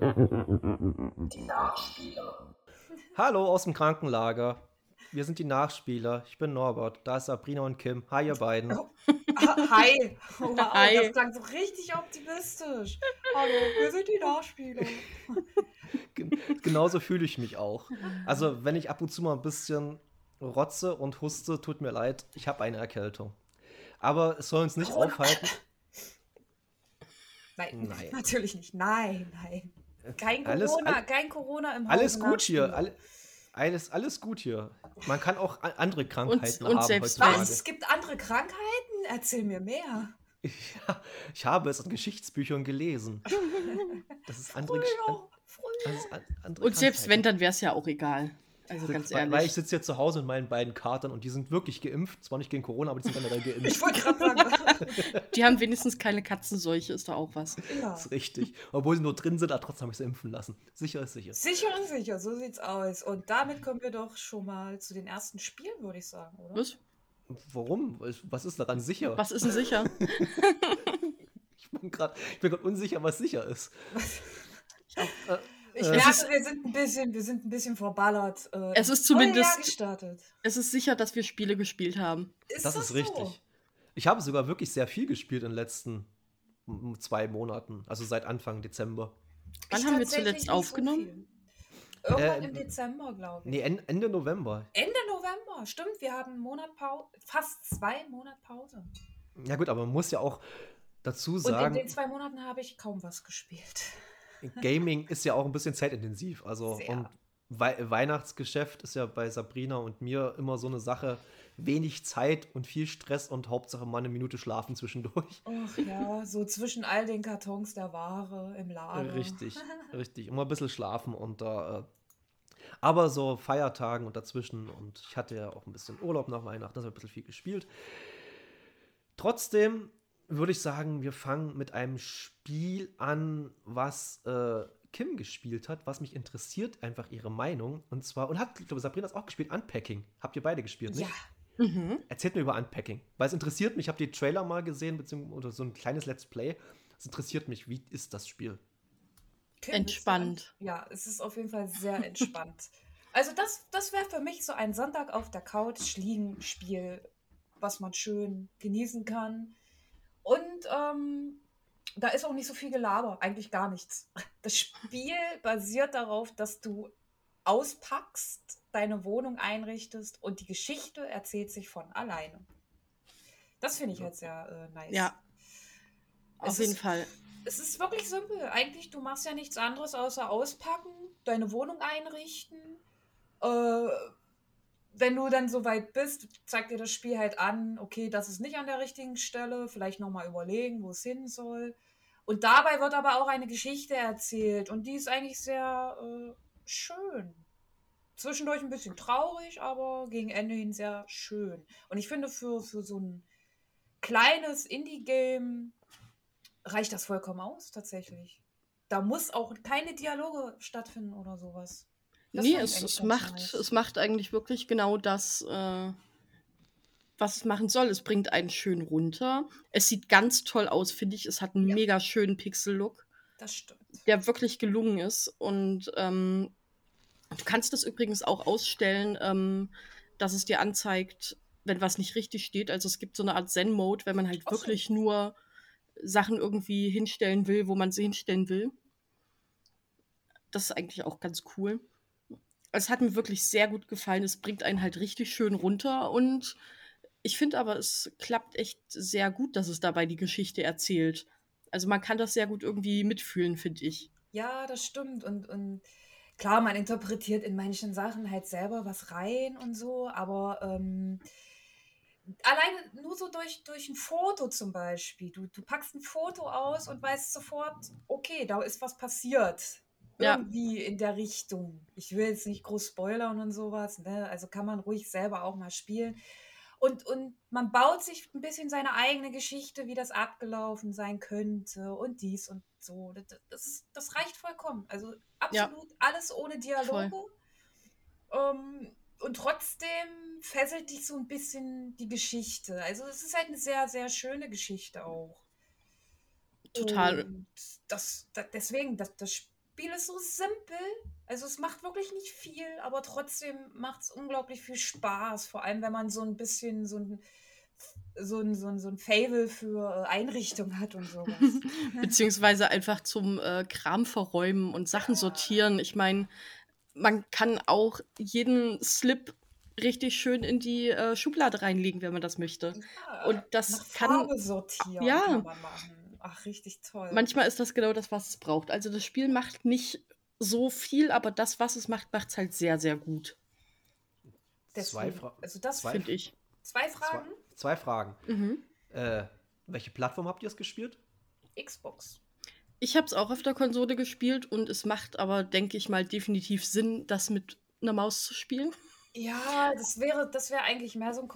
Die Nachspieler. Hallo aus dem Krankenlager. Wir sind die Nachspieler. Ich bin Norbert. Da ist Sabrina und Kim. Hi, ihr beiden. Oh, hi. Wow, Hi. Das klang so richtig optimistisch. Hallo, wir sind die Nachspieler. Gen genauso fühle ich mich auch. Also, wenn ich ab und zu mal ein bisschen rotze und huste, tut mir leid. Ich habe eine Erkältung. Aber es soll uns nicht Corona. aufhalten. Nein, Nein. natürlich nicht. Nein, nein. Kein Alles- Corona, all- kein Corona im Alles Hause gut hier. Alle, alles, alles gut hier. Man kann auch andere Krankheiten und haben selbst heutzutage. Was? Es gibt andere Krankheiten? Erzähl mir mehr. Ja, ich habe es in Geschichtsbüchern gelesen. Das ist andere, Früher, früher. das ist an- andere Und selbst wenn, dann wäre es ja auch egal. Also ganz Weil- Weil ich ehrlich. sitze jetzt zu Hause mit meinen beiden Katern und die sind wirklich geimpft. Zwar nicht gegen Corona, aber die sind generell Ich geimpft. wollte gerade sagen. Die haben wenigstens keine Katzenseuche, ist da auch was. ja. Das ist richtig. Obwohl sie nur drin sind, aber trotzdem habe ich sie impfen lassen. Sicher ist sicher. Sicher und sicher, so sieht's aus. Und damit kommen wir doch schon mal zu den ersten Spielen, würde ich sagen, oder? Was? Warum? Was ist daran sicher? Was ist denn sicher? Ich bin gerade unsicher, was sicher ist. Äh, Ich äh, merke, ist- wir sind ein bisschen, wir sind ein bisschen verballert. Äh, Es ist Jahr zumindest- gestartet. es ist sicher, dass wir Spiele gespielt haben. Ist das, ist richtig. So? Ich habe sogar wirklich sehr viel gespielt in den letzten zwei Monaten. Also seit Anfang Dezember. Wann Ich haben wir zuletzt so aufgenommen? viel. Irgendwann Äh, im Dezember, glaube ich. Nee, en Ende November. Ende November, stimmt. Wir haben einen Monat Pause, fast zwei Monate Pause. Ja gut, aber man muss ja auch dazu Und in sagen, den zwei Monaten habe ich kaum was gespielt. Gaming ist ja auch ein bisschen zeitintensiv. Also Wei Weihnachtsgeschäft ist ja bei Sabrina und mir immer so eine Sache. Wenig Zeit und viel Stress und Hauptsache mal eine Minute schlafen zwischendurch. Ach ja, so zwischen all den Kartons der Ware im Lager. Richtig, richtig. Immer ein bisschen schlafen und da. Äh, aber so Feiertagen und dazwischen und ich hatte ja auch ein bisschen Urlaub nach Weihnachten, das habe ein bisschen viel gespielt. Trotzdem würde ich sagen, wir fangen mit einem Spiel an, was äh, Kim gespielt hat, was mich interessiert, einfach ihre Meinung. Und zwar, und hat, ich glaube, Sabrina hat auch gespielt, Unpacking. Habt ihr beide gespielt, nicht? Ja, Mhm. Erzählt mir über Unpacking, weil es interessiert mich. Ich habe die Trailer mal gesehen, beziehungsweise oder so ein kleines Let's Play. Es interessiert mich, wie ist das Spiel? Kim, Entspannt. Ja, es ist auf jeden Fall sehr entspannt. also das, das wäre für mich so ein Sonntag auf der Couch liegen Spiel, was man schön genießen kann. Und ähm, da ist auch nicht so viel Gelaber, eigentlich gar nichts. Das Spiel basiert darauf, dass du auspackst, deine Wohnung einrichtest und die Geschichte erzählt sich von alleine. Das finde ich halt sehr äh, nice. Ja, Es auf jeden ist- Fall. Es ist wirklich simpel. Eigentlich, du machst ja nichts anderes außer auspacken, deine Wohnung einrichten. Äh, wenn du dann soweit bist, zeigt dir das Spiel halt an, okay, das ist nicht an der richtigen Stelle, vielleicht nochmal überlegen, wo es hin soll. Und dabei wird aber auch eine Geschichte erzählt und die ist eigentlich sehr äh, schön. Zwischendurch ein bisschen traurig, aber gegen Ende hin sehr schön. Und ich finde, für, für so ein kleines Indie-Game reicht das vollkommen aus, tatsächlich. Da muss auch keine Dialoge stattfinden oder sowas. Das nee, es, es, macht, nice. es macht eigentlich wirklich genau das, äh, was es machen soll. Es bringt einen schön runter. Es sieht ganz toll aus, finde ich. Es hat einen Ja. mega schönen Pixel-Look, Das stimmt. der wirklich gelungen ist. Und ähm, du kannst das übrigens auch ausstellen, ähm, dass es dir anzeigt, wenn was nicht richtig steht. Also es gibt so eine Art Zen-Mode, wenn man halt so. wirklich nur Sachen irgendwie hinstellen will, wo man sie hinstellen will. Das ist eigentlich auch ganz cool. Es hat mir wirklich sehr gut gefallen. Es bringt einen halt richtig schön runter und ich finde aber, es klappt echt sehr gut, dass es dabei die Geschichte erzählt. Also man kann das sehr gut irgendwie mitfühlen, finde ich. Ja, das stimmt. Und, und klar, man interpretiert in manchen Sachen halt selber was rein und so, aber ähm, alleine nur so durch, durch ein Foto zum Beispiel. Du, du packst ein Foto aus und weißt sofort, okay, da ist was passiert. Ja. Irgendwie in der Richtung. Ich will jetzt nicht groß spoilern und sowas, ne? Also kann man ruhig selber auch mal spielen. Und, und man baut sich ein bisschen seine eigene Geschichte, wie das abgelaufen sein könnte und dies und so. Das, ist, das reicht vollkommen. Also absolut alles ohne Dialoge. Ähm, und trotzdem fesselt dich so ein bisschen die Geschichte. Also es ist halt eine sehr, sehr schöne Geschichte auch. Total. Und das, das, deswegen, das, das Spiel ist so simpel. Also es macht wirklich nicht viel, aber trotzdem macht es unglaublich viel Spaß. Vor allem, wenn man so ein bisschen so ein, so ein, so ein, so ein Fable für äh, Einrichtung hat und sowas. Beziehungsweise einfach zum äh, Kram verräumen und Sachen sortieren. Ich meine, man kann auch jeden Slip richtig schön in die äh, Schublade reinlegen, wenn man das möchte. Ja, Und das kann- Farbe sortieren Ja. kann. Ach, richtig toll. Manchmal ist das genau das, was es braucht. Also das Spiel macht nicht so viel, aber das, was es macht, macht es halt sehr, sehr gut, Zwei, Deswegen, Fra also das zwei- finde ich. zwei zwei, Fragen. zwei Fragen. Mhm. Äh, welche Plattform habt ihr es gespielt? Xbox. Ich habe es auch auf der Konsole gespielt und es macht aber, denke ich mal, definitiv Sinn, das mit einer Maus zu spielen. Ja, das wäre, das wäre eigentlich mehr so ein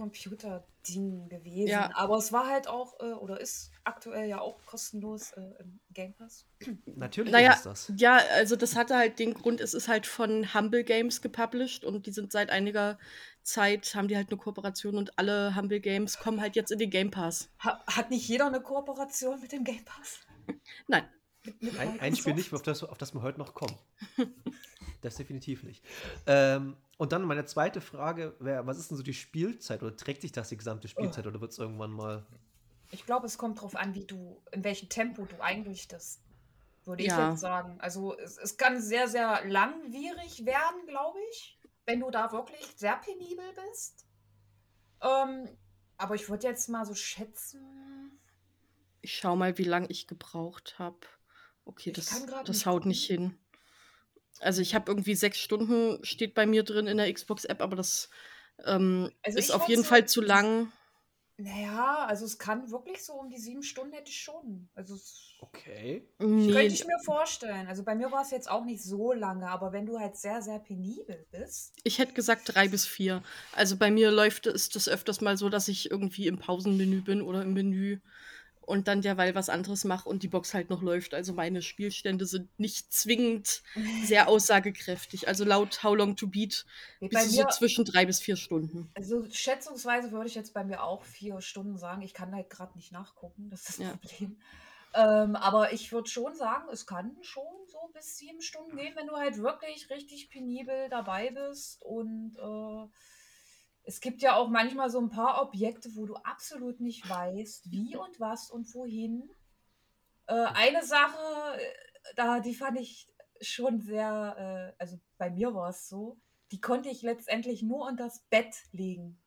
Computer-Ding gewesen. Ja. Aber es war halt auch, äh, oder ist aktuell ja auch kostenlos äh, im Game Pass. Natürlich Naja, ist das. ja, also das hatte halt den Grund, es ist halt von Humble Games gepublished und die sind seit einiger Zeit, haben die halt eine Kooperation und alle Humble Games kommen halt jetzt in den Game Pass. Ha hat nicht jeder eine Kooperation mit dem Game Pass? Nein, Mit, mit Ein, ein Spiel nicht, auf das, auf das wir heute noch kommen. Das definitiv nicht. Ähm, und dann meine zweite Frage wäre, was ist denn so die Spielzeit? Oder trägt sich das die gesamte Spielzeit? Oder wird es irgendwann mal... Ich glaube, es kommt drauf an, wie du, in welchem Tempo du einrichtest. Würde Ja. ich jetzt sagen. Also es, es kann sehr, sehr langwierig werden, glaube ich, wenn du da wirklich sehr penibel bist. Ähm, aber ich würde jetzt mal so schätzen. ich schau mal, wie lange ich gebraucht habe. Okay, Ich das, das nicht haut gucken. nicht hin. Also ich habe irgendwie sechs Stunden, steht bei mir drin in der Xbox-App, aber das ähm, Also ist auf jeden so- Fall zu lang. Naja, also es kann wirklich so um die sieben Stunden hätte ich schon. Also es Okay. Nee, könnte ich mir vorstellen. Also bei mir war es jetzt auch nicht so lange, aber wenn du halt sehr, sehr penibel bist. Ich hätte gesagt drei bis vier. Also bei mir läuft es das öfters mal so, dass ich irgendwie im Pausenmenü bin oder im Menü und dann derweil was anderes mache und die Box halt noch läuft. Also meine Spielstände sind nicht zwingend sehr aussagekräftig. Also laut How Long to Beat bist bei du so mir, zwischen drei bis vier Stunden. also schätzungsweise würde ich jetzt bei mir auch vier Stunden sagen. Ich kann halt gerade nicht nachgucken, das ist das Ja. Problem. Ähm, aber ich würde schon sagen, es kann schon so bis sieben Stunden gehen, wenn du halt wirklich richtig penibel dabei bist. Und äh, es gibt ja auch manchmal so ein paar Objekte, wo du absolut nicht weißt, wie und was und wohin. Äh, eine Sache, äh, da, die fand ich schon sehr, äh, also bei mir war es so, die konnte ich letztendlich nur unter das Bett legen.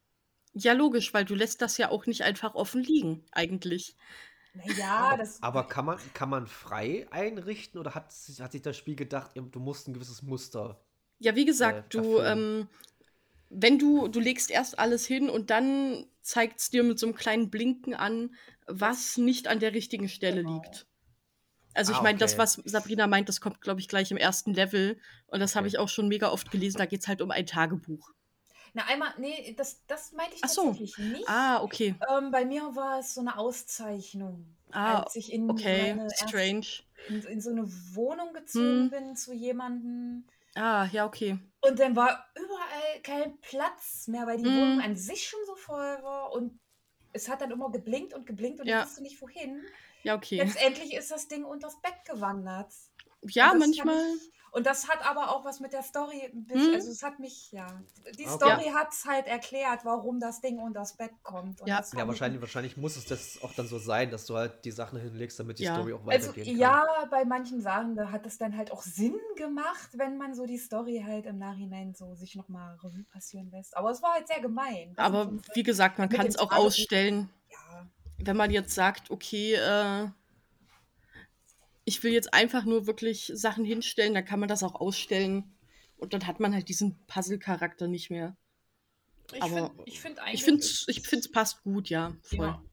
Ja, logisch, weil du lässt das ja auch nicht einfach offen liegen, eigentlich. Naja, das. Aber kann man, kann man frei einrichten oder hat, sich- hat sich das Spiel gedacht, du musst ein gewisses Muster? Ja, wie gesagt, Äh, du, ähm, wenn du, du legst erst alles hin und dann zeigt es dir mit so einem kleinen Blinken an, was nicht an der richtigen Stelle Genau. liegt. Also ich Ah, meine, das, okay. was Sabrina meint, das kommt, glaube ich, gleich im ersten Level. Und das habe Okay. ich auch schon mega oft gelesen. Da geht es halt um ein Tagebuch. Na, einmal, nee, das, das meinte ich Ach so. tatsächlich nicht. Ah, okay. Ähm, bei mir war es so eine Auszeichnung. Ah, als ich in, Okay, meine strange. in, in so eine Wohnung gezogen Hm. bin zu jemandem. Ah, ja, okay. Und dann war überall kein Platz mehr, weil die Hm. Wohnung an sich schon so voll war. Und es hat dann immer geblinkt und geblinkt und Ja. ich wusste nicht wohin. Ja, okay. Letztendlich ist das Ding unters Bett gewandert. ja, fand manchmal. Ich, und das hat aber auch was mit der Story bisschen, Hm. also es hat mich, ja, die Okay. Story hat es halt erklärt, warum das Ding unters Bett kommt. Und Ja. das Ja, wahrscheinlich, wahrscheinlich muss es das auch dann so sein, dass du halt die Sachen hinlegst, damit die Ja. Story auch Also weitergehen kann. ja, bei manchen Sachen, da hat es dann halt auch Sinn gemacht, wenn man so die Story halt im Nachhinein so sich nochmal Revue passieren lässt. Aber es war halt sehr gemein. Das Aber wie gesagt, man kann es auch ausstellen. ja, wenn man jetzt sagt, okay, äh, ich will jetzt einfach nur wirklich Sachen hinstellen, dann kann man das auch ausstellen. Und dann hat man halt diesen Puzzle-Charakter nicht mehr. ich Aber finde ich find eigentlich. Ich finde es ich find's passt gut, ja. Voll. Ja.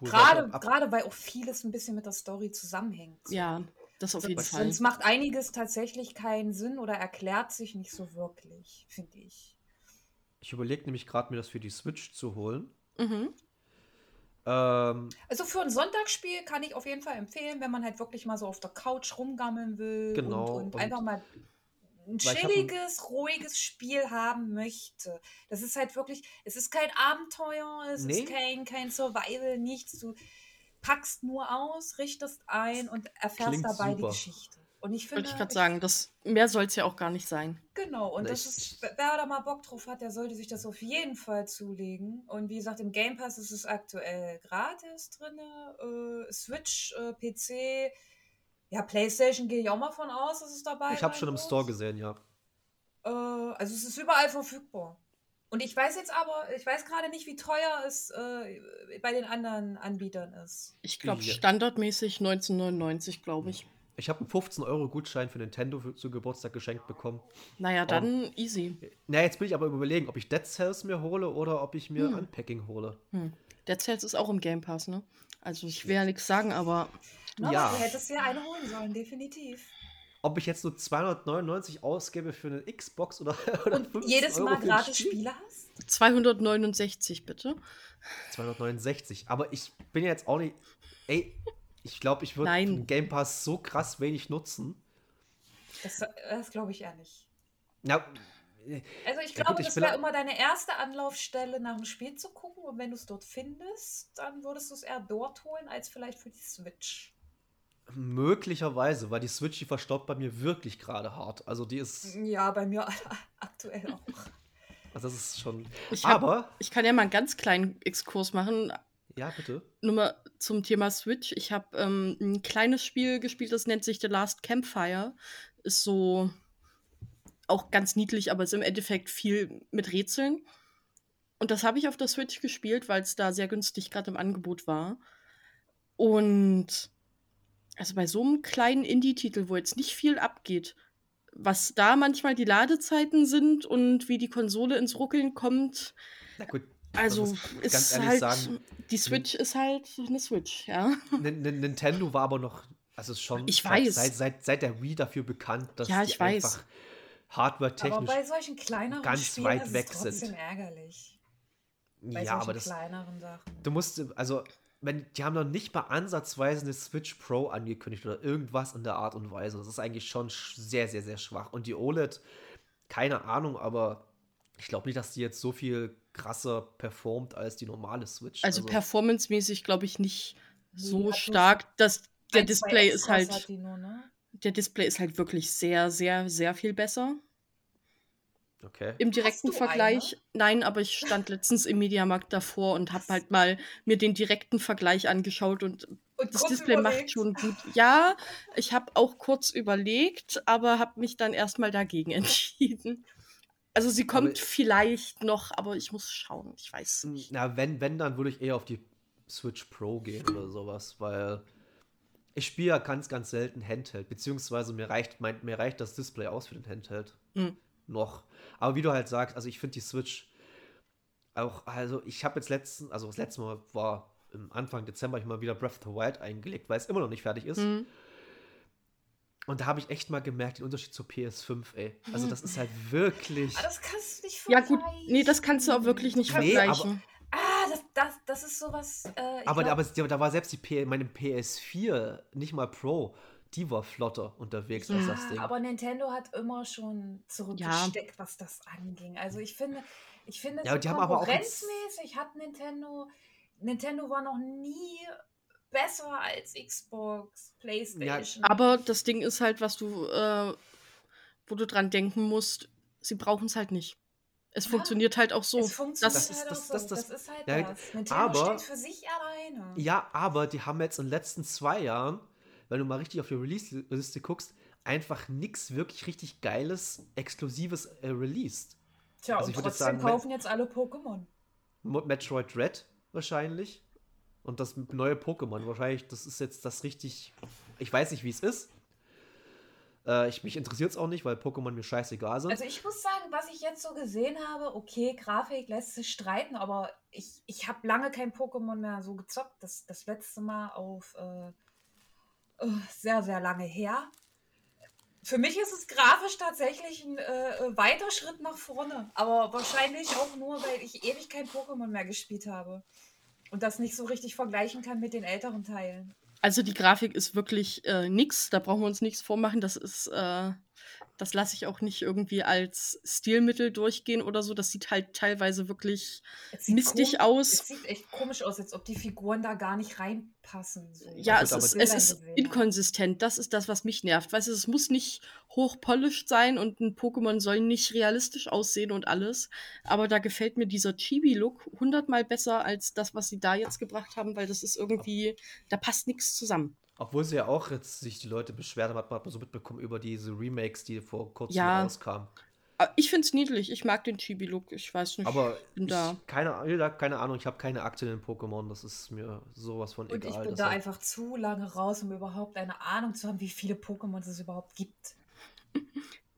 Cool. Gerade, weil auch vieles ein bisschen mit der Story zusammenhängt. Ja, das auf jeden Sonst, Fall. sonst macht einiges tatsächlich keinen Sinn oder erklärt sich nicht so wirklich, finde ich. Ich überlege nämlich gerade, mir das für die Switch zu holen. Mhm. Ähm, Also für ein Sonntagsspiel kann ich auf jeden Fall empfehlen, wenn man halt wirklich mal so auf der Couch rumgammeln will Genau, und, und, und- einfach mal ein hab ein- chilliges, ruhiges Spiel haben möchte. Das ist halt wirklich, es ist kein Abenteuer, es Nee. ist kein, kein Survival, nichts. Du packst nur aus, richtest ein und erfährst Klingt dabei die super. Geschichte. Und ich finde. Wollte ich gerade sagen, das, mehr soll es ja auch gar nicht sein. Genau, und das ist, wer da mal Bock drauf hat, der sollte sich das auf jeden Fall zulegen. Und wie gesagt, im Game Pass ist es aktuell gratis drin. Äh, Switch, äh, PC, ja, PlayStation gehe ich auch mal von aus, dass es dabei Ich habe schon im. Store gesehen, ja. Äh, also es ist überall verfügbar. Und ich weiß jetzt aber, ich weiß gerade nicht, wie teuer es äh, bei den anderen Anbietern ist. Ich glaube, Ja. standardmäßig 1999, glaube ich. Ich habe einen 15-Euro-Gutschein für Nintendo für, zu Geburtstag geschenkt bekommen. Naja, dann easy. Na, jetzt bin ich aber überlegen, ob ich Dead Cells mir hole oder ob ich mir Hm. Unpacking hole. Hm. Dead Cells ist auch im Game Pass, ne? Also ich will ja nichts sagen, aber Na, Ja. Du hättest ja eine holen sollen, definitiv. Ob ich jetzt nur 299 ausgebe für eine Xbox oder, oder Und 15 jedes Mal ein gratis Spiel? Spiele hast? 269 bitte. 269. Aber ich bin ja jetzt auch nicht. Ey, ich glaube, ich würde Game Pass so krass wenig nutzen. Das, das glaube ich ehrlich. Na, Also ich Ja, glaube, gut, ich das wäre immer deine erste Anlaufstelle, nach dem Spiel zu gucken. Und wenn du es dort findest, dann würdest du es eher dort holen, als vielleicht für die Switch. möglicherweise, weil die Switch, die verstaubt bei mir wirklich gerade hart. Also die ist. Ja, bei mir aktuell auch. Also das ist schon. Ich, hab, Aber, ich kann ja mal einen ganz kleinen Exkurs machen. Ja, bitte. Nur mal zum Thema Switch. Ich habe ähm, ein kleines Spiel gespielt, das nennt sich The Last Campfire. Ist so auch ganz niedlich, aber ist im Endeffekt viel mit Rätseln. Und das habe ich auf der Switch gespielt, weil es da sehr günstig gerade im Angebot war. Und also bei so einem kleinen Indie-Titel, wo jetzt nicht viel abgeht, was da manchmal die Ladezeiten sind und wie die Konsole ins Ruckeln kommt, Na gut. Also muss ist ganz ehrlich halt, sagen, die Switch ist halt eine Switch, ja. N N Nintendo war aber noch. Also schon. Ich glaub, weiß. Seit, seit, seit der Wii dafür bekannt, dass Ja, die ich weiß. einfach Aber hardware-technisch. bei solchen kleineren ganz Spielen weit ist weg es trotzdem sind. ärgerlich. Bei Ja, aber das. kleineren Sachen. Du musst, also, wenn, die haben noch nicht mal ansatzweise eine Switch Pro angekündigt oder irgendwas in der Art und Weise. Das ist eigentlich schon sch- sehr, sehr, sehr schwach. Und die OLED, keine Ahnung, aber ich glaube nicht, dass die jetzt so viel krasser performt als die normale Switch. Also, performancemäßig glaube ich nicht so stark, dass der Ein, Display ist halt nur, ne? der Display ist halt wirklich sehr sehr sehr viel besser okay. im direkten Vergleich. Nein, aber ich stand letztens im Mediamarkt davor und habe halt mal mir den direkten Vergleich angeschaut und Und das Display macht überlegt. schon gut. Ja, ich habe auch kurz überlegt, aber habe mich dann erstmal dagegen entschieden. Also sie kommt Aber- vielleicht noch, aber ich muss schauen. Ich weiß nicht. Na, wenn, wenn, dann würde ich eher auf die Switch Pro gehen oder sowas, weil ich spiele ja ganz, ganz selten Handheld, beziehungsweise mir reicht, mein, mir reicht das Display aus für den Handheld. Hm. Noch. Aber wie du halt sagst, also ich finde die Switch auch, also ich habe jetzt letzten, also das letzte Mal war im Anfang Dezember ich mal wieder Breath of the Wild eingelegt, weil es immer noch nicht fertig ist. Hm. Und da habe ich echt mal gemerkt, den Unterschied zur PS5, ey. Also das ist halt wirklich. Ah, das kannst du nicht Ja gut, vergleichen. nee, das kannst du auch wirklich nicht Nee, aber- vergleichen. Ah, das, das, das ist sowas. Äh, Aber, glaub- aber da war selbst die P meine PS4, nicht mal Pro, die war flotter unterwegs als das Ding. Ja, aber Nintendo hat immer schon zurückgesteckt, was das anging. Also ich finde, ich finde, Ja, so aber die haben aber auch jetzt- konkurrenzmäßig hat Nintendo, Nintendo war noch nie besser als Xbox, PlayStation. Aber das Ding ist halt, was du, äh, wo du dran denken musst, sie brauchen es halt nicht. Es Ja, funktioniert halt auch so. es funktioniert das ist- halt das- auch so. das- Das, das- ist halt ja, das. Nintendo aber- steht für sich alleine. Ja, aber die haben jetzt in den letzten zwei Jahren, wenn du mal richtig auf die Release-Liste guckst, einfach nichts wirklich richtig Geiles, Exklusives äh, released. Tja, also und ich würd jetzt trotzdem sagen, kaufen jetzt alle Pokémon. Mo- Metroid Red wahrscheinlich. Und das neue Pokémon wahrscheinlich, das ist jetzt das richtig. Ich weiß nicht, wie es ist. Äh, ich, mich interessiert es auch nicht, weil Pokémon mir scheißegal sind. Also ich muss sagen, was ich jetzt so gesehen habe, okay, Grafik lässt sich streiten, aber ich, ich habe lange kein Pokémon mehr so gezockt. Das, das letzte Mal auf äh, äh, sehr, sehr lange her. Für mich ist es grafisch tatsächlich ein äh, weiter Schritt nach vorne. Aber wahrscheinlich auch nur, weil ich ewig kein Pokémon mehr gespielt habe. Und das nicht so richtig vergleichen kann mit den älteren Teilen. Also die Grafik ist wirklich äh, nix, da brauchen wir uns nichts vormachen. Das ist äh, Das lasse ich auch nicht irgendwie als Stilmittel durchgehen oder so. Das sieht halt teilweise wirklich mistig aus. Es sieht echt komisch aus, als ob die Figuren da gar nicht reinpassen. So. Ja, es ist, es ist inkonsistent. Das ist das, was mich nervt. Weißt du, es muss nicht hochpolished sein und ein Pokémon soll nicht realistisch aussehen und alles. Aber da gefällt mir dieser Chibi-Look hundertmal besser als das, was sie da jetzt gebracht haben, weil das ist irgendwie, da passt nichts zusammen. Obwohl sie ja auch jetzt sich die Leute beschwert haben, hat man, hat man so mitbekommen über diese Remakes, die vor kurzem Ja. rauskamen. Aber Ich finde es niedlich. Ich mag den Chibi-Look. Ich weiß nicht. Aber bin ich, da. keine, keine Ahnung, ich habe keine Aktien in Pokémon, das ist mir sowas von Und ich egal. bin das da hat- einfach zu lange raus, um überhaupt eine Ahnung zu haben, wie viele Pokémon es überhaupt gibt.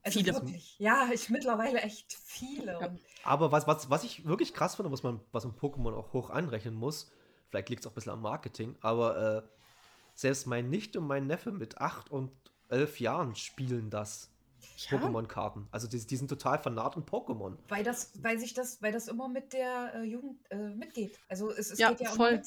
Also Viele. wirklich. Ja, ich mittlerweile echt viele. Ja. Und Aber was, was, was ich wirklich krass finde, was man, was man Pokémon auch hoch anrechnen muss, vielleicht liegt es auch ein bisschen am Marketing, aber äh, selbst mein Nicht und mein Neffe mit 8 und 11 Jahren spielen das. Ja. Pokémon-Karten. Also die, die sind total fanat in Pokémon. weil das, weil sich das, weil das immer mit der äh, Jugend äh, mitgeht. Also es, es Ja, geht ja voll. mit.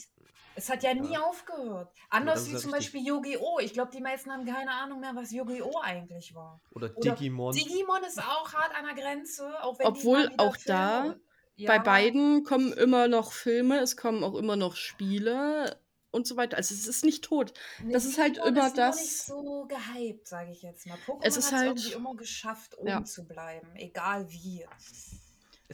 Es hat ja nie Ja. aufgehört. Anders wie zum richtig. Beispiel Yu-Gi-Oh! Ich glaube, die meisten haben keine Ahnung mehr, was Yu-Gi-Oh! eigentlich war. Oder, Oder Digimon. Digimon ist auch hart an der Grenze, auch Obwohl auch da Filme- Bei Ja, beiden kommen immer noch Filme, es kommen auch immer noch Spiele und so weiter. Also es ist nicht tot. nee, das ist halt immer ist das- nicht so gehypt, sage ich jetzt mal. Pokémon Es ist halt- irgendwie immer geschafft, oben Ja. zu bleiben, egal wie.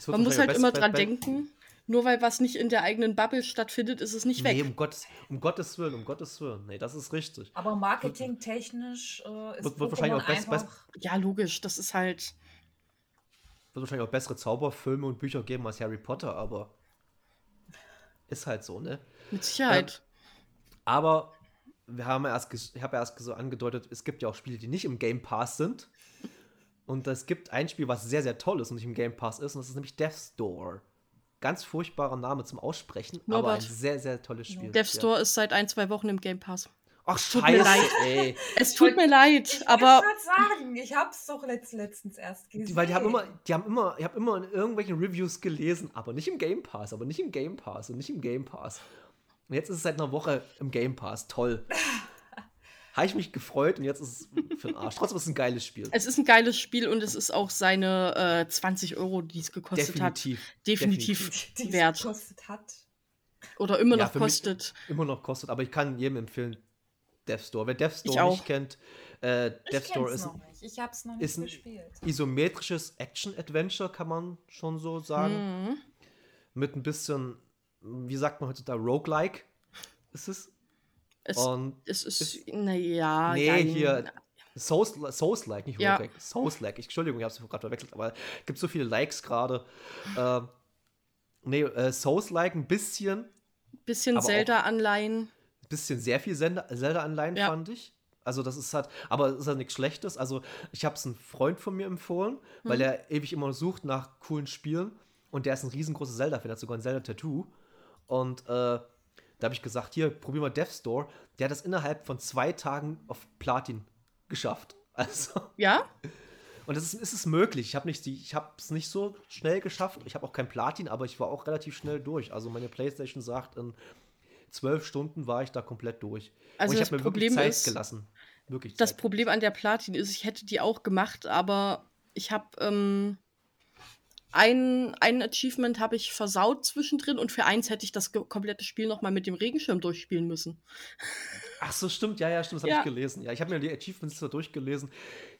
Man muss halt immer best- dran denken, nur weil was nicht in der eigenen Bubble stattfindet, ist es nicht weg. Nee, um Gottes, um Gottes Willen, um Gottes Willen. Nee, das ist richtig. Aber marketingtechnisch äh, ist Wird- wird wahrscheinlich auch best- einfach... Ja, logisch, das ist halt. Wird wahrscheinlich auch bessere Zauberfilme und Bücher geben als Harry Potter, aber ist halt so, ne? Mit Sicherheit. Aber wir haben ja erst, ich habe ja erst so angedeutet, es gibt ja auch Spiele, die nicht im Game Pass sind. Und es gibt ein Spiel, was sehr, sehr toll ist und nicht im Game Pass ist, und das ist nämlich Death's Door. Ganz furchtbarer Name zum Aussprechen, aber ein Norbert. sehr, sehr tolles Spiel. Death Store ist seit ein, zwei Wochen im Game Pass. Ach, Tut mir scheiße, leid. ey. Es tut mir leid, Ich aber wollte gerade sagen, ich hab's doch letzt, letztens erst gesehen. Die, weil die haben immer, die haben immer, ich habe immer in irgendwelchen Reviews gelesen, aber nicht im Game Pass, aber nicht im Game Pass und nicht im Game Pass. Und jetzt ist es seit einer Woche im Game Pass. Toll. Habe ich mich gefreut und jetzt ist es für den Arsch. Trotzdem ist es ein geiles Spiel. es ist ein geiles Spiel und es ist auch seine äh, 20 Euro, die es gekostet Definitiv. hat, definitiv, die es wert. gekostet hat. Oder immer Ja, noch kostet. Immer noch kostet, aber ich kann jedem empfehlen, Death Store. Wer Death Ich Store auch. nicht kennt, äh, Death Store ist. Ich hab's noch nicht ist ein- gespielt. isometrisches Action-Adventure, kann man schon so sagen. Mhm. Mit ein bisschen, wie sagt man heutzutage, Roguelike ist es. Es, Und es ist, naja. Nee, hier Souls, Souls-like, nicht Ja. Roguelike. Souls-like. Ich, Entschuldigung, ich habe es gerade verwechselt, aber es gibt so viele Likes gerade. Ähm, nee, äh, Souls-like ein bisschen, Bisschen Zelda-Anleihen. bisschen sehr viel Zelda- Zelda-Anleihen, Ja. fand ich. Also das ist halt, aber es ist halt nichts Schlechtes. Also ich habe es einem Freund von mir empfohlen, weil Mhm. er ewig immer sucht nach coolen Spielen und der ist ein riesengroßer Zelda-Fan, hat sogar ein Zelda-Tattoo. Und äh, da habe ich gesagt, hier, probier mal Death Store. Der hat das innerhalb von zwei Tagen auf Platin geschafft. Also, Ja? und es ist, ist es möglich. Ich habe nicht, ich habe es nicht so schnell geschafft. Ich habe auch kein Platin, aber ich war auch relativ schnell durch. Also meine Playstation sagt, in zwölf Stunden war ich da komplett durch. Also und ich das habe mir Problem wirklich Zeit ist- gelassen. Wirklich Das Zeit. Problem an der Platin ist, ich hätte die auch gemacht, aber ich habe ähm, ein, ein Achievement habe ich versaut zwischendrin und für eins hätte ich das komplette Spiel nochmal mit dem Regenschirm durchspielen müssen. Ach so, stimmt. Ja, ja, stimmt. Das habe Ja. ich gelesen. Ja, ich habe mir die Achievements so durchgelesen.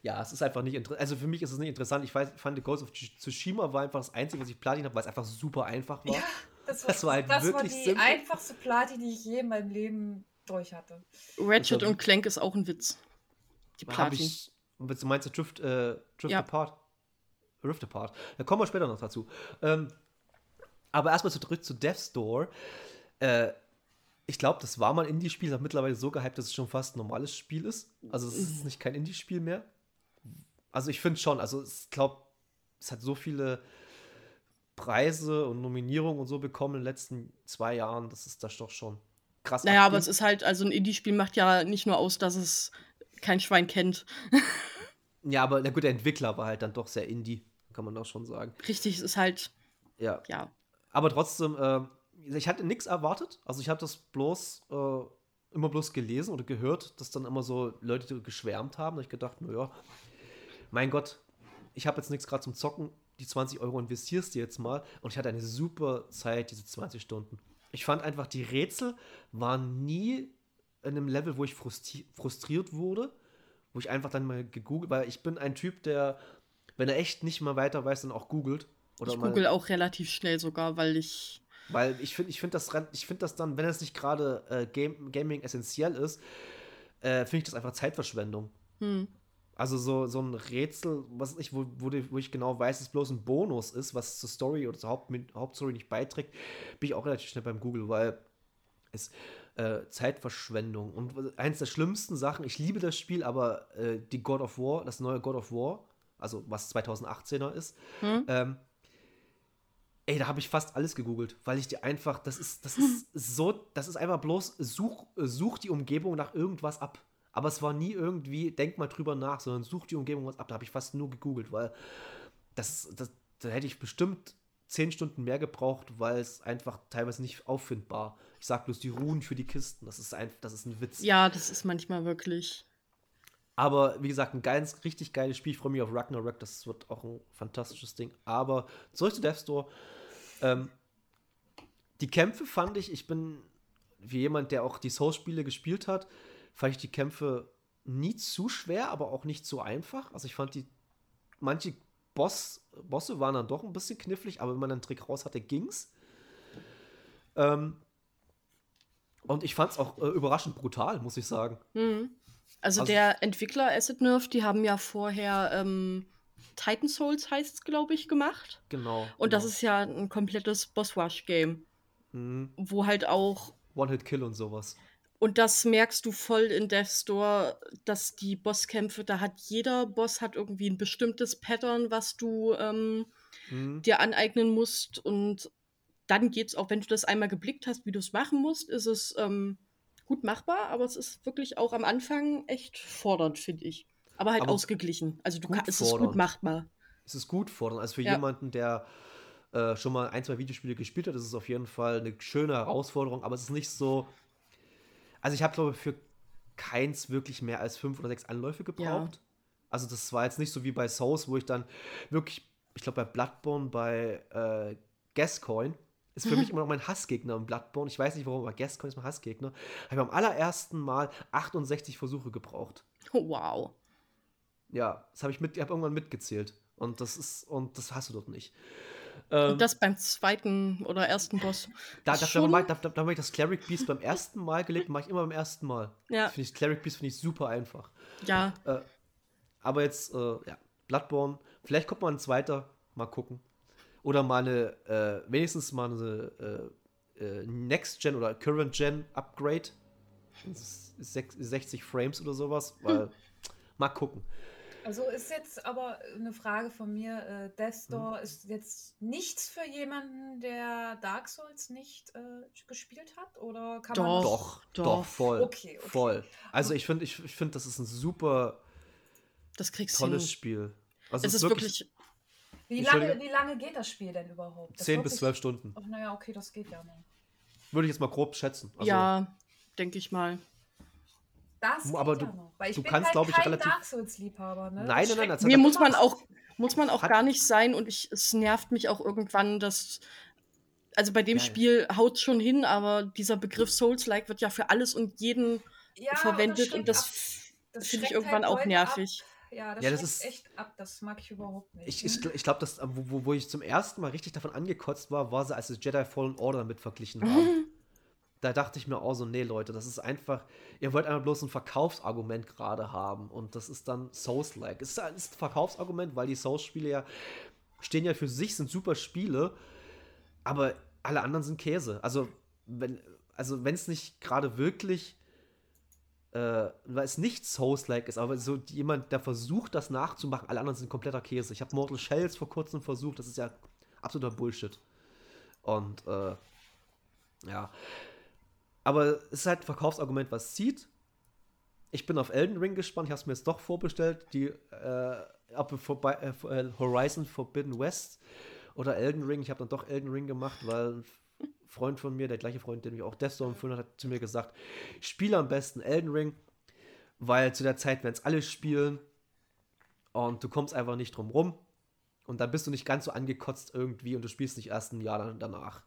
Ja, es ist einfach nicht interessant. Also für mich ist es nicht interessant. Ich weiß, fand Ghost of Tsushima war einfach das Einzige, was ich Platin habe, weil es einfach super einfach war. Ja, das war, Das war halt das war wirklich die simpel. einfachste Platin, die ich je in meinem Leben durch hatte. Ratchet Also- und Clank ist auch ein Witz. Die Habe Platin. ich. Was du meinst, du Drift, äh, Drift Ja. Apart? Rift Apart. Da kommen wir später noch dazu. Ähm, aber erstmal zurück zu Death's Door. Äh, ich glaube, das war mal ein Indie-Spiel, das hat mittlerweile so gehypt, dass es schon fast ein normales Spiel ist. Also es ist nicht kein Indie-Spiel mehr. Also ich finde schon, also ich glaube, es hat so viele Preise und Nominierungen und so bekommen in den letzten zwei Jahren, das ist das doch schon krass. Naja, aber abging. es ist halt, also ein Indie-Spiel macht ja nicht nur aus, dass es kein Schwein kennt. Ja, aber na gut, der Entwickler war halt dann doch sehr Indie, kann man auch schon sagen. Richtig, es ist halt, Ja. ja. Aber trotzdem, äh, ich hatte nichts erwartet. Also ich habe das bloß äh, immer bloß gelesen oder gehört, dass dann immer so Leute geschwärmt haben. Da hab ich gedacht, naja, mein Gott, ich habe jetzt nichts gerade zum Zocken, die 20 Euro investierst du jetzt mal und ich hatte eine super Zeit, diese 20 Stunden. Ich fand einfach, die Rätsel waren nie in einem Level, wo ich frustri frustriert wurde, wo ich einfach dann mal gegoogelt, weil ich bin ein Typ, der, wenn er echt nicht mal weiter weiß, dann auch googelt. Oder ich google auch relativ schnell sogar, weil ich. Weil ich finde ich find das, ich find das dann, wenn es nicht gerade äh, Game, Gaming essentiell ist, äh, finde ich das einfach Zeitverschwendung. Hm. Also so, so ein Rätsel, was ich, wo, wo, wo ich genau weiß, es bloß ein Bonus ist, was zur Story oder zur Haupt, Hauptstory nicht beiträgt, bin ich auch relativ schnell beim Google, weil es äh, Zeitverschwendung und eins der schlimmsten Sachen, ich liebe das Spiel, aber äh, die God of War, das neue God of War, also was 2018er ist, Hm? ähm, ey, da habe ich fast alles gegoogelt, weil ich dir einfach, das ist, das ist so, das ist einfach bloß, such, such die Umgebung nach irgendwas ab. Aber es war nie irgendwie, denk mal drüber nach, sondern such die Umgebung was ab. Da habe ich fast nur gegoogelt, weil das, das, da hätte ich bestimmt zehn Stunden mehr gebraucht, weil es einfach teilweise nicht auffindbar. Ich sag bloß die Ruhen für die Kisten. Das ist einfach, das ist ein Witz. Ja, das ist manchmal wirklich. Aber wie gesagt, ein geiles, richtig geiles Spiel. Ich freue mich auf Ragnarok. Das wird auch ein fantastisches Ding. Aber zurück zu Death Store. Ähm, die Kämpfe fand ich, ich bin wie jemand, der auch die Souls-Spiele gespielt hat, fand ich die Kämpfe nie zu schwer, aber auch nicht so einfach. Also ich fand die, manche Boss, Bosse waren dann doch ein bisschen knifflig, aber wenn man einen Trick raus hatte, ging's. Ähm, und ich fand es auch äh, überraschend brutal, muss ich sagen. Hm. Also, Also- der Entwickler Acid Nerve, die haben ja vorher ähm, Titan Souls heißt es, glaube ich, gemacht. Genau. Und das genau. ist ja ein komplettes Boss-Rush-Game, Mhm. wo halt auch One-Hit-Kill und sowas. Und das merkst du voll in Death Store, dass die Bosskämpfe, da hat jeder Boss hat irgendwie ein bestimmtes Pattern, was du ähm, Mhm. dir aneignen musst. Und dann geht's auch, wenn du das einmal geblickt hast, wie du es machen musst, ist es ähm, gut machbar, aber es ist wirklich auch am Anfang echt fordernd, finde ich. Aber halt Aber ausgeglichen. Also du gut kann, es ist gut fordernd. machbar. Es ist gut fordern. Also für Ja. jemanden, der äh, schon mal ein, zwei Videospiele gespielt hat, ist es auf jeden Fall eine schöne Herausforderung, aber es ist nicht so. Also ich habe, glaube ich, für keins wirklich mehr als fünf oder sechs Anläufe gebraucht. Also das war jetzt nicht so wie bei Souls, wo ich dann wirklich, ich glaube bei Bloodborne, bei äh, Gascoigne, ist für mich immer noch mein Hassgegner im Bloodborne. Ich weiß nicht warum, aber Gascoigne ist mein Hassgegner. Habe ich beim allerersten Mal 68 Versuche gebraucht. Oh, wow. Ja, das habe ich mit, ich habe irgendwann mitgezählt. Und das ist, und das hast du dort nicht. Ähm, Und das beim zweiten oder ersten Boss. da, ist da, da, schon- da, da, da, da habe ich das Cleric Beast beim ersten Mal gelebt, mache ich immer beim ersten Mal. Ja. Finde ich Cleric Beast finde ich super einfach. Ja, Aber jetzt, äh, ja, Bloodborne, vielleicht kommt mal ein zweiter, mal gucken. Oder mal eine, äh, wenigstens mal eine äh, äh, Next-Gen oder Current-Gen-Upgrade. Das ist sech- 60 Frames oder sowas, weil, mal gucken. Also ist jetzt aber eine Frage von mir. Äh, Death. Store ist jetzt nichts für jemanden, der Dark Souls nicht äh, gespielt hat? Oder kann man. Doch. Doch, doch, doch. voll. Okay, okay. Voll. Also ich finde, ich, ich finde, das ist ein super das kriegst tolles du hin. Spiel. Also Es ist wirklich, Wie lange, wie lange geht das Spiel denn überhaupt? Das 10 bis 12 Stunden. Ach, naja, okay, das geht ja noch. Würde ich jetzt mal grob schätzen. Also, ja, denke ich mal. Das geht aber ja du- noch. Weil ich du bin kannst, halt glaub ich, relativ- Dark Souls-Liebhaber. Ne? Nein, Das nein, nein, das Mir muss man so- auch, muss man auch Hat- gar nicht sein und ich, es nervt mich auch irgendwann, dass. Also bei dem Ja, ja. Spiel haut schon hin, aber dieser Begriff Souls-like wird ja für alles und jeden Ja, verwendet und das, ab. Das finde ich irgendwann halt auch nervig. Ab. Ja, das, Ja, das ist- echt ab. Das mag ich überhaupt nicht. Ich, ich, ich glaube, das, wo, wo- ich zum ersten Mal richtig davon angekotzt war, war, sie, als sie Jedi Fallen Order damit verglichen haben. da dachte ich mir auch so, nee, Leute, das ist einfach, ihr wollt einfach bloß ein Verkaufsargument gerade haben und das ist dann Souls-like. Es ist ein ist ein Verkaufsargument, weil die Souls-Spiele ja stehen ja für sich, sind super Spiele, aber alle anderen sind Käse. Also, wenn also wenn es nicht gerade wirklich äh, weil es nicht Souls-like ist, aber so jemand, der versucht, das nachzumachen, alle anderen sind kompletter Käse. Ich habe Mortal Shells vor kurzem versucht, das ist ja absoluter Bullshit. Und äh, ja. Aber es ist halt ein Verkaufsargument, was zieht. Ich bin auf Elden Ring gespannt, ich habe es mir jetzt doch vorbestellt, die äh, vorbei, äh, Horizon Forbidden West oder Elden Ring. Ich habe dann doch Elden Ring gemacht, weil Freund von mir, der gleiche Freund, der mich auch Death Store empfohlen hat, hat zu mir gesagt, ich spiele am besten Elden Ring, weil zu der Zeit werden es alle spielen. Und du kommst einfach nicht drum rum. Und dann bist du nicht ganz so angekotzt irgendwie und du spielst nicht erst ein Jahr dann danach.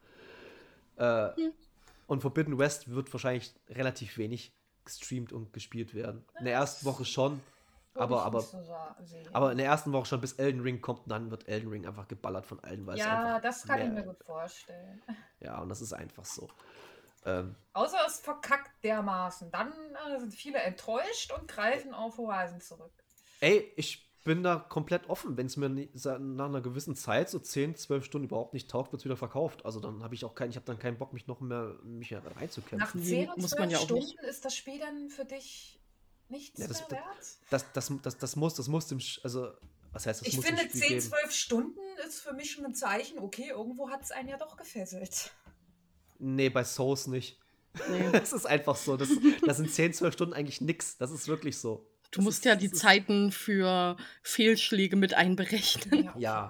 Äh, Hm. Und Forbidden West wird wahrscheinlich relativ wenig gestreamt und gespielt werden. In der ersten Woche schon, aber, ich aber, so aber in der ersten Woche schon bis Elden Ring kommt dann wird Elden Ring einfach geballert von allen, weil es ja, das kann ich mehr- mir gut vorstellen. Ja, und das ist einfach so. Ähm, Außer es verkackt dermaßen. Dann äh, sind viele enttäuscht und greifen auf Horizon zurück. ey, ich bin da komplett offen. Wenn es mir nie, nach einer gewissen Zeit, so 10, 12 Stunden überhaupt nicht taugt, wird es wieder verkauft. Also dann habe ich auch keinen, ich habe dann keinen Bock, mich noch mehr mich reinzukämpfen. Nach Nee, 10 und muss 12 man ja auch Stunden nicht. ist das Spiel dann für dich nichts Ja, das- mehr wert? Das, das, das, das muss, das muss dem, also, was heißt, das Ich muss finde, dem Spiel 10, geben. 12 Stunden ist für mich schon ein Zeichen, okay, irgendwo hat es einen ja doch gefesselt. Nee, bei Souls nicht. Nee. Das ist einfach so. Das, das sind 10, 12 Stunden eigentlich nix. Das ist wirklich so. Du Das musst ist, ja die Zeiten für Fehlschläge mit einberechnen. Ja.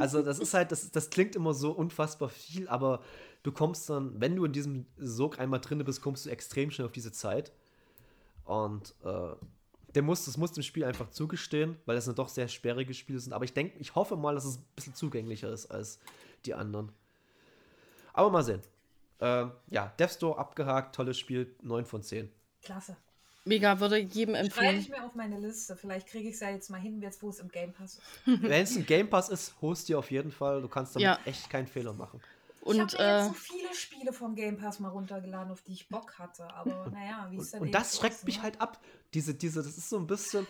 Also das ist halt, das, das klingt immer so unfassbar viel, aber du kommst dann, wenn du in diesem Sog einmal drin bist, kommst du extrem schnell auf diese Zeit. Und äh, der muss, das muss dem Spiel einfach zugestehen, weil das sind doch sehr sperrige Spiele sind. Aber ich denke, ich hoffe mal, dass es ein bisschen zugänglicher ist als die anderen. Aber mal sehen. Ähm, ja, Death Store abgehakt, tolles Spiel, 9 von 10. Klasse. Mega, würde jedem Schreibe empfehlen. ich mir auf meine Liste. Vielleicht kriege ich es ja jetzt mal hin, jetzt wo es im Game Pass ist. Wenn es ein Game Pass ist, holst dir auf jeden Fall. Du kannst damit Ja. echt keinen Fehler machen. Ich Und habe mir jetzt äh, so viele Spiele vom Game Pass mal runtergeladen, auf die ich Bock hatte. Aber naja, wie es dann Und eben das schreckt ist, mich ne? halt ab. Diese, diese, das ist so ein bisschen,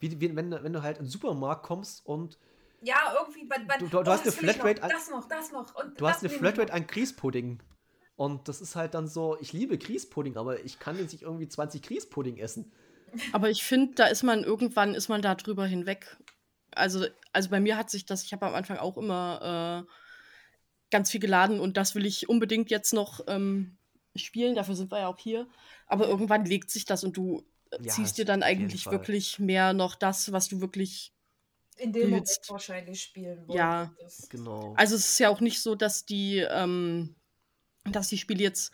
wie, wie wenn, wenn du halt in den Supermarkt kommst und Ja, irgendwie. Man, man, Du- du- du hast eine ich Flatrate noch, an- Das noch, das noch. Und du hast das eine ich Flatrate an Grießpudding. Und das ist halt dann so, ich liebe Grießpudding, aber ich kann jetzt nicht irgendwie 20 Grießpudding essen. aber ich finde, da ist man irgendwann ist man da drüber hinweg. Also, also bei mir hat sich das, ich habe am Anfang auch immer äh, ganz viel geladen und das will ich unbedingt jetzt noch ähm, spielen. Dafür sind wir ja auch hier. Aber irgendwann legt sich das und du äh, Ja, ziehst dir dann eigentlich wirklich mehr noch das, was du wirklich In dem Moment willst. wahrscheinlich spielen Ja. wolltest. Genau. Also es ist ja auch nicht so, dass die, ähm, dass die Spiele jetzt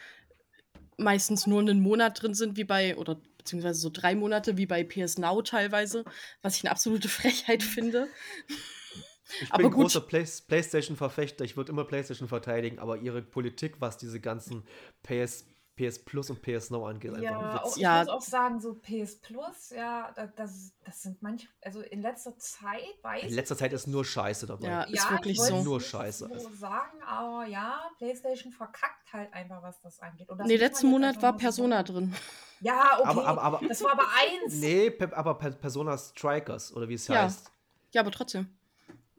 meistens nur einen Monat drin sind, wie bei, oder beziehungsweise so drei Monate, wie bei PS Now teilweise, was ich eine absolute Frechheit finde. Ich aber bin gut. großer Play PlayStation-Verfechter, ich würde immer PlayStation verteidigen, aber ihre Politik, was diese ganzen PS, PS Plus und PS Now angeht, einfach Ja, ein auch, Witz. ich Ja. muss auch sagen, so PS Plus, ja, da- das, das sind manche, also in letzter Zeit weiß In letzter Zeit ist nur Scheiße dabei. Ja, ich, ist ja, wirklich ich so. Nur Scheiße. So sagen, aber ja, PlayStation verkackt halt einfach, was das angeht. Und das Nee, letzten Monat einfach war so Persona sagen. drin. Ja, okay. Aber- aber- aber- das war aber eins. Nee, aber Per- Persona Strikers, oder wie es Ja. heißt. Ja, aber trotzdem.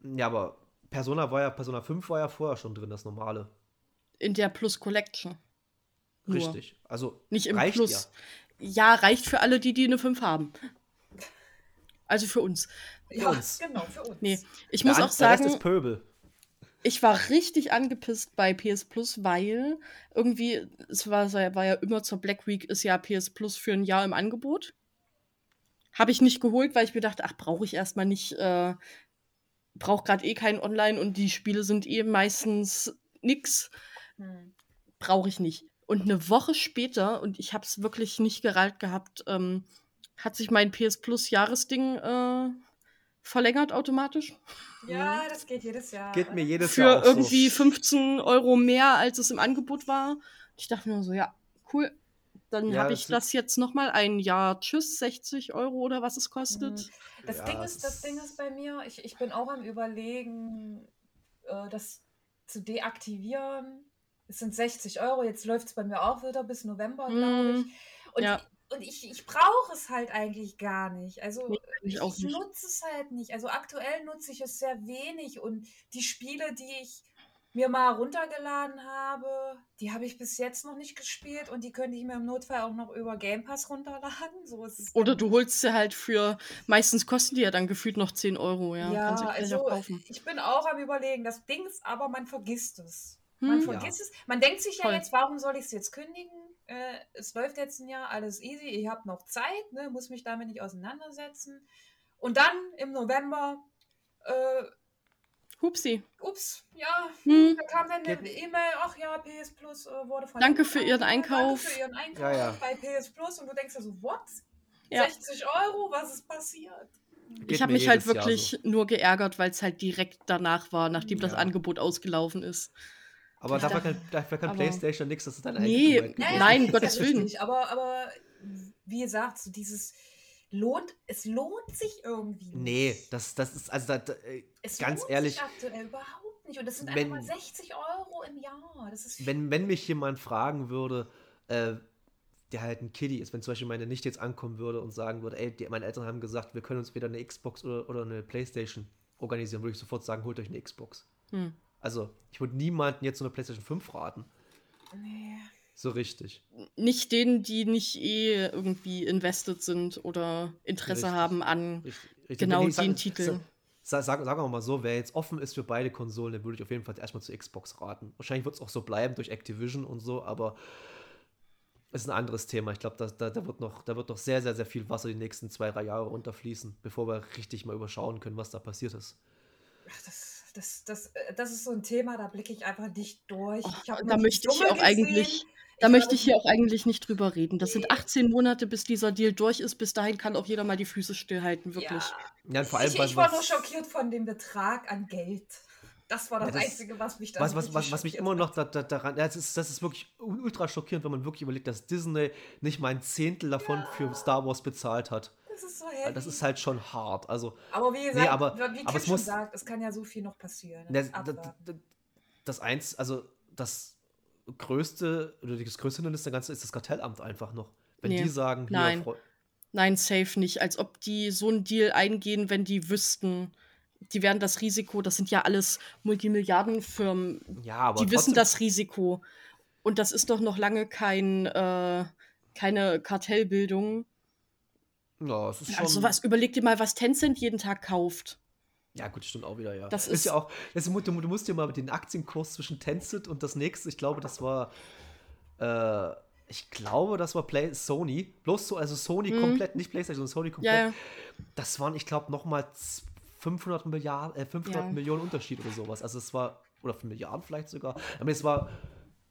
Ja, aber Persona war ja, Persona 5 war ja vorher schon drin, das normale. In der Plus Collection. Nur. Richtig. Also Nicht im reicht Plus. Ja. reicht für alle, die, die eine 5 haben. Also für uns. ja, uns. genau, für uns. Nee, ich Der muss auch Der Rest sagen, ist Pöbel. Ich war richtig angepisst bei PS Plus, weil irgendwie, es war, war ja immer zur Black Week, ist ja PS Plus für ein Jahr im Angebot. Habe ich nicht geholt, weil ich mir dachte, ach, brauche ich erstmal nicht, äh, brauche gerade eh kein Online und die Spiele sind eh meistens nix, Hm. brauche ich nicht. Und eine Woche später, und ich habe es wirklich nicht gerallt gehabt, ähm, hat sich mein PS Plus Jahresding äh, verlängert automatisch. Ja, das geht jedes Jahr. Geht mir jedes für Jahr auch irgendwie so. 15 Euro mehr, als es im Angebot war. Ich dachte mir so, ja, cool. Dann Ja, habe ich das jetzt noch mal ein Jahr. Tschüss, 60 Euro oder was es kostet. Mhm. Das, Ja, Ding ist, das ist- Ding ist bei mir, ich, ich bin auch am überlegen, äh, das zu deaktivieren. Es sind 60 Euro, jetzt läuft es bei mir auch wieder bis November, glaube ich. Mhm. Und, Ja. und ich, ich brauche es halt eigentlich gar nicht. Also Nee, ich ich, ich nutze es halt nicht. Also aktuell nutze ich es sehr wenig und die Spiele, die ich mir mal runtergeladen habe, die habe ich bis jetzt noch nicht gespielt und die könnte ich mir im Notfall auch noch über Game Pass runterladen. So ist es Oder du holst sie halt für, meistens kosten die ja dann gefühlt noch 10 Euro, ja. Ja, also auch kaufen. ich bin auch am überlegen. Das Ding ist aber, man vergisst es. Man Hm? vergisst es. Man denkt sich ja Voll. jetzt, warum soll ich es jetzt kündigen? Äh, es läuft jetzt ein Jahr, alles easy. Ich habe noch Zeit, ne, muss mich damit nicht auseinandersetzen. Und dann im November, äh, Hupsi. ups, ja, Hm. da kam dann eine E-Mail, ach ja, PS Plus äh, wurde von Danke für Ihren Danke Einkauf. für Ihren Einkauf Ja, ja. bei PS Plus und du denkst dir so, what? Ja. 60 Euro, was ist passiert? Geht Ich habe mich halt wirklich nur geärgert, weil es halt direkt danach war, nachdem das. Angebot ausgelaufen ist. Aber Ich dafür dachte- kann, dafür kann aber- PlayStation nichts, das ist dein Nee, Nein, Gottes Willen. Aber, aber wie gesagt, so dieses lohnt, es lohnt sich irgendwie nicht. Nee, das, das ist, also da, da, äh, es ganz lohnt ehrlich, sich aktuell überhaupt nicht. Und das sind wenn- einfach mal 60 Euro im Jahr. Das ist wenn, wenn mich jemand fragen würde, äh, der halt ein Kiddie ist, wenn zum Beispiel meine Nichte jetzt ankommen würde und sagen würde, ey, die, meine Eltern haben gesagt, wir können uns wieder eine Xbox oder, oder eine Playstation organisieren, würde ich sofort sagen, holt euch eine Xbox. Hm. Also, ich würde niemanden jetzt so eine Playstation 5 raten. nee. So richtig. Nicht denen, die nicht eh irgendwie invested sind oder Interesse Richtig. haben an richtig, richtig. genau ich- den sag- Titeln. Sa- Sagen, sagen wir mal so, wer jetzt offen ist für beide Konsolen, dann würde ich auf jeden Fall erstmal zu Xbox raten. Wahrscheinlich wird es auch so bleiben durch Activision und so, aber es ist ein anderes Thema. Ich glaube, da, da, da, wird noch, da wird noch sehr, sehr, sehr viel Wasser die nächsten zwei, drei Jahre runterfließen, bevor wir richtig mal überschauen können, was da passiert ist. Ach, das, das, das, äh, das ist so ein Thema, da blicke ich einfach nicht durch. Hab da möchte ich auch gesehen. eigentlich, da Ich möchte ich hier auch eigentlich nicht drüber reden. Das sind Nee. 18 Monate, bis dieser Deal durch ist. Bis dahin kann auch jeder mal die Füße stillhalten, wirklich. Ja, und vor allem, ich, was, ich war nur schockiert von dem Betrag an Geld. Das war das, Ja, das- Einzige, was mich da was, was, was, was mich immer noch da, da, daran, ja, das ist, das ist wirklich ultra schockierend, wenn man wirklich überlegt, dass Disney nicht mal ein Zehntel davon für Star Wars bezahlt hat. Das ist so heavy. Das ist halt schon hart. Also, aber wie gesagt, Nee, aber- wie Kim aber es schon muss- sagt, es kann ja so viel noch passieren. Das, Das das, das eins, also das größte, oder das größte Hindernis der ganzen ist das Kartellamt einfach noch. Wenn Nee, die sagen, hier, nein. Nein, safe nicht. Als ob die so einen Deal eingehen, wenn die wüssten, die werden das Risiko, das sind ja alles Multimilliardenfirmen, ja, aber die wissen das Risiko. Und das ist doch noch lange kein, äh, keine Kartellbildung. Ja, es ist schon. Also was, überleg dir mal, was Tencent jeden Tag kauft. Ja, gut, stimmt auch wieder, ja. Das ist, ist- ja auch, das, du, du musst dir mal den Aktienkurs zwischen Tencent und das nächste, ich glaube, das war, äh, ich glaube, das war Play Sony. Bloß so, also Sony Mhm. komplett, nicht PlayStation, sondern Sony komplett. Ja, ja. Das waren, ich glaube, nochmal 500 Milliarden, äh, 500 Ja. Millionen Unterschied oder sowas. Also es war, oder 5 Milliarden vielleicht sogar. Aber es war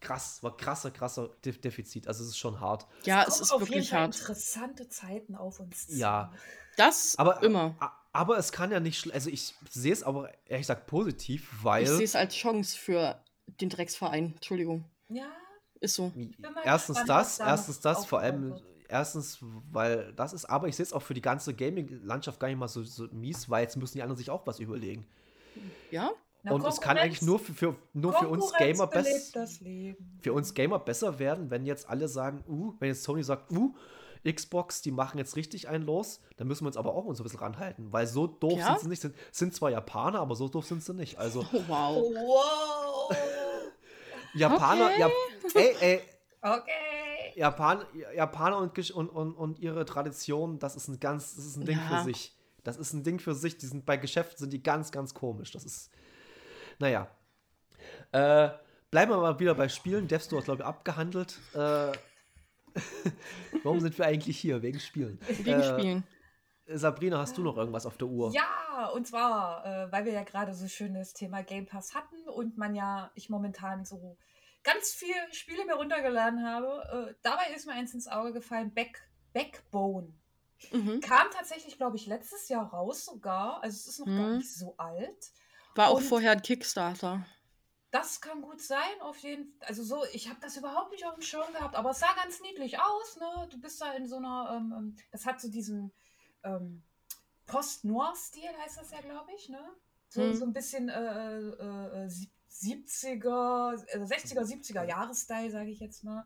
krass, war krasser, krasser De Defizit. Also es ist schon hart. Ja, kommen es ist auf jeden wirklich Fall hart. interessante Zeiten auf uns zu. Ja. Das Aber immer. Aber es kann ja nicht, also ich sehe es aber ehrlich gesagt positiv, weil Ich sehe es als Chance für den Drecksverein. Entschuldigung. Ja, Ist so. erstens das, da erstens das, vor allem erstens, weil das ist, aber ich sehe es auch für die ganze Gaming-Landschaft gar nicht mal so, so mies, weil jetzt müssen die anderen sich auch was überlegen. Ja? Na, Und es kann eigentlich nur für, für, nur für uns Gamer besser. das Leben. für uns Gamer besser werden, wenn jetzt alle sagen, uh, wenn jetzt Sony sagt, uh, Xbox, die machen jetzt richtig einen los, dann müssen wir uns aber auch uns ein bisschen ranhalten, weil so doof Ja? sind sie nicht. Sind, sind zwar Japaner, aber so doof sind sie nicht. Also Oh, wow. Wow. Japaner, Okay. ja, ey, ey, Okay. Japan, Japaner und, und, und, und ihre Tradition, das ist ein ganz, das ist ein Ding Ja. für sich. Das ist ein Ding für sich. Die sind bei Geschäften sind die ganz, ganz komisch. Das ist, naja. Äh, bleiben wir mal wieder bei Spielen. Death Store, glaube ich, abgehandelt. Äh, warum sind wir eigentlich hier? Wegen Spielen. Wegen Äh, Spielen. Sabrina, hast du noch irgendwas auf der Uhr? Ja, und zwar, äh, weil wir ja gerade so schön das Thema Game Pass hatten und man ja, ich momentan so ganz viele Spiele mir runtergeladen habe. Äh, dabei ist mir eins ins Auge gefallen, Back, Backbone. Mhm. Kam tatsächlich, glaube ich, letztes Jahr raus sogar. Also es ist noch gar Mhm. nicht so alt. War auch und- vorher ein Kickstarter. Das kann gut sein, auf jeden Fall. Also so, ich habe das überhaupt nicht auf dem Schirm gehabt, aber es sah ganz niedlich aus, ne? Du bist da in so einer, ähm, ähm, das hat so diesen ähm, Post-Noir-Stil, heißt das ja, glaube ich, ne? So, Hm. so ein bisschen äh, äh, äh, sieb- 70er, äh, 60er, 70er Jahres-Style, sage ich jetzt mal.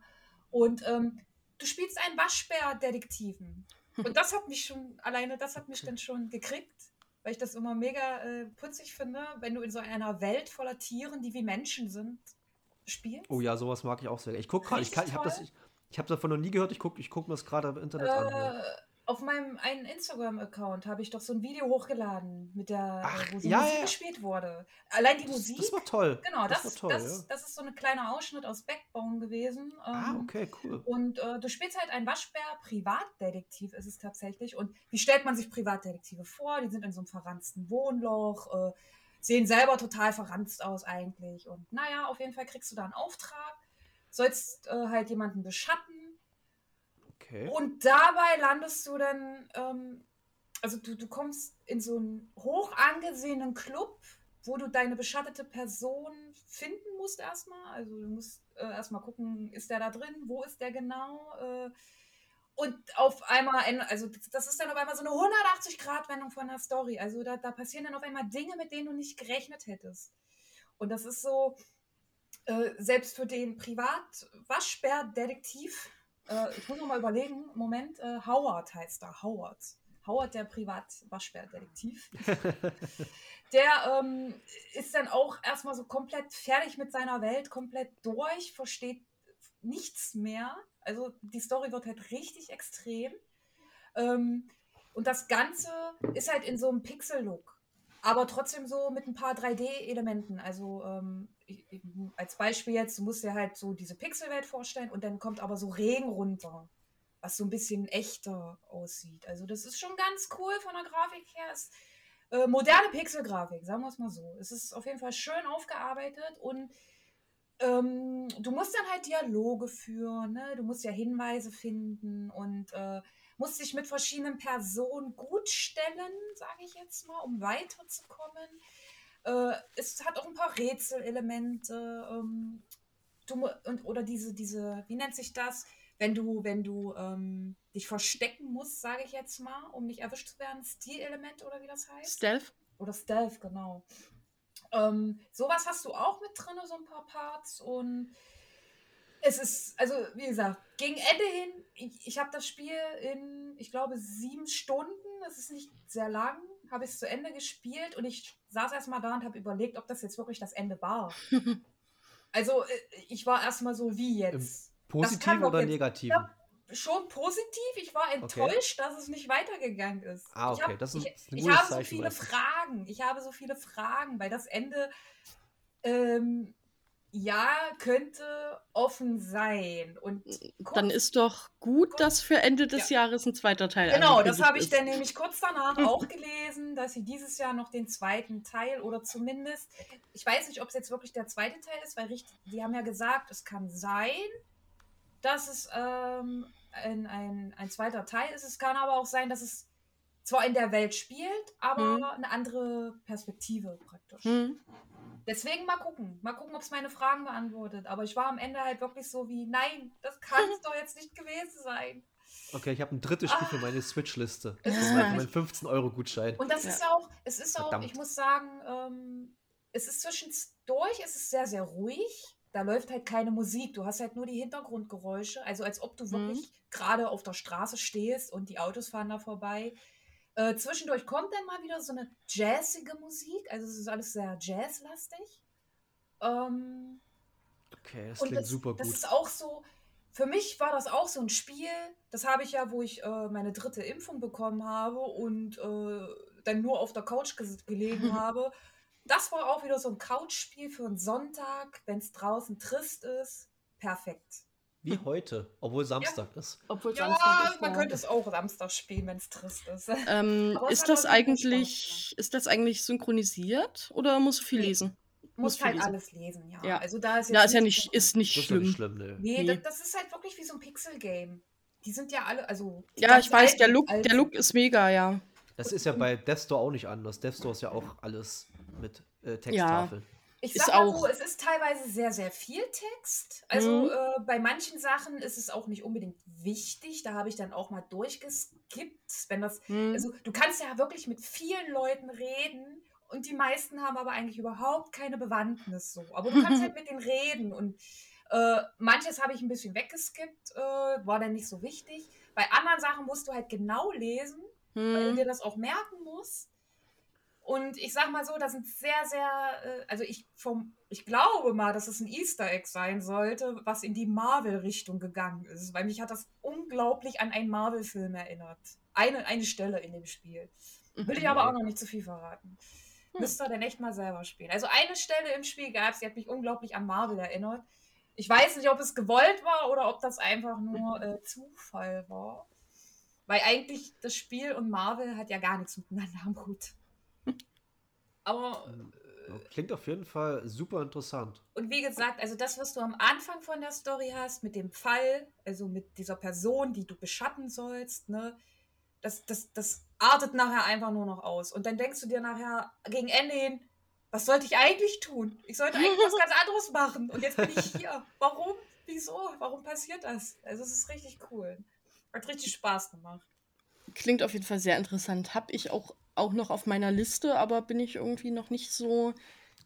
Und ähm, du spielst einen Waschbär-Detektiven. Und das hat mich schon, alleine das hat mich dann schon gekriegt, weil ich das immer mega äh, putzig finde, wenn du in so einer Welt voller Tieren, die wie Menschen sind, spielst. Oh ja, sowas mag ich auch sehr. Ich gucke gerade, ich, kann- ich habe das, ich, ich habe davon noch nie gehört. Ich gucke ich guck mir das gerade im Internet an. Ja. Auf meinem einen Instagram-Account habe ich doch so ein Video hochgeladen, mit der, Ach, äh, wo so ja, Musik ja. gespielt wurde. Allein die Das, Musik. das war toll. genau, das, war das, toll. das, ja. das ist so ein kleiner Ausschnitt aus Backbone gewesen. Ah, ähm, okay, cool. Und äh, du spielst halt ein Waschbär-Privatdetektiv, ist es tatsächlich. Und wie stellt man sich Privatdetektive vor? Die sind in so einem verranzten Wohnloch, äh, sehen selber total verranzt aus eigentlich. Und naja, auf jeden Fall kriegst du da einen Auftrag, sollst äh, halt jemanden beschatten. Okay. Und dabei landest du dann ähm, also du, du kommst in so einen hoch angesehenen Club, wo du deine beschattete Person finden musst erstmal. Also du musst äh, erstmal gucken, ist der da drin, wo ist der genau? Äh, und auf einmal, ein- also das ist dann auf einmal so eine 180-Grad-Wendung von der Story. Also da, da passieren dann auf einmal Dinge, mit denen du nicht gerechnet hättest. Und das ist so, äh, selbst für den Privat-Waschbär-Detektiv, äh, ich muss noch mal überlegen, Moment, äh, Howard heißt er, Howard. Howard, der Privat-Waschbär-Detektiv. der ähm, ist dann auch erstmal so komplett fertig mit seiner Welt, komplett durch, versteht nichts mehr. Also die Story wird halt richtig extrem. Ähm, und das Ganze ist halt in so einem Pixel-Look. Aber trotzdem so mit ein paar 3D-Elementen. Also ähm, als Beispiel jetzt, du musst dir halt so diese Pixelwelt vorstellen und dann kommt aber so Regen runter, was so ein bisschen echter aussieht. Also das ist schon ganz cool von der Grafik her. Es, äh, moderne Pixelgrafik, sagen wir es mal so. Es ist auf jeden Fall schön aufgearbeitet und ähm, du musst dann halt Dialoge führen, ne? du musst ja Hinweise finden und äh, musst dich mit verschiedenen Personen gut stellen, sage ich jetzt mal, um weiterzukommen. Äh, es hat auch ein paar Rätselelemente. Ähm, du, und, oder diese, diese, wie nennt sich das? Wenn du, wenn du ähm, dich verstecken musst, sage ich jetzt mal, um nicht erwischt zu werden, Stilelement oder wie das heißt. Stealth? Oder Stealth, genau. Ähm, sowas hast du auch mit drin, so ein paar Parts. Und es ist, also wie gesagt, gegen Ende hin, ich, ich habe das Spiel in, ich glaube, sieben Stunden, das ist nicht sehr lang, habe ich es zu Ende gespielt und ich saß erstmal da und habe überlegt, ob das jetzt wirklich das Ende war. also äh, ich war erstmal so, wie jetzt? doch oder jetzt- negativen? Ja, schon positiv. Ich war enttäuscht, dass es nicht weitergegangen ist. Ah, okay, hab, das ist ich, ich habe so viele. Fragen. Ich habe so viele Fragen, weil das Ende ähm, ja könnte offen sein. Und kurz, Dann ist doch gut, dass für Ende des Jahres ein zweiter Teil Genau, das habe ich dann nämlich kurz danach auch gelesen, dass sie dieses Jahr noch den zweiten Teil oder zumindest, ich weiß nicht, ob es jetzt wirklich der zweite Teil ist, weil richtig, die haben ja gesagt, es kann sein, dass es ähm, ein, ein, ein zweiter Teil ist. Es kann aber auch sein, dass es zwar in der Welt spielt, aber Hm. eine andere Perspektive praktisch. Hm. Deswegen mal gucken. Mal gucken, ob es meine Fragen beantwortet. Aber ich war am Ende halt wirklich so wie, nein, das kann es doch jetzt nicht gewesen sein. Okay, ich habe ein drittes Spiel für meine Switch-Liste. Wirklich- mein 15-Euro-Gutschein. Und das Ja. ist auch, es ist auch, Verdammt. ich muss sagen, ähm, es ist zwischendurch, es ist sehr, sehr ruhig. Da läuft halt keine Musik. Du hast halt nur die Hintergrundgeräusche. Also als ob du Mhm. wirklich gerade auf der Straße stehst und die Autos fahren da vorbei. Äh, zwischendurch kommt dann mal wieder so eine jazzige Musik. Also es ist alles sehr jazzlastig. Ähm, Okay, das klingt das, super das gut. ist auch so, für mich war das auch so ein Spiel, das habe ich ja, wo ich äh, meine dritte Impfung bekommen habe und äh, dann nur auf der Couch ges- gelegen habe. Das war auch wieder so ein Couchspiel für einen Sonntag, wenn es draußen trist ist. Perfekt. Wie heute, obwohl Samstag ist. Obwohl Ja, Samstag ist, man ja. könnte es auch Samstag spielen, wenn es trist ist. Ähm, ist das eigentlich, ist das eigentlich synchronisiert oder musst du viel Nee. lesen? Muss viel halt lesen. alles lesen, ja. Ja. Also da ist Ja, ist ja nicht, ist nicht Das ist ja schlimm. nicht schlimm, ne. Nee, Nee. Das, das ist halt wirklich wie so ein Pixel-Game. Die sind ja alle, also. Ja, ich weiß, der Look, der Look ist mega, ja. Das ist ja bei Death Store auch nicht anders. Death Store ist ja auch alles mit äh, Texttafeln. Ich sag mal auch- so, es ist teilweise sehr, sehr viel Text. Also Mhm. äh, bei manchen Sachen ist es auch nicht unbedingt wichtig. Da habe ich dann auch mal durchgeskippt. Wenn das, Hm. also du kannst ja wirklich mit vielen Leuten reden und die meisten haben aber eigentlich überhaupt keine Bewandtnis so. Aber du kannst halt mit denen reden und äh, manches habe ich ein bisschen weggeskippt, äh, war dann nicht so wichtig. Bei anderen Sachen musst du halt genau lesen weil du Hm. dir das auch merken musst. Und ich sag mal so, das sind sehr, sehr, äh, also ich vom, ich glaube mal, dass es ein Easter Egg sein sollte, was in die Marvel-Richtung gegangen ist, weil mich hat das unglaublich an einen Marvel-Film erinnert. Eine, eine Stelle in dem Spiel. Will ich aber auch noch nicht zu viel verraten. Hm. Müsst ihr dann echt mal selber spielen. Also eine Stelle im Spiel gab es, die hat mich unglaublich an Marvel erinnert. Ich weiß nicht, ob es gewollt war oder ob das einfach nur äh, Zufall war. Weil eigentlich das Spiel und Marvel hat ja gar nichts miteinander am Hut. Aber, Ja, Klingt auf jeden Fall super interessant. und wie gesagt, also das, was du am Anfang von der Story hast, mit dem Fall, also mit dieser Person, die du beschatten sollst, ne, das, das, das artet nachher einfach nur noch aus. Und dann denkst du dir nachher gegen Ende hin, was sollte ich eigentlich tun? Ich sollte eigentlich was ganz anderes machen. Und jetzt bin ich hier. Warum? Wieso? Warum passiert das? Also es ist richtig cool. Hat richtig Spaß gemacht. Klingt auf jeden Fall sehr interessant. Hab ich auch, auch noch auf meiner Liste, aber bin ich irgendwie noch nicht so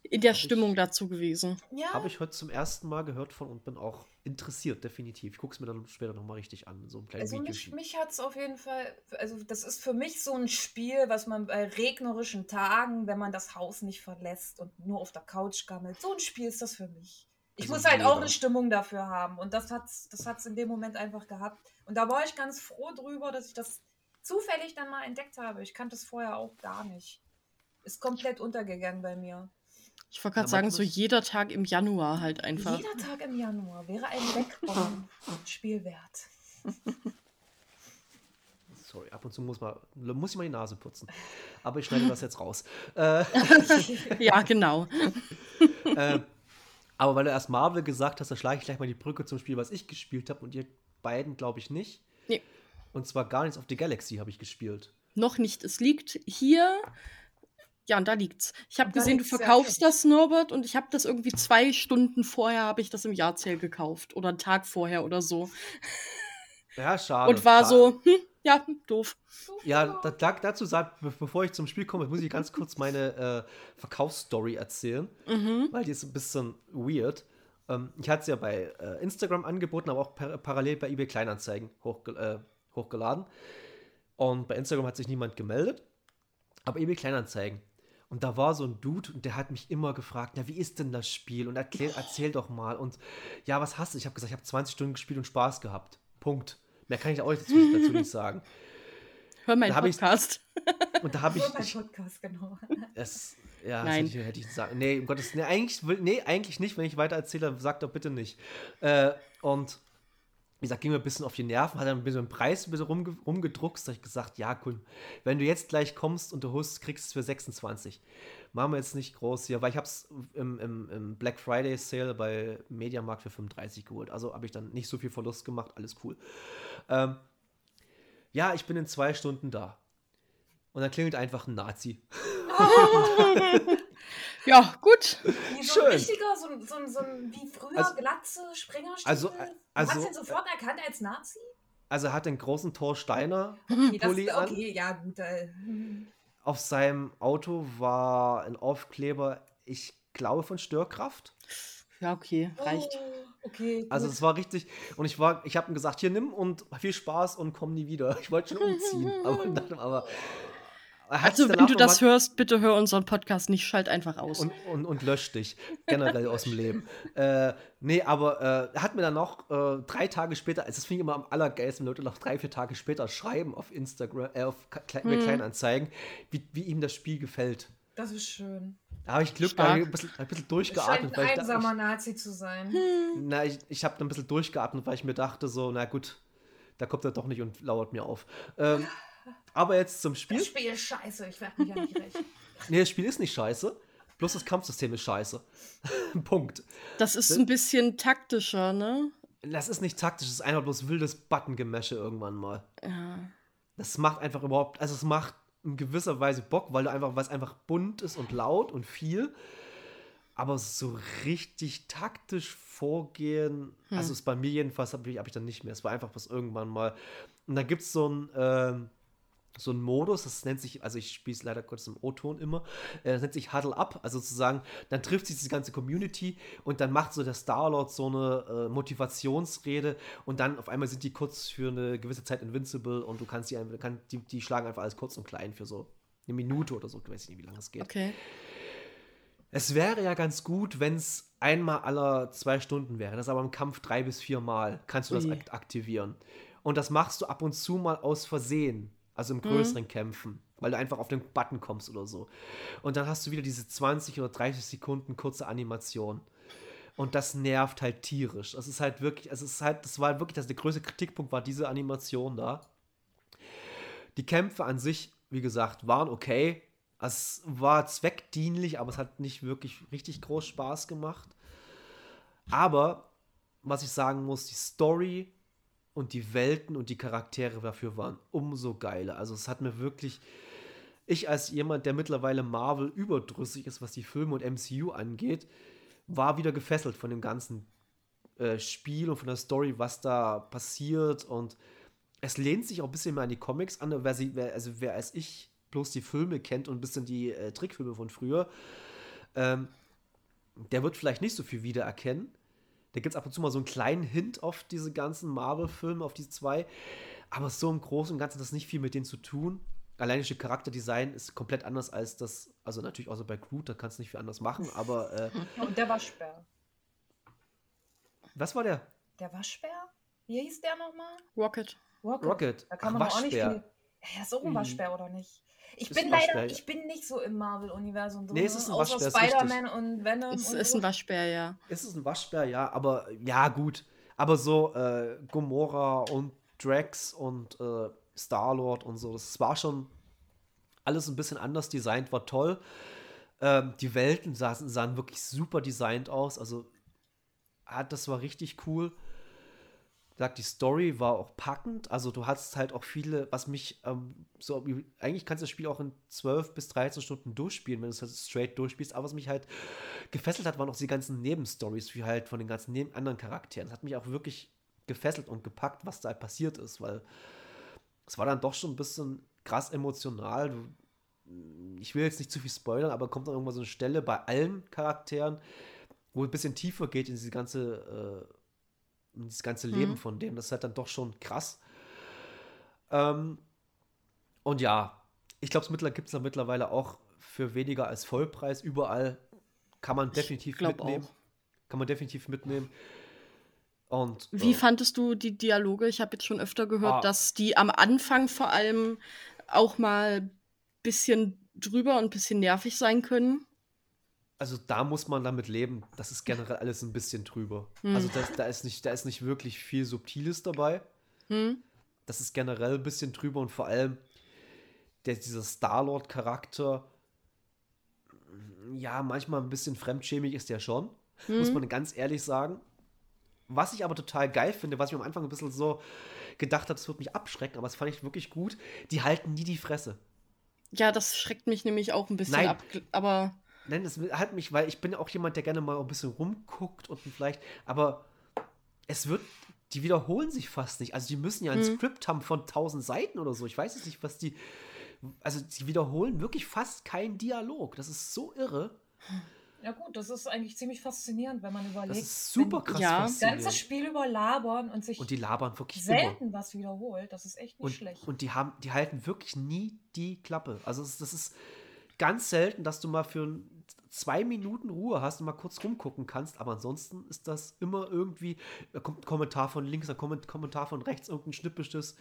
in der Hab ich- Stimmung dazu gewesen. Ja. Habe ich heute zum ersten Mal gehört von und bin auch interessiert, definitiv. Ich gucke es mir dann später nochmal richtig an, so ein kleines Also Video. mich, mich hat es auf jeden Fall, also das ist für mich so ein Spiel, was man bei regnerischen Tagen, wenn man das Haus nicht verlässt und nur auf der Couch gammelt, so ein Spiel ist das für mich. Ich Also muss halt auch eine Stimmung dafür haben und das hat's, das hat's in dem Moment einfach gehabt. Und da war ich ganz froh drüber, dass ich das zufällig dann mal entdeckt habe. Ich kannte es vorher auch gar nicht. Ist komplett untergegangen bei mir. Ich wollte gerade sagen, so jeder Tag im Januar halt einfach. Jeder Tag im Januar wäre ein Wegbauen-Spiel wert. Sorry, ab und zu muss, man, muss ich mal die Nase putzen. Aber ich schneide das jetzt raus. Äh, Ja, genau. äh, aber weil du erst Marvel gesagt hast, da schlage ich gleich mal die Brücke zum Spiel, was ich gespielt habe und ihr beiden, glaube ich, nicht. Nee. Und zwar Guardians of the Galaxy habe ich gespielt. Noch nicht. Es liegt hier. Ja, und da liegt's. Ich habe gesehen, du verkaufst das, Norbert, und ich habe das irgendwie zwei Stunden vorher habe ich das im Jahrzähl gekauft. Oder einen Tag vorher oder so. Ja, schade. und war schade. so, hm, ja, doof. Ja, da, da, dazu sagt, be- bevor ich zum Spiel komme, muss ich ganz kurz meine äh, Verkaufsstory erzählen, Mhm. weil die ist ein bisschen weird. Ähm, ich hatte es ja bei äh, Instagram angeboten, aber auch par parallel bei eBay Kleinanzeigen hochge äh, hochgeladen. Und bei Instagram hat sich niemand gemeldet, aber eBay Kleinanzeigen. Und da war so ein Dude und der hat mich immer gefragt, na, wie ist denn das Spiel? Und erklär, erzähl doch mal. Und ja, was hast du? Ich habe gesagt, ich habe 20 Stunden gespielt und Spaß gehabt. Punkt. Mehr kann ich auch dazu, dazu nicht sagen. Hör meinen Da hab ich- Podcast. Und da habe ich, Nur mein ich Podcast, genau. es, ja, Nein. das hätte ich, hätte ich sagen. Nee, um Gottes, nee, eigentlich, will- nee, eigentlich nicht. Wenn ich weiter erzähle, sag doch bitte nicht. Äh, und wie gesagt, ging mir ein bisschen auf die Nerven, hat dann ein bisschen den Preis ein bisschen rumge rumgedruckst. Da hab ich gesagt, ja, cool, wenn du jetzt gleich kommst und du holst, kriegst es für 26. Machen wir jetzt nicht groß hier, weil ich habe es im, im, im Black Friday Sale bei Mediamarkt für 35 geholt. Also habe ich dann nicht so viel Verlust gemacht, alles cool. Ähm, ja, ich bin in zwei Stunden da. Und dann klingelt einfach ein Nazi. Ja, gut. Wie so Schön. ein richtiger, so, ein- so, ein- so ein wie früher Also- Glatze, Springerstiefel. Also- du also- hast ihn sofort erkannt als Nazi? Also er hat den großen Thor Steiner Okay, das, Pulli an. okay ja gut. Äh, Auf seinem Auto war ein Aufkleber, ich glaube von Störkraft. Ja, okay, reicht. Oh, okay, gut. Also es war richtig. Und ich war, ich habe ihm gesagt, hier nimm und viel Spaß und komm nie wieder. Ich wollte schon umziehen. aber, aber er Also, wenn du das hörst, bitte hör unseren Podcast nicht, schalt einfach aus. und, und, und löscht dich generell aus dem Leben. Äh, nee, aber äh, er hat mir dann noch äh, drei Tage später, also das finde ich immer am allergeilsten, Leute noch drei, vier Tage später schreiben auf Instagram, äh, auf Kle Hm. Kleinanzeigen, wie, wie ihm das Spiel gefällt. das ist schön. Da habe ich Glück, da habe ich ein bisschen, ein bisschen durchgeatmet. scheint Weil ein ich, da, einsamer Nazi zu sein. ich, na, ich, ich habe ein bisschen durchgeatmet, weil ich mir dachte, so, na gut, da kommt er doch nicht und lauert mir auf. Ähm, aber jetzt zum Spiel. Das Spiel ist scheiße, ich werde mich ja nicht recht. Nee, das Spiel ist nicht scheiße. Bloß das Kampfsystem ist scheiße. Punkt. Das ist ein bisschen taktischer, ne? Das ist nicht taktisch, das ist einfach bloß wildes Button-Gemäsche irgendwann mal. Ja. Das macht einfach überhaupt, also es macht in gewisser Weise Bock, weil du einfach, was einfach bunt ist und laut und viel. Aber so richtig taktisch vorgehen, also ist bei mir jedenfalls, habe ich, hab ich dann nicht mehr. Es war einfach bloß irgendwann mal. Und da gibt es so ein, ähm, so einen Modus, das nennt sich, also ich spiele es leider kurz im O-Ton immer, äh, das nennt sich Huddle Up, also sozusagen, dann trifft sich diese ganze Community und dann macht so der Star-Lord so eine äh, Motivationsrede und dann auf einmal sind die kurz für eine gewisse Zeit invincible und du kannst die, einfach- kann, die, die schlagen einfach alles kurz und klein für so eine Minute oder so, ich weiß nicht, wie lange es geht. Okay. Es wäre ja ganz gut, wenn es einmal aller zwei Stunden wäre. Das ist aber im Kampf drei bis vier Mal kannst du das Ui. akt aktivieren. Und das machst du ab und zu mal aus Versehen. Also im größeren Kämpfen. Weil du einfach auf den Button kommst oder so. Und dann hast du wieder diese 20 oder 30 Sekunden kurze Animation. Und das nervt halt tierisch. Das ist halt wirklich, es ist halt, das war wirklich, das der größte Kritikpunkt war diese Animation da. Die Kämpfe an sich, wie gesagt, waren okay. Es war zweckdienlich, aber es hat nicht wirklich richtig groß Spaß gemacht. Aber, was ich sagen muss, die Story und die Welten und die Charaktere dafür waren umso geiler. Also es hat mir wirklich, ich als jemand, der mittlerweile Marvel überdrüssig ist, was die Filme und MCU angeht, war wieder gefesselt von dem ganzen äh, Spiel und von der Story, was da passiert und es lehnt sich auch ein bisschen mehr an die Comics an, wer sie, wer, also wer als ich bloß die Filme kennt und ein bisschen die äh, Trickfilme von früher, ähm, der wird vielleicht nicht so viel wiedererkennen. Da gibt es ab und zu mal so einen kleinen Hint auf diese ganzen Marvel-Filme, auf die zwei. Aber so im Großen und Ganzen hat das nicht viel mit denen zu tun. Allein das Charakterdesign ist komplett anders als das, also natürlich außer bei Groot, da kannst du nicht viel anders machen, aber äh, Und der Waschbär. was war der? Der Waschbär? Wie hieß der nochmal? Rocket. Rocket. Rocket. Da kann Ach, man doch auch nicht Waschbär. viel. Ja, ist auch ein Mhm. Waschbär, oder nicht? Ich bin leider, Waschbär, ich bin nicht so im Marvel-Universum drin. Nee, es ist ein außer Waschbär. Spider-Man und Venom. Es und ist so. ein Waschbär, ja. Es ist ein Waschbär, ja, aber ja, gut. Aber so äh, Gomorra und Drax und äh, Star-Lord und so, das war schon alles ein bisschen anders designt, war toll. Ähm, die Welten sahen, sahen wirklich super designt aus, also ah, das war richtig cool. Sagt, die Story war auch packend, also du hattest halt auch viele, was mich ähm, so, eigentlich kannst du das Spiel auch in 12 bis 13 Stunden durchspielen, wenn du es halt straight durchspielst, aber was mich halt gefesselt hat, waren auch die ganzen Nebenstories, wie halt von den ganzen neben anderen Charakteren. Das hat mich auch wirklich gefesselt und gepackt, was da halt passiert ist, weil es war dann doch schon ein bisschen krass emotional. Ich will jetzt nicht zu viel spoilern, aber kommt dann irgendwann so eine Stelle bei allen Charakteren, wo ein bisschen tiefer geht in diese ganze, äh, in dieses ganze Leben Mhm. von dem. Das ist halt dann doch schon krass. Ähm, und ja, ich glaube, es gibt es mittlerweile auch für weniger als Vollpreis überall. Kann man definitiv mitnehmen. auch. Kann man definitiv mitnehmen. Und Wie äh, fandest du die Dialoge? Ich habe jetzt schon öfter gehört, Ah. dass die am Anfang vor allem auch mal ein bisschen drüber und ein bisschen nervig sein können. Also da muss man damit leben. Das ist generell alles ein bisschen drüber. Hm. Also das, da, ist nicht, da ist nicht wirklich viel Subtiles dabei. Hm? Das ist generell ein bisschen drüber und vor allem der, dieser Star-Lord-Charakter, ja, manchmal ein bisschen fremdschämig ist der schon, muss Hm? man ganz ehrlich sagen. Was ich aber total geil finde, was ich am Anfang ein bisschen so gedacht habe, das wird mich abschrecken, aber das fand ich wirklich gut, die halten nie die Fresse. Ja, das schreckt mich nämlich auch ein bisschen Nein. ab. Aber Nein, das hat mich, weil ich bin auch jemand, der gerne mal ein bisschen rumguckt und vielleicht, aber es wird, die wiederholen sich fast nicht. Also die müssen ja ein Mhm. Skript haben von 1000 Seiten oder so. Ich weiß jetzt nicht, was die, also die wiederholen wirklich fast keinen Dialog. Das ist so irre. Ja gut, das ist eigentlich ziemlich faszinierend, wenn man Das überlegt. ist super krass Ja. das faszinierend. ganze Spiel über labern und sich Und die labern wirklich immer. selten was wiederholt. Das ist echt nicht Und, schlecht. und die haben, die halten wirklich nie die Klappe. Also das ist ganz selten, dass du mal für ein- zwei Minuten Ruhe hast und mal kurz rumgucken kannst, aber ansonsten ist das immer irgendwie, da kommt ein Kommentar von links, ein Komment- Kommentar von rechts, irgendein Schnippisches.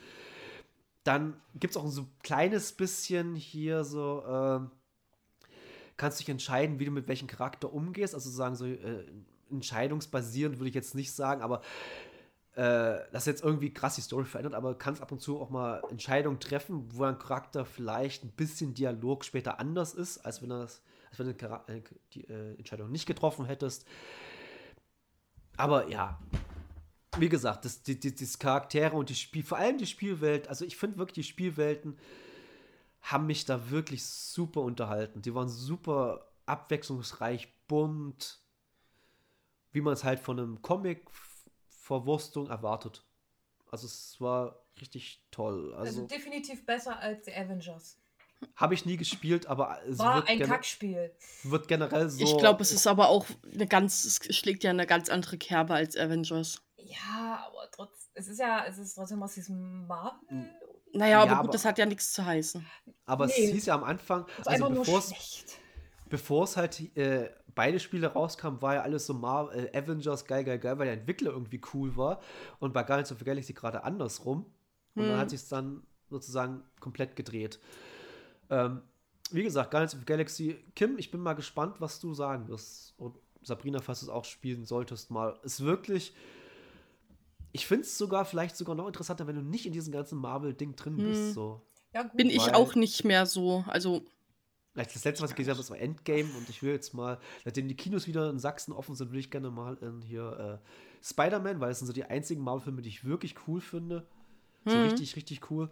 Dann gibt es auch so ein kleines bisschen hier so, ähm, kannst dich entscheiden, wie du mit welchem Charakter umgehst. Also sagen so äh, entscheidungsbasierend würde ich jetzt nicht sagen, aber äh, das jetzt irgendwie krass die Story verändert, aber kannst ab und zu auch mal Entscheidungen treffen, wo ein Charakter vielleicht ein bisschen Dialog später anders ist, als wenn, er das, als wenn du äh, die äh, Entscheidung nicht getroffen hättest. Aber ja, wie gesagt, das, die, die, das Charaktere und die Spiel, vor allem die Spielwelt, also ich finde wirklich, die Spielwelten haben mich da wirklich super unterhalten. Die waren super abwechslungsreich, bunt, wie man es halt von einem Comic-Verwurstung erwartet. Also es war richtig toll. Also, Also definitiv besser als die Avengers. Habe ich nie gespielt, aber es War wird, ein Kackspiel. wird generell so. ich glaube, es ist aber auch eine ganz, es schlägt ja eine ganz andere Kerbe als Avengers. Ja, aber trotz, es ist ja, es ist trotzdem aus diesem Marvel. Naja, Ja, aber aber- gut, das hat ja nichts zu heißen. aber Nee. es hieß ja am Anfang, also bevor es bevor es halt äh, beide Spiele rauskamen, war ja alles so Mar äh, Avengers geil, geil, geil, weil der Entwickler irgendwie cool war. Und bei Guardians of the Galaxy gerade andersrum. Und dann Hm. hat sich es dann sozusagen komplett gedreht. Ähm, wie gesagt, Guardians of the Galaxy, Kim, ich bin mal gespannt, was du sagen wirst. Und Sabrina, falls du es auch spielen solltest, mal. Ist wirklich. Ich finde es sogar vielleicht sogar noch interessanter, wenn du nicht in diesem ganzen Marvel-Ding drin Hm. bist. So. Ja, gut. Bin ich auch nicht mehr so. Also, Vielleicht Das letzte, was ich gesehen habe, das war Endgame und ich will jetzt mal, nachdem die Kinos wieder in Sachsen offen sind, will ich gerne mal in hier äh, Spider-Man, weil es sind so die einzigen Marvel-Filme, die ich wirklich cool finde. So Mhm. richtig, richtig cool.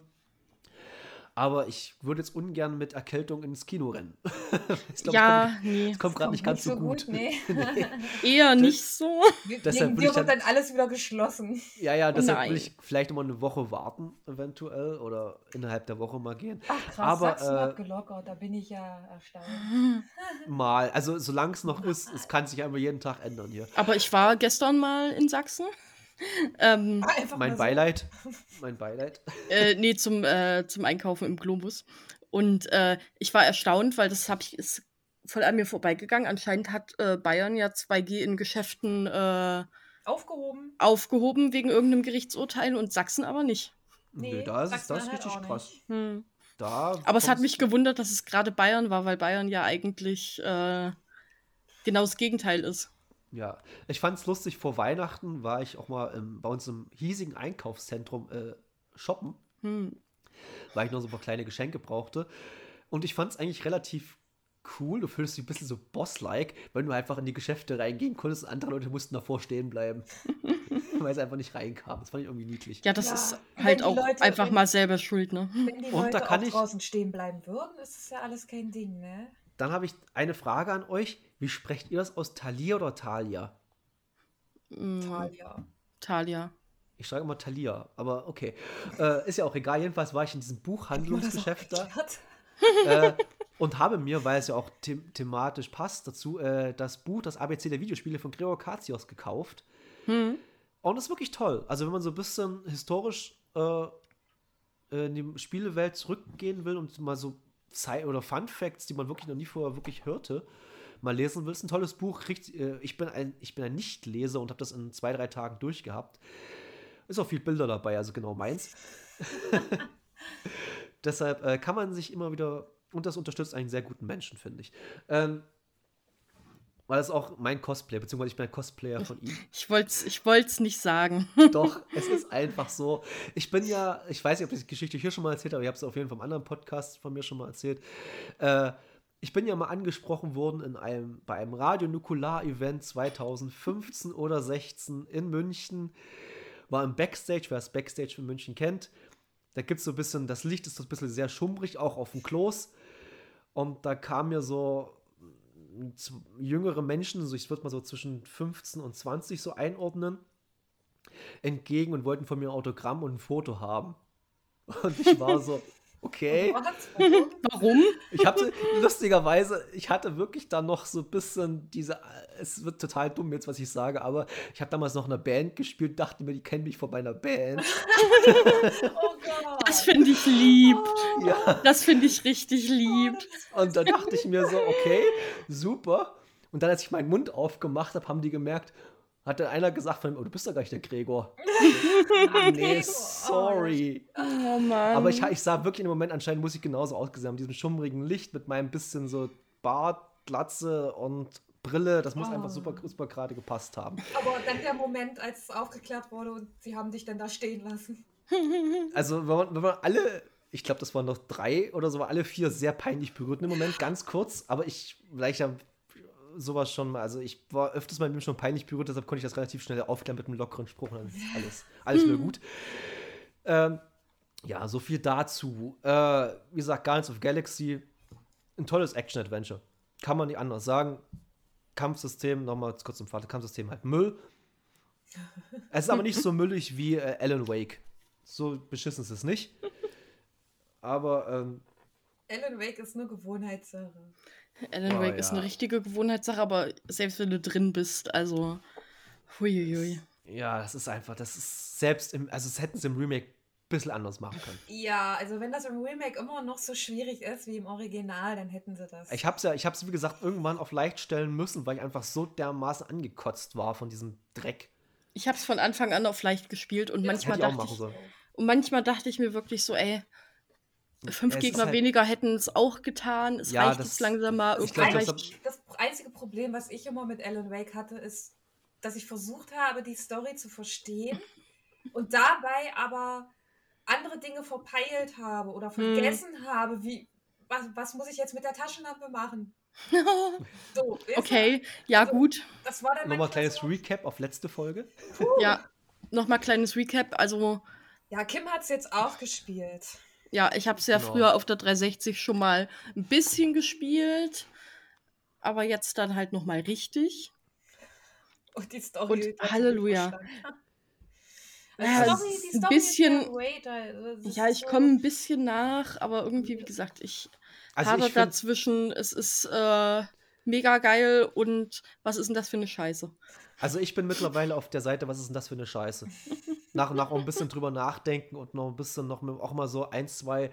Aber ich würde jetzt ungern mit Erkältung ins Kino rennen. Glaub, ja, das nee. kommt, kommt gerade nicht ganz so gut. Nee. Eher nicht so. Deshalb Wegen dir wird dann- dann alles wieder geschlossen. Ja, ja, deshalb Nein. will ich vielleicht mal eine Woche warten, eventuell, oder innerhalb der Woche mal gehen. Ach krass, Aber, Sachsen äh, hat gelockert, da bin ich ja erstaunt. Mal. Also, solange es noch ist, es kann sich einfach jeden Tag ändern hier. Aber ich war gestern mal in Sachsen. Ähm, Einfach Mein so. Beileid. Mein Beileid. äh, nee, zum, äh, zum Einkaufen im Globus. Und äh, ich war erstaunt, weil das ich, ist voll an mir vorbeigegangen. Anscheinend hat äh, Bayern ja 2G in Geschäften äh, Aufgehoben. aufgehoben wegen irgendeinem Gerichtsurteil und Sachsen aber nicht. Nee, Nee, da ist es sagt das halt richtig krass. Hm. Da Aber es hat mich gewundert, dass es gerade Bayern war, weil Bayern ja eigentlich äh, genau das Gegenteil ist. Ja, ich fand es lustig, vor Weihnachten war ich auch mal im, bei uns im hiesigen Einkaufszentrum äh, shoppen, Hm. weil ich noch so ein paar kleine Geschenke brauchte. Und ich fand es eigentlich relativ cool. Du fühlst dich ein bisschen so boss-like, wenn du einfach in die Geschäfte reingehen konntest und andere Leute mussten davor stehen bleiben. weil sie einfach nicht reinkamen. Das fand ich irgendwie niedlich. Ja, das Ja, ist halt auch Leute- einfach wenn- mal selber schuld, ne? Wenn die Und Leute da kann auch ich- draußen stehen bleiben würden, ist es ja alles kein Ding, ne? Dann habe ich eine Frage an euch. Wie sprecht ihr das aus? Thalia oder Thalia? Talia. Talia. Ich schreibe immer Thalia, aber okay. Äh, ist ja auch egal. Jedenfalls war ich in diesem Buchhandlungsgeschäft da. Äh, und habe mir, weil es ja auch them thematisch passt dazu, äh, das Buch, das ABC der Videospiele von Gregor Katsios gekauft. Hm. Und das ist wirklich toll. Also wenn man so ein bisschen historisch äh, in die Spielewelt zurückgehen will und mal so Zei oder Fun Facts, die man wirklich noch nie vorher wirklich hörte, mal lesen will, ist ein tolles Buch. Kriegt, äh, ich, bin ein, ich bin ein Nichtleser und habe das in zwei, drei Tagen durchgehabt. Ist auch viel Bilder dabei, also genau meins. Deshalb äh, kann man sich immer wieder, und das unterstützt einen sehr guten Menschen, finde ich. Ähm, weil ist auch mein Cosplay, beziehungsweise ich bin ein Cosplayer von ihm. Ich wollte es ich wollt's nicht sagen. Doch, es ist einfach so. Ich bin ja, ich weiß nicht, ob ich die Geschichte hier schon mal erzählt habe, aber ich habe es auf jeden Fall im anderen Podcast von mir schon mal erzählt. Äh, ich bin ja mal angesprochen worden in einem, bei einem Radio-Nukular-Event 2015 oder 16 in München. War im Backstage, wer das Backstage in München kennt. Da gibt es so ein bisschen, das Licht ist so ein bisschen sehr schummrig, auch auf dem Klos. Und da kamen mir so mm, jüngere Menschen, so ich würde mal so zwischen 15 und 20 so einordnen, entgegen und wollten von mir ein Autogramm und ein Foto haben. Und ich war so, okay. Was? Warum? Ich hatte, lustigerweise, ich hatte wirklich dann noch so ein bisschen diese, es wird total dumm jetzt, was ich sage, aber ich habe damals noch in einer Band gespielt, dachte mir, die kennen mich von meiner Band. Oh Gott. Das finde ich lieb. Ja, Das finde ich richtig lieb. und da dachte ich mir so, okay, super. Und dann, als ich meinen Mund aufgemacht habe, haben die gemerkt, hat dann einer gesagt von ihm, oh, du bist doch gar nicht der Gregor. nee, Gregor. sorry. Oh Mann. Aber ich, ich sah wirklich im Moment, anscheinend muss ich genauso ausgesehen haben, mit diesem schummrigen Licht, mit meinem bisschen so Bart, Glatze und Brille. Das muss Oh. einfach super, super gerade gepasst haben. Aber dann der Moment, als es aufgeklärt wurde und sie haben dich dann da stehen lassen. Also, wenn man, wenn man alle, ich glaube, das waren noch drei oder so, alle vier sehr peinlich berührt im Moment, ganz kurz, aber ich, vielleicht ja sowas schon mal, also ich war öfters mal mit ihm schon peinlich berührt, deshalb konnte ich das relativ schnell aufklären mit einem lockeren Spruch und dann ist alles, alles wieder gut. Ähm, ja, so viel dazu. Äh, wie gesagt, Guardians of Galaxy, ein tolles Action-Adventure. Kann man nicht anders sagen. Kampfsystem, nochmal kurz im Vater, Kampfsystem halt Müll. Es ist aber nicht so müllig wie äh, Alan Wake. So beschissen ist es nicht. Aber ähm, Alan Wake ist eine Gewohnheitssache. Alan Oh, Wake ist ja. eine richtige Gewohnheitssache, aber selbst wenn du drin bist, also. Huiuiui. ja, das ist einfach, das ist selbst im, also das hätten sie im Remake ein bisschen anders machen können. Ja, also wenn das im Remake immer noch so schwierig ist wie im Original, dann hätten sie das. Ich hab's ja, ich hab's wie gesagt irgendwann auf leicht stellen müssen, weil ich einfach so dermaßen angekotzt war von diesem Dreck. Ich habe es von Anfang an auf leicht gespielt und Ja, manchmal hätte ich auch dachte machen ich, sollen. und manchmal dachte ich mir wirklich so, ey, fünf Gegner halt- weniger hätten es auch getan. Es Ja, reicht das- jetzt langsam mal. ich glaub, das das einzige Problem, was ich immer mit Alan Wake hatte, ist, dass ich versucht habe, die Story zu verstehen und dabei aber andere Dinge verpeilt habe oder vergessen habe, wie was, was muss ich jetzt mit der Taschenlampe machen? So, okay, ja Also- gut. Das war dann Nochmal ein kleines Klasse- Recap auf letzte Folge. Ja, nochmal kleines Recap. Also, Ja, Kim hat es jetzt auch gespielt. Ja, ich habe es ja Genau. früher auf der 360 schon mal ein bisschen gespielt. Aber jetzt dann halt nochmal richtig. Und die Story. Und Halleluja. Ja, Story- ist die ein Story bisschen- ja ich komme ein bisschen nach, aber irgendwie, wie gesagt, ich Also habe dazwischen, es ist äh, mega geil und was ist denn das für eine Scheiße? also ich bin mittlerweile auf der Seite, was ist denn das für eine Scheiße? Nach und nach auch ein bisschen drüber nachdenken und noch ein bisschen noch auch mal so ein, zwei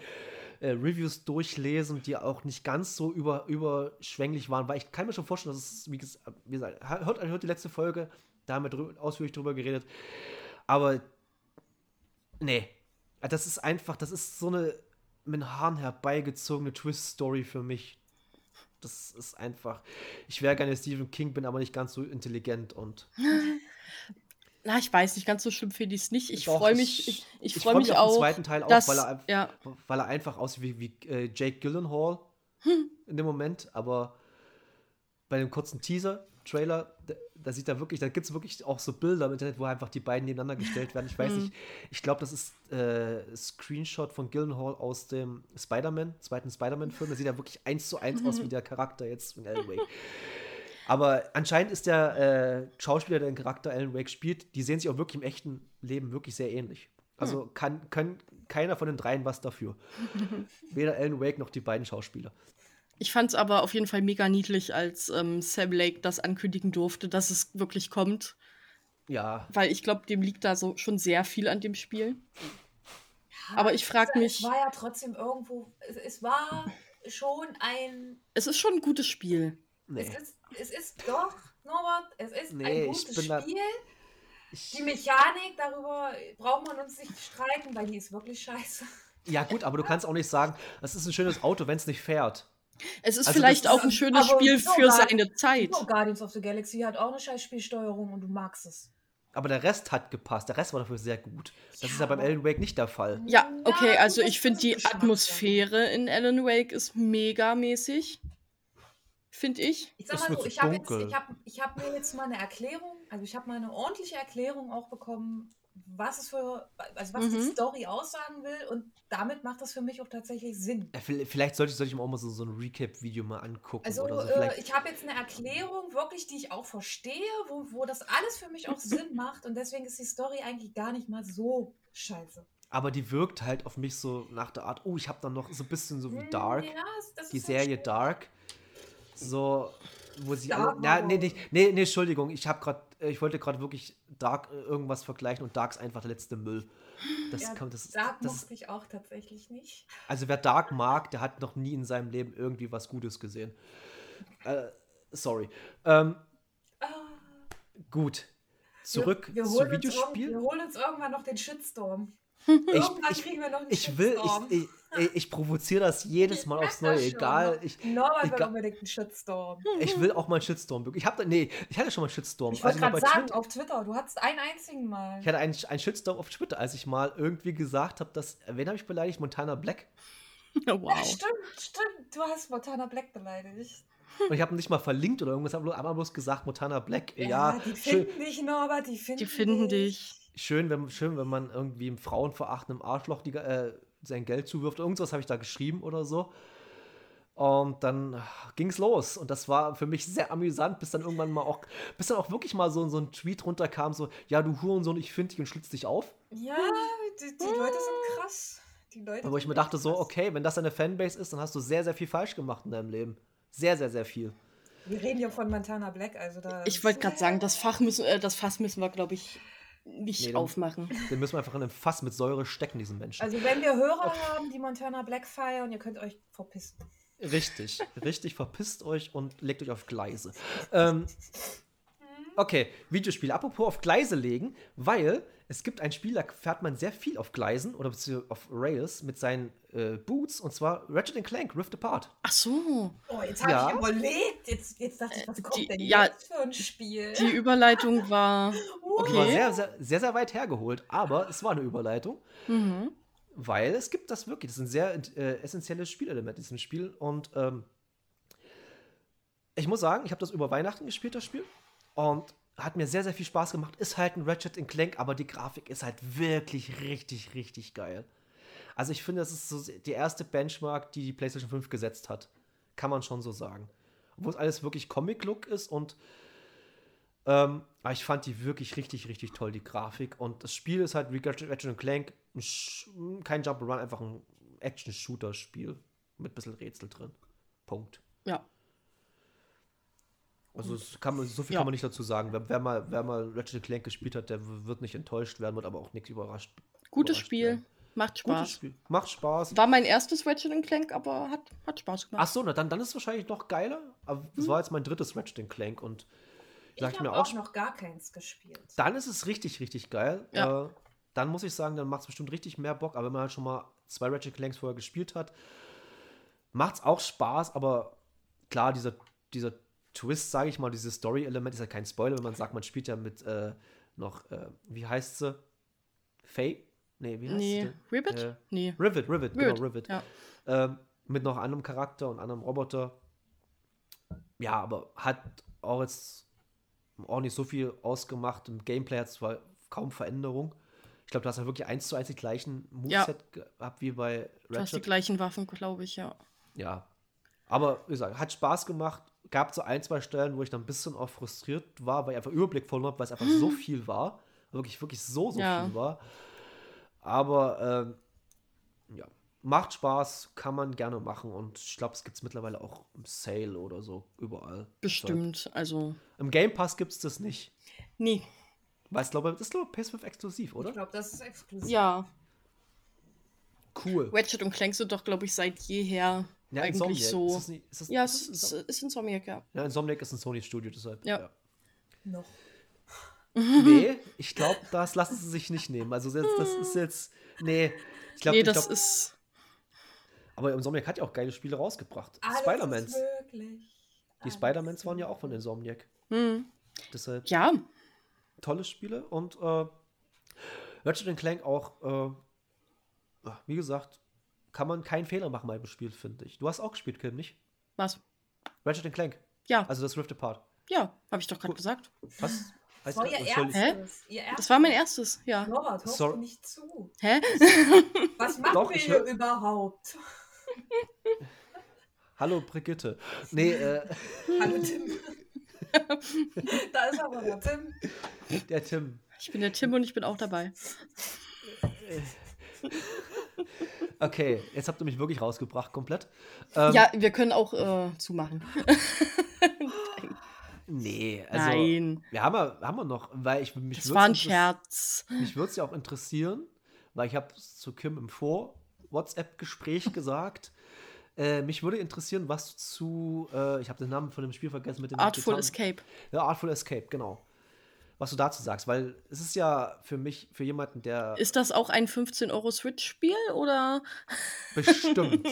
äh, Reviews durchlesen, die auch nicht ganz so über, überschwänglich waren, weil ich kann mir schon vorstellen, dass es, wie gesagt, wie gesagt hört, hört die letzte Folge, da haben wir drü ausführlich drüber geredet, aber nee, das ist einfach, das ist so eine mit den Haaren herbeigezogene Twist-Story für mich. Das ist einfach, ich wäre gerne Stephen King, bin aber nicht ganz so intelligent und Na, ich weiß nicht, ganz so schlimm finde ich es nicht. Ich freue ich- mich, ich, ich ich freue freu mich mich auf den auch, zweiten Teil auch, dass, weil er ja, weil er einfach aussieht wie, wie äh, Jake Gyllenhaal Hm. in dem Moment, aber bei dem kurzen Teaser-Trailer, da, da sieht er wirklich, da gibt es wirklich auch so Bilder im Internet, wo einfach die beiden nebeneinander gestellt werden. Ich weiß Hm. nicht, ich glaube, das ist äh, Screenshot von Gyllenhaal aus dem Spider-Man, zweiten Spider-Man-Film. Da sieht er wirklich eins zu eins aus wie der Charakter jetzt in Wake. Aber anscheinend ist der äh, Schauspieler, der den Charakter Alan Wake spielt, die sehen sich auch wirklich im echten Leben wirklich sehr ähnlich. Also kann, kann keiner von den dreien was dafür. Weder Alan Wake noch die beiden Schauspieler. ich fand es aber auf jeden Fall mega niedlich, als ähm, Sam Lake das ankündigen durfte, dass es wirklich kommt. Ja, Weil ich glaube, dem liegt da so schon sehr viel an dem Spiel. Ja, Aber ich frag es- mich- Es war ja trotzdem irgendwo. Es, es war schon ein. Es ist schon ein gutes Spiel. nee. Es, ist, es ist doch, Norbert, es ist Nee, ein ich gutes Spiel. Ich, Die Mechanik, darüber braucht man uns nicht streiten, weil die ist wirklich scheiße. ja, gut, aber du kannst auch nicht sagen, das ist ein schönes Auto, wenn es nicht fährt. Es ist Also vielleicht auch ein schönes Spiel so für seine Zeit. Guardians of the Galaxy hat auch eine scheiß Spielsteuerung und du magst es. Aber der Rest hat gepasst. Der Rest war dafür sehr gut. Das Ja, ist ja beim Alan Wake nicht der Fall. Ja, okay, also ich finde die. Atmosphäre in Alan Wake ist mega mäßig. Finde ich. Ich sag mal so, ich habe jetzt- dunkel. ich hab, ich hab mir jetzt mal eine Erklärung, also ich habe mal eine ordentliche Erklärung auch bekommen, was es für, also was die Mhm. Story aussagen will und damit macht das für mich auch tatsächlich Sinn. Ja, vi- Vielleicht sollte ich, sollte ich mir auch mal so, so ein Recap-Video mal angucken. Also oder so. äh, ich habe jetzt eine Erklärung, wirklich, die ich auch verstehe, wo, wo das alles für mich auch Sinn macht und deswegen ist die Story eigentlich gar nicht mal so scheiße. aber die wirkt halt auf mich so nach der Art, oh, ich habe dann noch so ein bisschen so wie Hm, Dark. Ja, das- das die ist Serie schon- Dark. So, wo sie alle. Aber nee, auch. nee, nee, Entschuldigung, ich habe gerade, ich wollte gerade wirklich Dark äh, irgendwas vergleichen und Dark ist einfach der letzte Müll. Das Ja, kommt, das, Dark das mochte ich auch tatsächlich nicht. also wer Dark mag, der hat noch nie in seinem Leben irgendwie was Gutes gesehen. Äh, sorry. Ähm, Ah, gut. Zurück wir, wir zu holen uns irg- Videospiel. Wir holen uns irgendwann noch den Shitstorm. Ich, Irgendwann ich, kriegen wir noch einen ich will, ich, ich, ich provoziere das jedes Mal aufs Neue, egal. Ich, Norbert will unbedingt einen Shitstorm. ich will auch mal einen Shitstorm. Ich habe nee, ich hatte schon mal einen Shitstorm. Ich wollte noch gerade sagen, Twitter- auf Twitter, du hattest einen einzigen Mal. Ich hatte einen, einen Shitstorm auf Twitter, als ich mal irgendwie gesagt habe, dass, wen habe ich beleidigt? Montana Black. Ja, wow. stimmt, stimmt. Du hast Montana Black beleidigt. Und ich habe nicht mal verlinkt oder irgendwas, habe aber bloß gesagt, Montana Black. Ja, die schön, finden dich, Norbert, die finden Die finden dich. schön, wenn, schön, wenn man irgendwie einem frauenverachtenden Arschloch die, äh, sein Geld zuwirft. Irgendwas habe ich da geschrieben oder so. Und dann ging es los. Und das war für mich sehr amüsant, bis dann irgendwann mal auch, bis dann auch wirklich mal so, so ein Tweet runterkam, so, ja, du Hurensohn, ich finde dich und schlitz dich auf. Ja, die, die Leute sind krass. Die Leute Wo ich mir dachte, echt so, krass. okay, wenn das deine Fanbase ist, dann hast du sehr, sehr viel falsch gemacht in deinem Leben. Sehr, sehr, sehr viel. Wir reden ja von Montana Black, also da. Ich wollte gerade sagen, das, Fach müssen, äh, das Fass müssen wir, glaube ich, nicht Nee, aufmachen. Den müssen wir einfach in einem Fass mit Säure stecken, diesen Menschen. Also, wenn wir Hörer haben, die Montana Black feiern, ihr könnt euch verpissen. Richtig, richtig, verpisst euch und legt euch auf Gleise. Ähm, okay, Videospiele. Apropos auf Gleise legen, weil es gibt ein Spiel, da fährt man sehr viel auf Gleisen oder beziehungsweise auf Rails mit seinen äh, Boots und zwar Ratchet Clank Rift Apart. Ach so. Oh, jetzt habe Ja. ich überlegt. Jetzt, jetzt dachte ich, was kommt die- denn ja, jetzt für ein Spiel? Die Überleitung war. Die war Okay. sehr, sehr, sehr, sehr weit hergeholt, aber es war eine Überleitung, Mhm. weil es gibt das wirklich. Das ist ein sehr äh, essentielles Spielelement in diesem Spiel und ähm, ich muss sagen, ich habe das über Weihnachten gespielt, das Spiel. Und hat mir sehr, sehr viel Spaß gemacht. Ist halt ein Ratchet Clank, aber die Grafik ist halt wirklich richtig, richtig geil. Also ich finde, das ist so die erste Benchmark, die die PlayStation 5 gesetzt hat. Kann man schon so sagen. Obwohl es alles wirklich Comic-Look ist und ähm, aber ich fand die wirklich richtig, richtig toll, die Grafik. Und das Spiel ist halt wie Ratchet Clank kein Jump-Run, einfach ein Action-Shooter-Spiel mit ein bisschen Rätsel drin. Punkt. Ja. Also man, so viel ja. kann man nicht dazu sagen. Wer, wer, mal, wer mal Ratchet Clank gespielt hat, der wird nicht enttäuscht werden, wird aber auch nichts überrascht. Gutes überrascht Spiel. Werden. Macht Spaß. Spiel. Macht Spaß. War mein erstes Ratchet Clank, aber hat, hat Spaß gemacht. Ach so, na, dann, dann ist es wahrscheinlich noch geiler. Aber es hm. war jetzt mein drittes Ratchet Clank und ich habe auch, auch noch gar keins gespielt. Dann ist es richtig, richtig geil. Ja. Äh, dann muss ich sagen, dann macht es bestimmt richtig mehr Bock. Aber wenn man halt schon mal zwei Ratchet Clanks vorher gespielt hat, macht es auch Spaß. Aber klar, dieser, dieser Twist, sage ich mal, dieses Story-Element ist ja kein Spoiler, wenn man sagt, man spielt ja mit äh, noch, äh, wie heißt sie? Faye? Nee, wie heißt nee. sie? Rivet? Äh, nee. Rivet, Rivet, Rivet. genau, Rivet. Ja. Ähm, mit noch anderem Charakter und anderem Roboter. Ja, aber hat auch jetzt auch nicht so viel ausgemacht. Im Gameplay hat es zwar kaum Veränderung. Ich glaube, du hast ja wirklich eins zu eins die gleichen Moveset ja. gehabt wie bei Ratchet. Du hast die gleichen Waffen, glaube ich, ja. Ja. Aber wie gesagt, hat Spaß gemacht. Gab so ein, zwei Stellen, wo ich dann ein bisschen auch frustriert war, weil ich einfach Überblick verloren habe, weil es einfach so viel war. Wirklich, wirklich so, so ja. viel war. Aber ähm, ja, macht Spaß, kann man gerne machen und ich glaube, es gibt es mittlerweile auch im Sale oder so, überall. Bestimmt, also. Im Game Pass gibt es das nicht. Nee. Weil ich glaube, das ist glaube PS5 exklusiv, oder? Ich glaube, das ist exklusiv. Ja. Cool. Ratchet und Clank sind doch, glaube ich, seit jeher ja, eigentlich Insomniac. so. Ist das nicht, ist das, ja, es ist, ist, Insomniac, ja. Ja, Insomniac ist ein Sony-Studio, deshalb. Ja. ja. Noch. Nee, ich glaube, das lassen sie sich nicht nehmen. Also das, das ist jetzt. Nee. Ich glaube, nee, das glaub, ist. Aber Insomniac hat ja auch geile Spiele rausgebracht. Spider-Mans. Die Spider-Mans waren ja auch von Insomniac. Hm. Deshalb. Ja. Tolle Spiele und äh, Ratchet Clank auch, äh, wie gesagt, kann man keinen Fehler machen beim Spiel, finde ich. Du hast auch gespielt, Kim, nicht? Was? Ratchet Clank. Ja. Also das Rift Apart. Ja, habe ich doch gerade gesagt. Was? Das war ihr erstes. Hä? ihr erstes. Das war mein erstes, ja. Norbert, hör Sorry. nicht zu. Hä? Was machen Doch, wir hier überhaupt? Hallo Brigitte. Nee, äh. Hallo Tim. da ist aber der Tim. Der Tim. Ich bin der Tim und ich bin auch dabei. Okay, jetzt habt ihr mich wirklich rausgebracht, komplett. Ähm, ja, wir können auch äh, zumachen. Nee, also. Nein. Wir haben wir, haben wir noch, weil ich mich. Das war ein Scherz. Mich würde es ja auch interessieren, weil ich habe zu Kim im Vor-WhatsApp-Gespräch gesagt. Äh, mich würde interessieren, was du zu, äh, ich habe den Namen von dem Spiel vergessen mit dem Artful Escape. Ja, Artful Escape, genau. Was du dazu sagst, weil es ist ja für mich, für jemanden, der. Ist das auch ein 15 Euro Switch-Spiel oder? Bestimmt.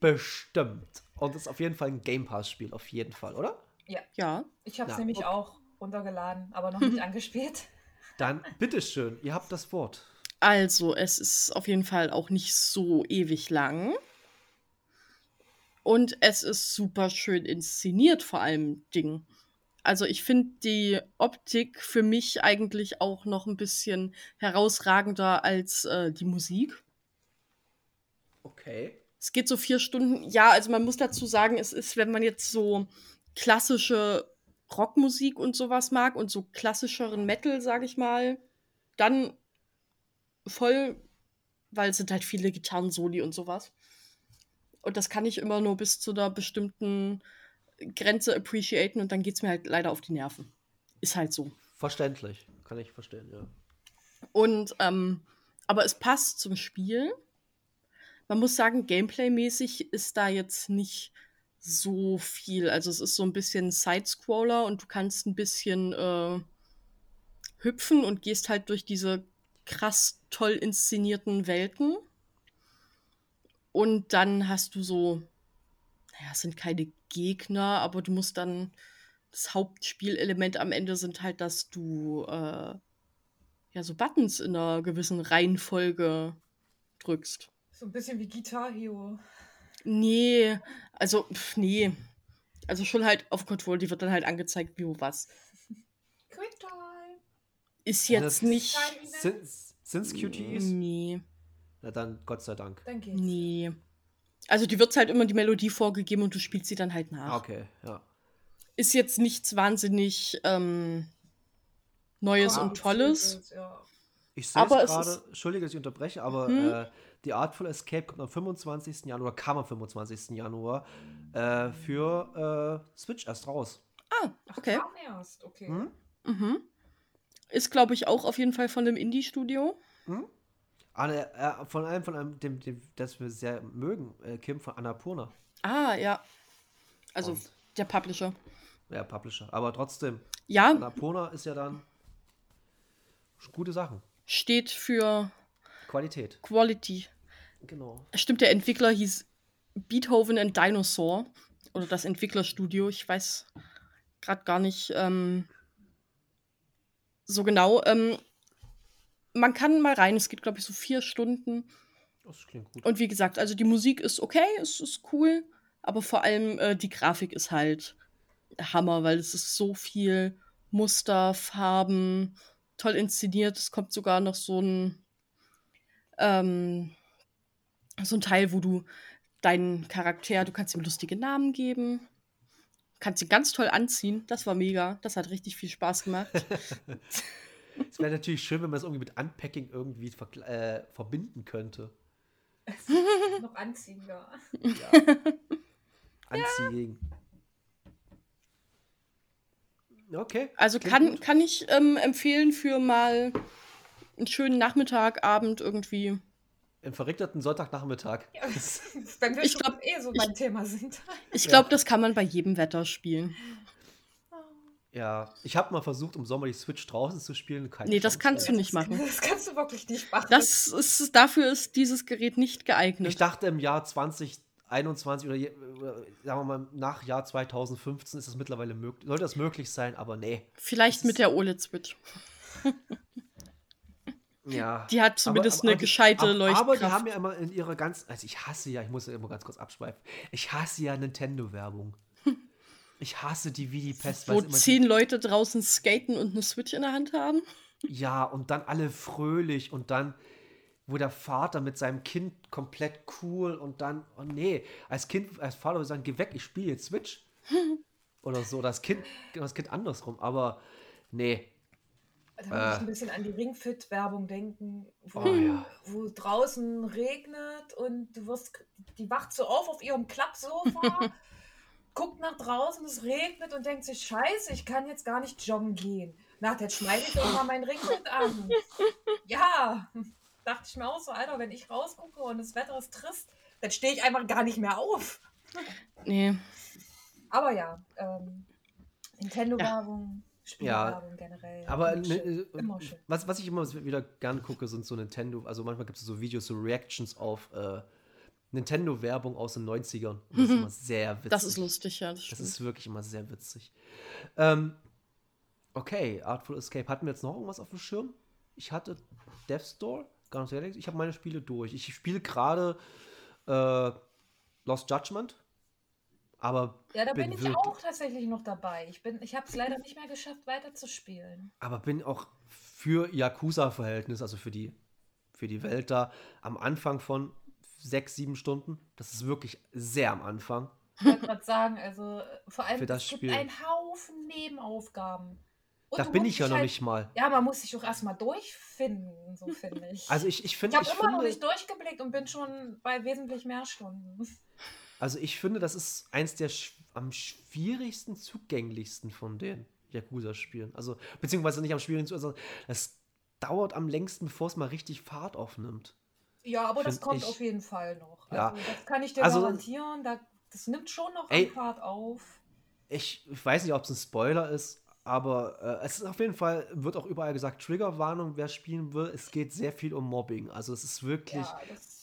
Bestimmt. Und es ist auf jeden Fall ein Game Pass-Spiel, auf jeden Fall, oder? Ja. Ja. Ich habe es ja. nämlich okay. auch runtergeladen, aber noch nicht angespielt. Dann bitteschön, ihr habt das Wort. Also, es ist auf jeden Fall auch nicht so ewig lang. Und es ist super schön inszeniert, vor allem Ding. Also ich finde die Optik für mich eigentlich auch noch ein bisschen herausragender als äh, die Musik. Okay. Es geht so vier Stunden. Ja, also man muss dazu sagen, es ist, wenn man jetzt so klassische Rockmusik und sowas mag und so klassischeren Metal, sag ich mal, dann voll, weil es sind halt viele Gitarren-Soli und sowas. Und das kann ich immer nur bis zu einer bestimmten Grenze appreciaten und dann geht es mir halt leider auf die Nerven. Ist halt so. Verständlich. Kann ich verstehen, ja. Und, ähm, aber es passt zum Spiel. Man muss sagen, Gameplay-mäßig ist da jetzt nicht so viel. Also es ist so ein bisschen Sidescroller und du kannst ein bisschen äh, hüpfen und gehst halt durch diese krass toll inszenierten Welten. Und dann hast du so, naja, es sind keine Gegner, aber du musst dann, das Hauptspielelement am Ende sind halt, dass du äh, ja so Buttons in einer gewissen Reihenfolge drückst. So ein bisschen wie Guitar Hero. Nee, also, pf, nee. Also schon halt auf Control, die wird dann halt angezeigt, wie wo was. Quicktime. Ist jetzt Das- nicht. Sind sind's QTEs? Nee, Na dann, Gott sei Dank. Dann geht's. nee. Also die wird halt immer die Melodie vorgegeben und du spielst sie dann halt nach. Okay, ja. Ist jetzt nichts wahnsinnig ähm, Neues und Tolles. Ja. Ich sehe Aber es es gerade, ist- entschuldige, dass ich unterbreche, aber Hm? äh, die Artful Escape kommt am 25. Januar, kam am 25. Januar äh, für äh, Switch erst raus. Ah, okay. Kam erst, okay. Hm? Mhm. Ist, glaube ich, auch auf jeden Fall von dem Indie-Studio. Ah, ne, äh, von einem, von einem, dem, dem, das wir sehr mögen, äh, Kim von Annapurna. Ah, ja. Also Und- der Publisher. Ja, Publisher. Aber trotzdem, Ja, Annapurna ist ja dann gute Sachen. steht für Qualität. Quality. Genau. Stimmt, der Entwickler hieß Beethoven and Dinosaur. Oder das Entwicklerstudio. Ich weiß gerade gar nicht ähm, so genau. Ähm, man kann mal rein. Es geht, glaube ich, so vier Stunden. Das klingt gut. Und wie gesagt, also die Musik ist okay, es ist cool. Aber vor allem äh, die Grafik ist halt Hammer, weil es ist so viel Muster, Farben, toll inszeniert. Es kommt sogar noch so ein, ähm, so ein Teil, wo du deinen Charakter, du kannst ihm lustige Namen geben, kannst ihn ganz toll anziehen. Das war mega. Das hat richtig viel Spaß gemacht. Es wäre natürlich schön, wenn man es irgendwie mit Unpacking irgendwie äh, verbinden könnte. Noch anziehen, ja. Anziehen. Okay. Also kann, gut. kann ich ähm, empfehlen für mal einen schönen Nachmittag, Abend irgendwie. Im verregneten Sonntagnachmittag. ja. Wenn wir Ich schon glaub, eh so beim Thema sind. Ich Ja. glaube, das kann man bei jedem Wetter spielen. Ja, ich habe mal versucht, im Sommer die Switch draußen zu spielen. Keine Nee, das Chance. kannst du nicht machen. Das kannst du wirklich nicht machen. Das ist, dafür ist dieses Gerät nicht geeignet. Ich dachte, im Jahr 2021 oder, sagen wir mal nach Jahr 2015 ist es mittlerweile möglich. Sollte das möglich sein, aber nee. Vielleicht mit der OLED-Switch. Ja. Die hat zumindest eine die- gescheite aber, Leuchtkraft. Aber die haben ja immer in ihrer ganz. Also ich hasse ja, ich muss ja immer ganz kurz abschweifen. Ich hasse ja Nintendo-Werbung. Ich hasse die wie die Pest. wo zehn Leute draußen skaten und eine Switch in der Hand haben. Ja, und dann alle fröhlich und dann, wo der Vater mit seinem Kind komplett cool und dann, oh nee, als Kind, als Vater würde ich sagen, geh weg, ich spiele jetzt Switch. Oder so, das Kind, das Kind andersrum, aber nee. Da muss Äh. ich ein bisschen an die Ringfit-Werbung denken, wo, Oh ja. wo draußen regnet und du wirst, die wacht so auf auf ihrem Klappsofa, guckt nach draußen, es regnet und denkt sich, scheiße, ich kann jetzt gar nicht joggen gehen. Na, jetzt schneide ich doch mal mein Ringfit an. Ja, dachte ich mir auch so, Alter, wenn ich rausgucke und das Wetter ist trist, dann stehe ich einfach gar nicht mehr auf. Nee. Aber ja, ähm, Nintendo-Werbung, Spielwerbung generell. Aber ne, äh, was, was ich immer wieder gern gucke, sind so Nintendo, also manchmal gibt es so Videos, so Reactions auf äh, Nintendo-Werbung aus den 90ern. Und Das ist immer sehr witzig. Das ist lustig, ja. Das Das ist wirklich immer sehr witzig. Ähm, okay, Artful Escape. Hatten wir jetzt noch irgendwas auf dem Schirm? Ich hatte Death Store, ganz ehrlich. Ich habe meine Spiele durch. Ich spiele gerade äh, Lost Judgment. Aber Ja, da bin, bin ich auch tatsächlich noch dabei. Ich, bin, ich habe es leider nicht mehr geschafft, weiterzuspielen. aber bin auch für Yakuza-Verhältnis, also für die, für die Welt da, am Anfang von sechs, sieben Stunden. Das ist wirklich sehr am Anfang. Ich wollte gerade sagen, also äh, vor allem Für das es gibt Spiel. einen Haufen Nebenaufgaben. Und da bin ich ja noch halt, nicht mal. Ja, man muss sich auch erstmal durchfinden, so finde ich. Also ich, ich ich finde, habe ich, immer noch finde, nicht durchgeblickt und bin schon bei wesentlich mehr Stunden. Also ich finde, das ist eins der sch am schwierigsten zugänglichsten von den Yakuza-Spielen. Also, beziehungsweise nicht am schwierigsten, sondern es dauert am längsten, bevor es mal richtig Fahrt aufnimmt. Ja, aber das kommt ich- auf jeden Fall noch. Ja. Also, das kann ich dir Also- garantieren. Da, das nimmt schon noch Ey. Fahrt auf. Ich, ich weiß nicht, ob es ein Spoiler ist, aber äh, es ist auf jeden Fall, wird auch überall gesagt, Triggerwarnung, wer spielen will. Es geht sehr viel um Mobbing. Also es ist wirklich, Ja, das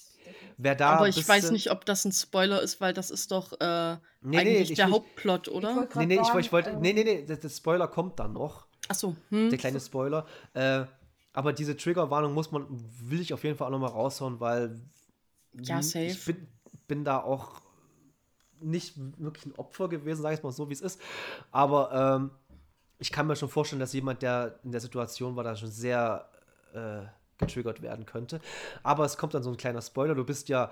wer da. Aber ich weiß nicht, ob das ein Spoiler ist, weil das ist doch äh, Nee, nee, eigentlich ich der will- Hauptplot, Ich oder? wollte Nee, nee, ich, ich wollte. ähm, Nee, nee, nee, der, der Spoiler kommt dann noch. Achso. Hm. Der kleine Spoiler. Äh, aber diese Triggerwarnung muss man, will ich auf jeden Fall auch nochmal raushauen, weil Ja, safe. ich bin, bin da auch nicht wirklich ein Opfer gewesen, sage ich mal so, wie es ist. Aber ähm, ich kann mir schon vorstellen, dass jemand, der in der Situation war, da schon sehr äh, getriggert werden könnte. Aber es kommt dann so ein kleiner Spoiler. Du bist ja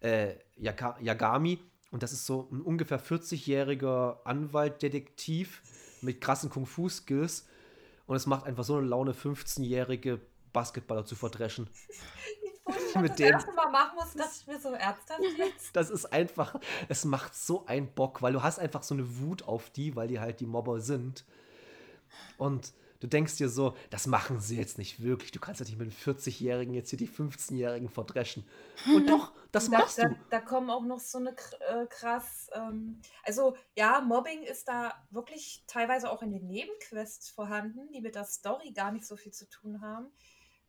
äh, Yaga Yagami und das ist so ein ungefähr 40-jähriger Anwalt-Detektiv mit krassen Kung-Fu-Skills. Und es macht einfach so eine Laune, 15-jährige Basketballer zu verdreschen. Ich mit dem. Das erste Mal machen muss, dass ich mir so ernsthaft jetzt. Das ist einfach, es macht so einen Bock, weil du hast einfach so eine Wut auf die, weil die halt die Mobber sind. Und du denkst dir so, das machen sie jetzt nicht wirklich. Du kannst ja nicht mit einem 40-Jährigen jetzt hier die 15-Jährigen verdreschen. Und doch, das da, machst da, du. Da kommen auch noch so eine äh, krass. Ähm, also, ja, Mobbing ist da wirklich teilweise auch in den Nebenquests vorhanden, die mit der Story gar nicht so viel zu tun haben.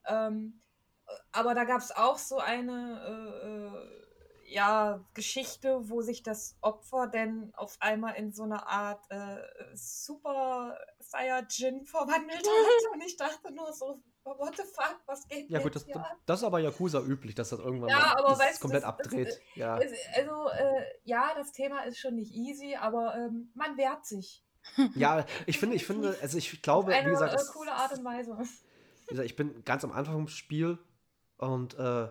Ähm, aber da gab es auch so eine äh, äh, ja, Geschichte, wo sich das Opfer denn auf einmal in so eine Art äh, Super Saiyajin verwandelt hat. Und ich dachte nur so, what the fuck, was geht Ja gut, das, das ist aber Yakuza üblich, dass das irgendwann ja, mal aber weißt, komplett das, abdreht. Das, ja. Also, äh, ja, das Thema ist schon nicht easy, aber ähm, man wehrt sich. Ja, ich finde, ich finde, also ich glaube, eine, wie gesagt, äh, coole Art und Weise. Wie gesagt, ich bin ganz am Anfang vom Spiel und äh,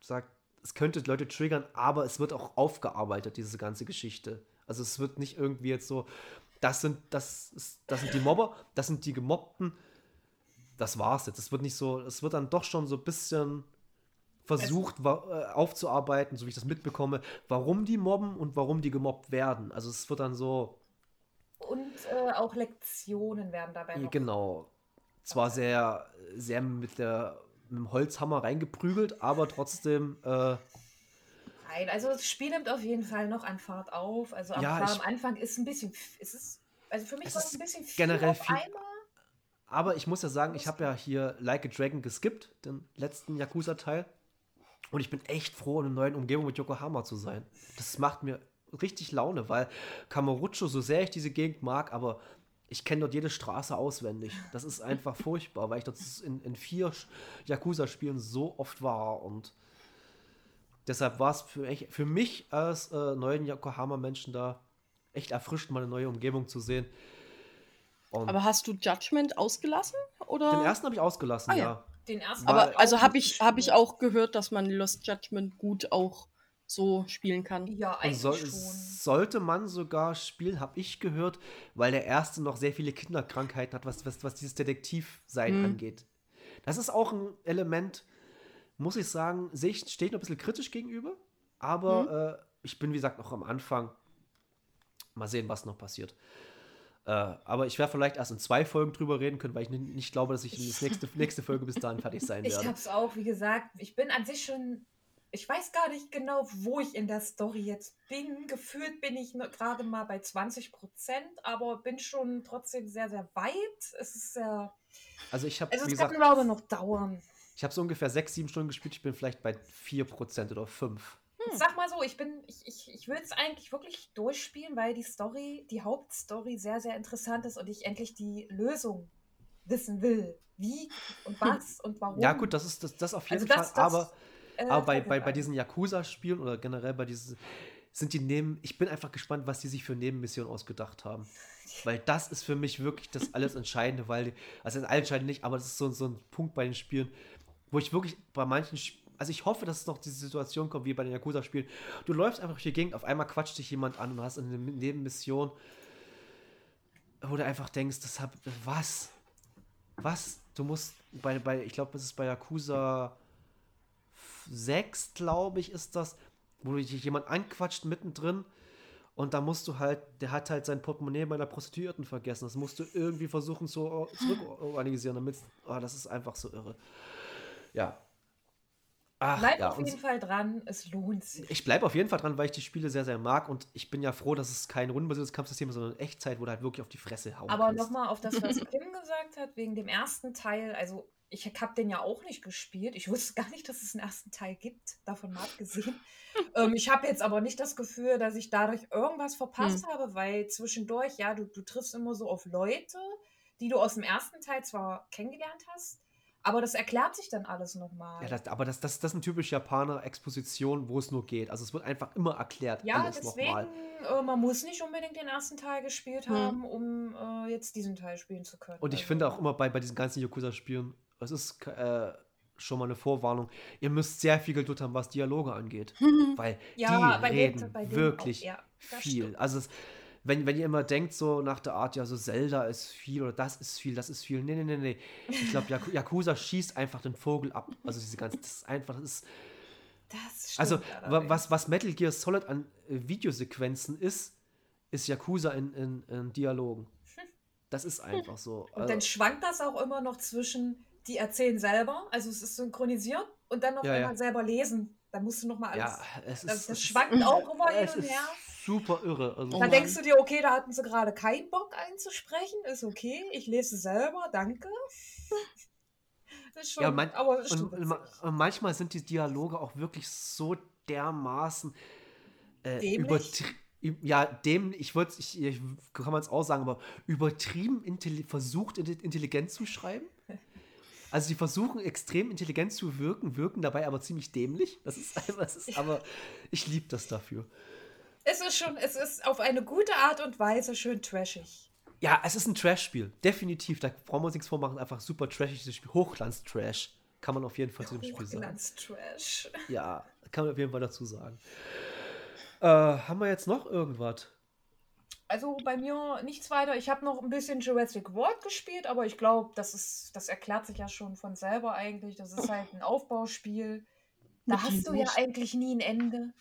sagt, es könnte Leute triggern, aber es wird auch aufgearbeitet, diese ganze Geschichte. Also es wird nicht irgendwie jetzt so, das sind, das, ist, das sind die Mobber, das sind die Gemobbten. Das war's jetzt. Es wird nicht so, es wird dann doch schon so ein bisschen versucht äh, aufzuarbeiten, so wie ich das mitbekomme, warum die mobben und warum die gemobbt werden. Also es wird dann so, Und äh, auch Lektionen werden dabei noch. genau, zwar sehr, sehr mit der mit dem Holzhammer reingeprügelt, aber trotzdem äh, Nein, also das Spiel nimmt auf jeden Fall noch an Fahrt auf. Also am, Ja, ich- am Anfang ist ein bisschen, ist es, also für mich Es war es ein bisschen viel generell viel- einmal. Aber ich muss ja sagen, ich habe ja hier Like a Dragon geskippt, den letzten Yakuza-Teil. Und ich bin echt froh, in einer neuen Umgebung mit Yokohama zu sein. Das macht mir richtig Laune, weil Kamurocho, so sehr ich diese Gegend mag, aber ich kenne dort jede Straße auswendig. Das ist einfach furchtbar, weil ich dort in, in vier Yakuza-Spielen so oft war. Und deshalb war es für, mich- für mich als äh, neuen Yokohama-Menschen da echt erfrischend, mal eine neue Umgebung zu sehen. Und Aber hast du Judgment ausgelassen? Oder? den ersten habe ich ausgelassen, Ah, ja. ja. Den ersten Aber also habe ich, hab ich gespielt. auch gehört, dass man Lost Judgment gut auch so spielen kann. Ja, eigentlich soll, schon. sollte man sogar spielen, habe ich gehört, weil der erste noch sehr viele Kinderkrankheiten hat, was, was, was dieses Detektivsein Mhm. angeht. Das ist auch ein Element, muss ich sagen, sehe ich, stehe ich noch ein bisschen kritisch gegenüber, aber äh, ich bin, wie gesagt, noch am Anfang. Mal sehen, was noch passiert. Äh, aber ich werde vielleicht erst in zwei Folgen drüber reden können, weil ich nicht, nicht glaube, dass ich in die nächste, nächste Folge bis dahin fertig sein Ich werde. hab's auch, wie gesagt, ich bin an sich schon, ich weiß gar nicht genau, wo ich in der Story jetzt bin. Gefühlt bin ich gerade mal bei 20 Prozent, aber bin schon trotzdem sehr, sehr weit. Es ist sehr, Also ich habe, also es kann gesagt, glaube ich noch dauern. ich habe so ungefähr sechs, sieben Stunden gespielt. Ich bin vielleicht bei 4% oder 5%. Ich sag mal so, ich bin, ich, ich, ich will es eigentlich wirklich durchspielen, weil die Story, die Hauptstory sehr, sehr interessant ist und ich endlich die Lösung wissen will. Wie und was und warum. Ja, gut, das ist das, das auf jeden Also das- Fall. das, aber äh, aber bei, bei, bei diesen Yakuza-Spielen oder generell bei diesen sind die Neben. Ich bin einfach gespannt, was die sich für Nebenmissionen ausgedacht haben. Weil das ist für mich wirklich das alles Entscheidende, weil, also das Entscheidende nicht, aber das ist so, so ein Punkt bei den Spielen, wo ich wirklich bei manchen, Sp- also ich hoffe, dass es noch diese Situation kommt wie bei den Yakuza-Spielen. Du läufst einfach durch die Gegend, auf einmal quatscht dich jemand an und hast eine Nebenmission, wo du einfach denkst, das hab, was? Was? Du musst bei, bei ich glaube, es ist bei Yakuza 6, glaube ich, ist das, wo dich jemand anquatscht mittendrin und da musst du halt, der hat halt sein Portemonnaie bei einer Prostituierten vergessen. Das musst du irgendwie versuchen zu zurückorganisieren, damit, oh, das ist einfach so irre. Ja. Ach, Bleib ja, auf jeden Fall dran, es lohnt sich. ich bleibe auf jeden Fall dran, weil ich die Spiele sehr, sehr mag und ich bin ja froh, dass es kein rundenbasiertes Kampfsystem ist, sondern Echtzeit, wo du halt wirklich auf die Fresse hauen Aber nochmal auf das, was Kim gesagt hat, wegen dem ersten Teil, also ich habe den ja auch nicht gespielt. Ich wusste gar nicht, dass es einen ersten Teil gibt, davon mal abgesehen. ähm, ich habe jetzt aber nicht das Gefühl, dass ich dadurch irgendwas verpasst habe, weil zwischendurch, ja, du, du triffst immer so auf Leute, die du aus dem ersten Teil zwar kennengelernt hast, Aber das erklärt sich dann alles nochmal. Ja, das, aber das, das, das ist eine typische Japaner-Exposition, wo es nur geht. Also es wird einfach immer erklärt, Ja, alles deswegen, nochmal. äh, man muss nicht unbedingt den ersten Teil gespielt Hm. haben, um äh, jetzt diesen Teil spielen zu können. Und ich Also, finde auch immer bei, bei diesen ganzen Yakuza-Spielen, es ist äh, schon mal eine Vorwarnung, ihr müsst sehr viel Geduld haben, was Dialoge angeht. Weil Ja, die reden dem auch, wirklich ja, das viel. stimmt. Also es, wenn, wenn ihr immer denkt, so nach der Art, ja, so Zelda ist viel oder das ist viel, das ist viel. Nee, nee, nee, nee. Ich glaube, Yaku Yakuza schießt einfach den Vogel ab. Also diese ganze, das ist einfach, das ist, Das stimmt also allerdings. was, was Metal Gear Solid an äh, Videosequenzen ist, ist Yakuza in, in, in Dialogen. Das ist einfach so. Und Also, dann schwankt das auch immer noch zwischen, die erzählen selber, also es ist synchronisiert, und dann noch Ja, ja. einmal selber lesen. Dann musst du nochmal alles. ja, es ist, das, das ist- schwankt auch immer hin und ist her. super irre. Also, Oh Dann Mann. denkst du dir, okay, da hatten sie gerade keinen Bock einzusprechen, ist okay, ich lese selber, danke. Das ist schon, Ja, man- ist und, und manchmal sind die Dialoge auch wirklich so dermaßen äh, übertrieben. Ja, dem, ich würde ich, ich kann man es auch sagen, aber übertrieben versucht, intelli- intelligent zu schreiben. Also die versuchen extrem intelligent zu wirken, wirken dabei aber ziemlich dämlich. Das ist einfach, das ist, aber ich liebe das dafür. Es ist schon, es ist auf eine gute Art und Weise schön trashig. Ja, es ist ein Trash-Spiel. Definitiv. Da brauchen wir uns nichts vormachen. Einfach super trashig, dieses Spiel. Hochglanz-Trash. Kann man auf jeden Fall zu dem Spiel sagen. Hochglanz-Trash. Ja, kann man auf jeden Fall dazu sagen. Äh, haben wir jetzt noch irgendwas? Also bei mir nichts weiter. Ich habe noch ein bisschen Jurassic World gespielt, aber ich glaube, das ist, das erklärt sich ja schon von selber eigentlich. Das ist halt ein Aufbauspiel. Da hast du ja eigentlich nie ein Ende.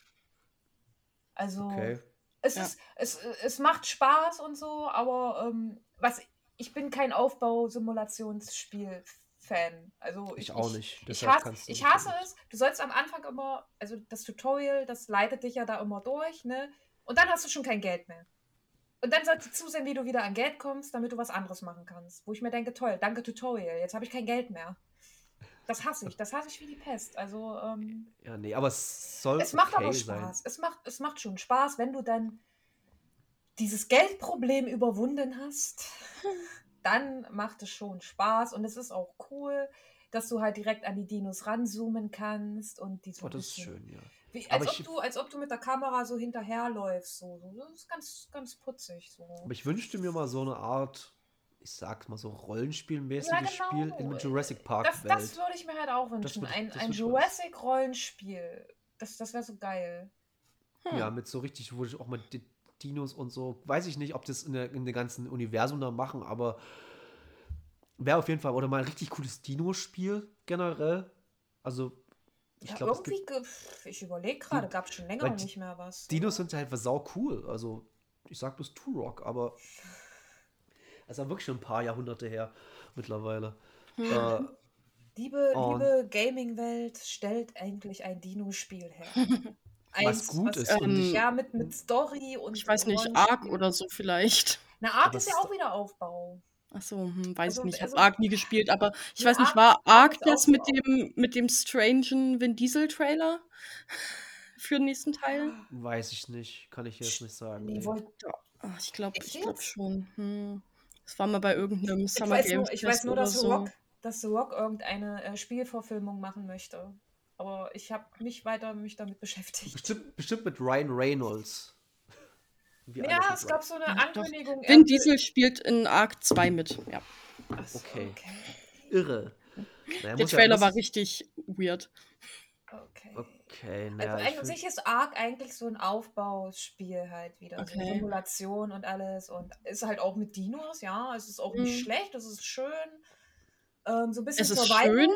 Also Okay. es Ja. ist, es, es macht Spaß und so, aber ähm, was ich bin kein Aufbausimulationsspiel-Fan. Also Ich ich, auch ich, nicht. Ich Deshalb hasse, kannst du ich nicht hasse es. Du sollst am Anfang immer, also das Tutorial, das leitet dich ja da immer durch, ne? Und dann hast du schon kein Geld mehr. Und dann sollst du zusehen, wie du wieder an Geld kommst, damit du was anderes machen kannst. Wo ich mir denke, toll, danke Tutorial, jetzt habe ich kein Geld mehr. Das hasse ich, das hasse ich wie die Pest. Also, ähm, Ja, nee, aber es soll es macht okay aber sein. Spaß. Es macht, es macht schon Spaß, wenn du dann dieses Geldproblem überwunden hast. Dann macht es schon Spaß und es ist auch cool, dass du halt direkt an die Dinos ranzoomen kannst und die so Oh, das ist schön, ja. Wie, Aber als, ob ich- du, als ob du mit der Kamera so hinterherläufst. So. So, Das ist ganz, ganz putzig. So. Aber ich wünschte mir mal so eine Art, ich sag's mal so, Rollenspielmäßiges Ja, genau. Spiel in der Jurassic Park Das, Welt. das würde ich mir halt auch wünschen. würd- ein das ein. Jurassic-Rollenspiel. Das, das wäre so geil. Hm. Ja, mit so richtig, wo ich auch mal die Dinos und so. Weiß ich nicht, ob das in, der, in dem ganzen Universum da machen, aber wäre auf jeden Fall, oder mal ein richtig cooles Dino-Spiel generell. Also, ich ja, glaube, es gibt. irgendwie, ge- ich überlege gerade, gab es schon länger die nicht mehr was. Dinos sind halt sau cool. Also, ich sag bloß Turok, aber. Das ist ja wirklich schon ein paar Jahrhunderte her mittlerweile. Äh, Liebe, liebe Gaming-Welt, stellt endlich ein Dino-Spiel her. was Eins, gut ist. ähm, Ja, mit, mit Story und. Ich weiß nicht. Ark oder so vielleicht. Na, Ark ist ja auch wieder Aufbau. Achso, hm, weiß Also- ich nicht. Ich also- habe Ark nie gespielt, aber ich weiß nicht, Ark- war Ark Ark ist das mit dem, mit dem strangen Vin Diesel-Trailer für den nächsten Teil? weiß ich nicht. Kann ich jetzt nicht sagen. Nee, nee. wollt, Ach, ich glaube ich glaub jetzt? schon. Hm. Das war mal bei irgendeinem ich Summer weiß, Games nur, ich weiß Fest nur, oder dass The so. Rock, dass The Rock irgendeine äh, Spielverfilmung machen möchte. Aber ich habe nicht weiter mich damit beschäftigt. Bestimmt, bestimmt mit Ryan Reynolds. Ja, es gab so eine Ja, doch. Ankündigung. er Vin Diesel spielt in Ark 2 mit. Ja. So, Okay. okay. irre. Naja, Der ja- Trailer muss- war richtig weird. okay. Okay, naja. Also an sich ist Ark eigentlich so ein Aufbauspiel halt wieder. So Okay. Simulation und alles. Und ist halt auch mit Dinos, ja. Es ist auch nicht Mhm. schlecht, es ist schön. Ähm, so ein bisschen Es ist Survival. schön?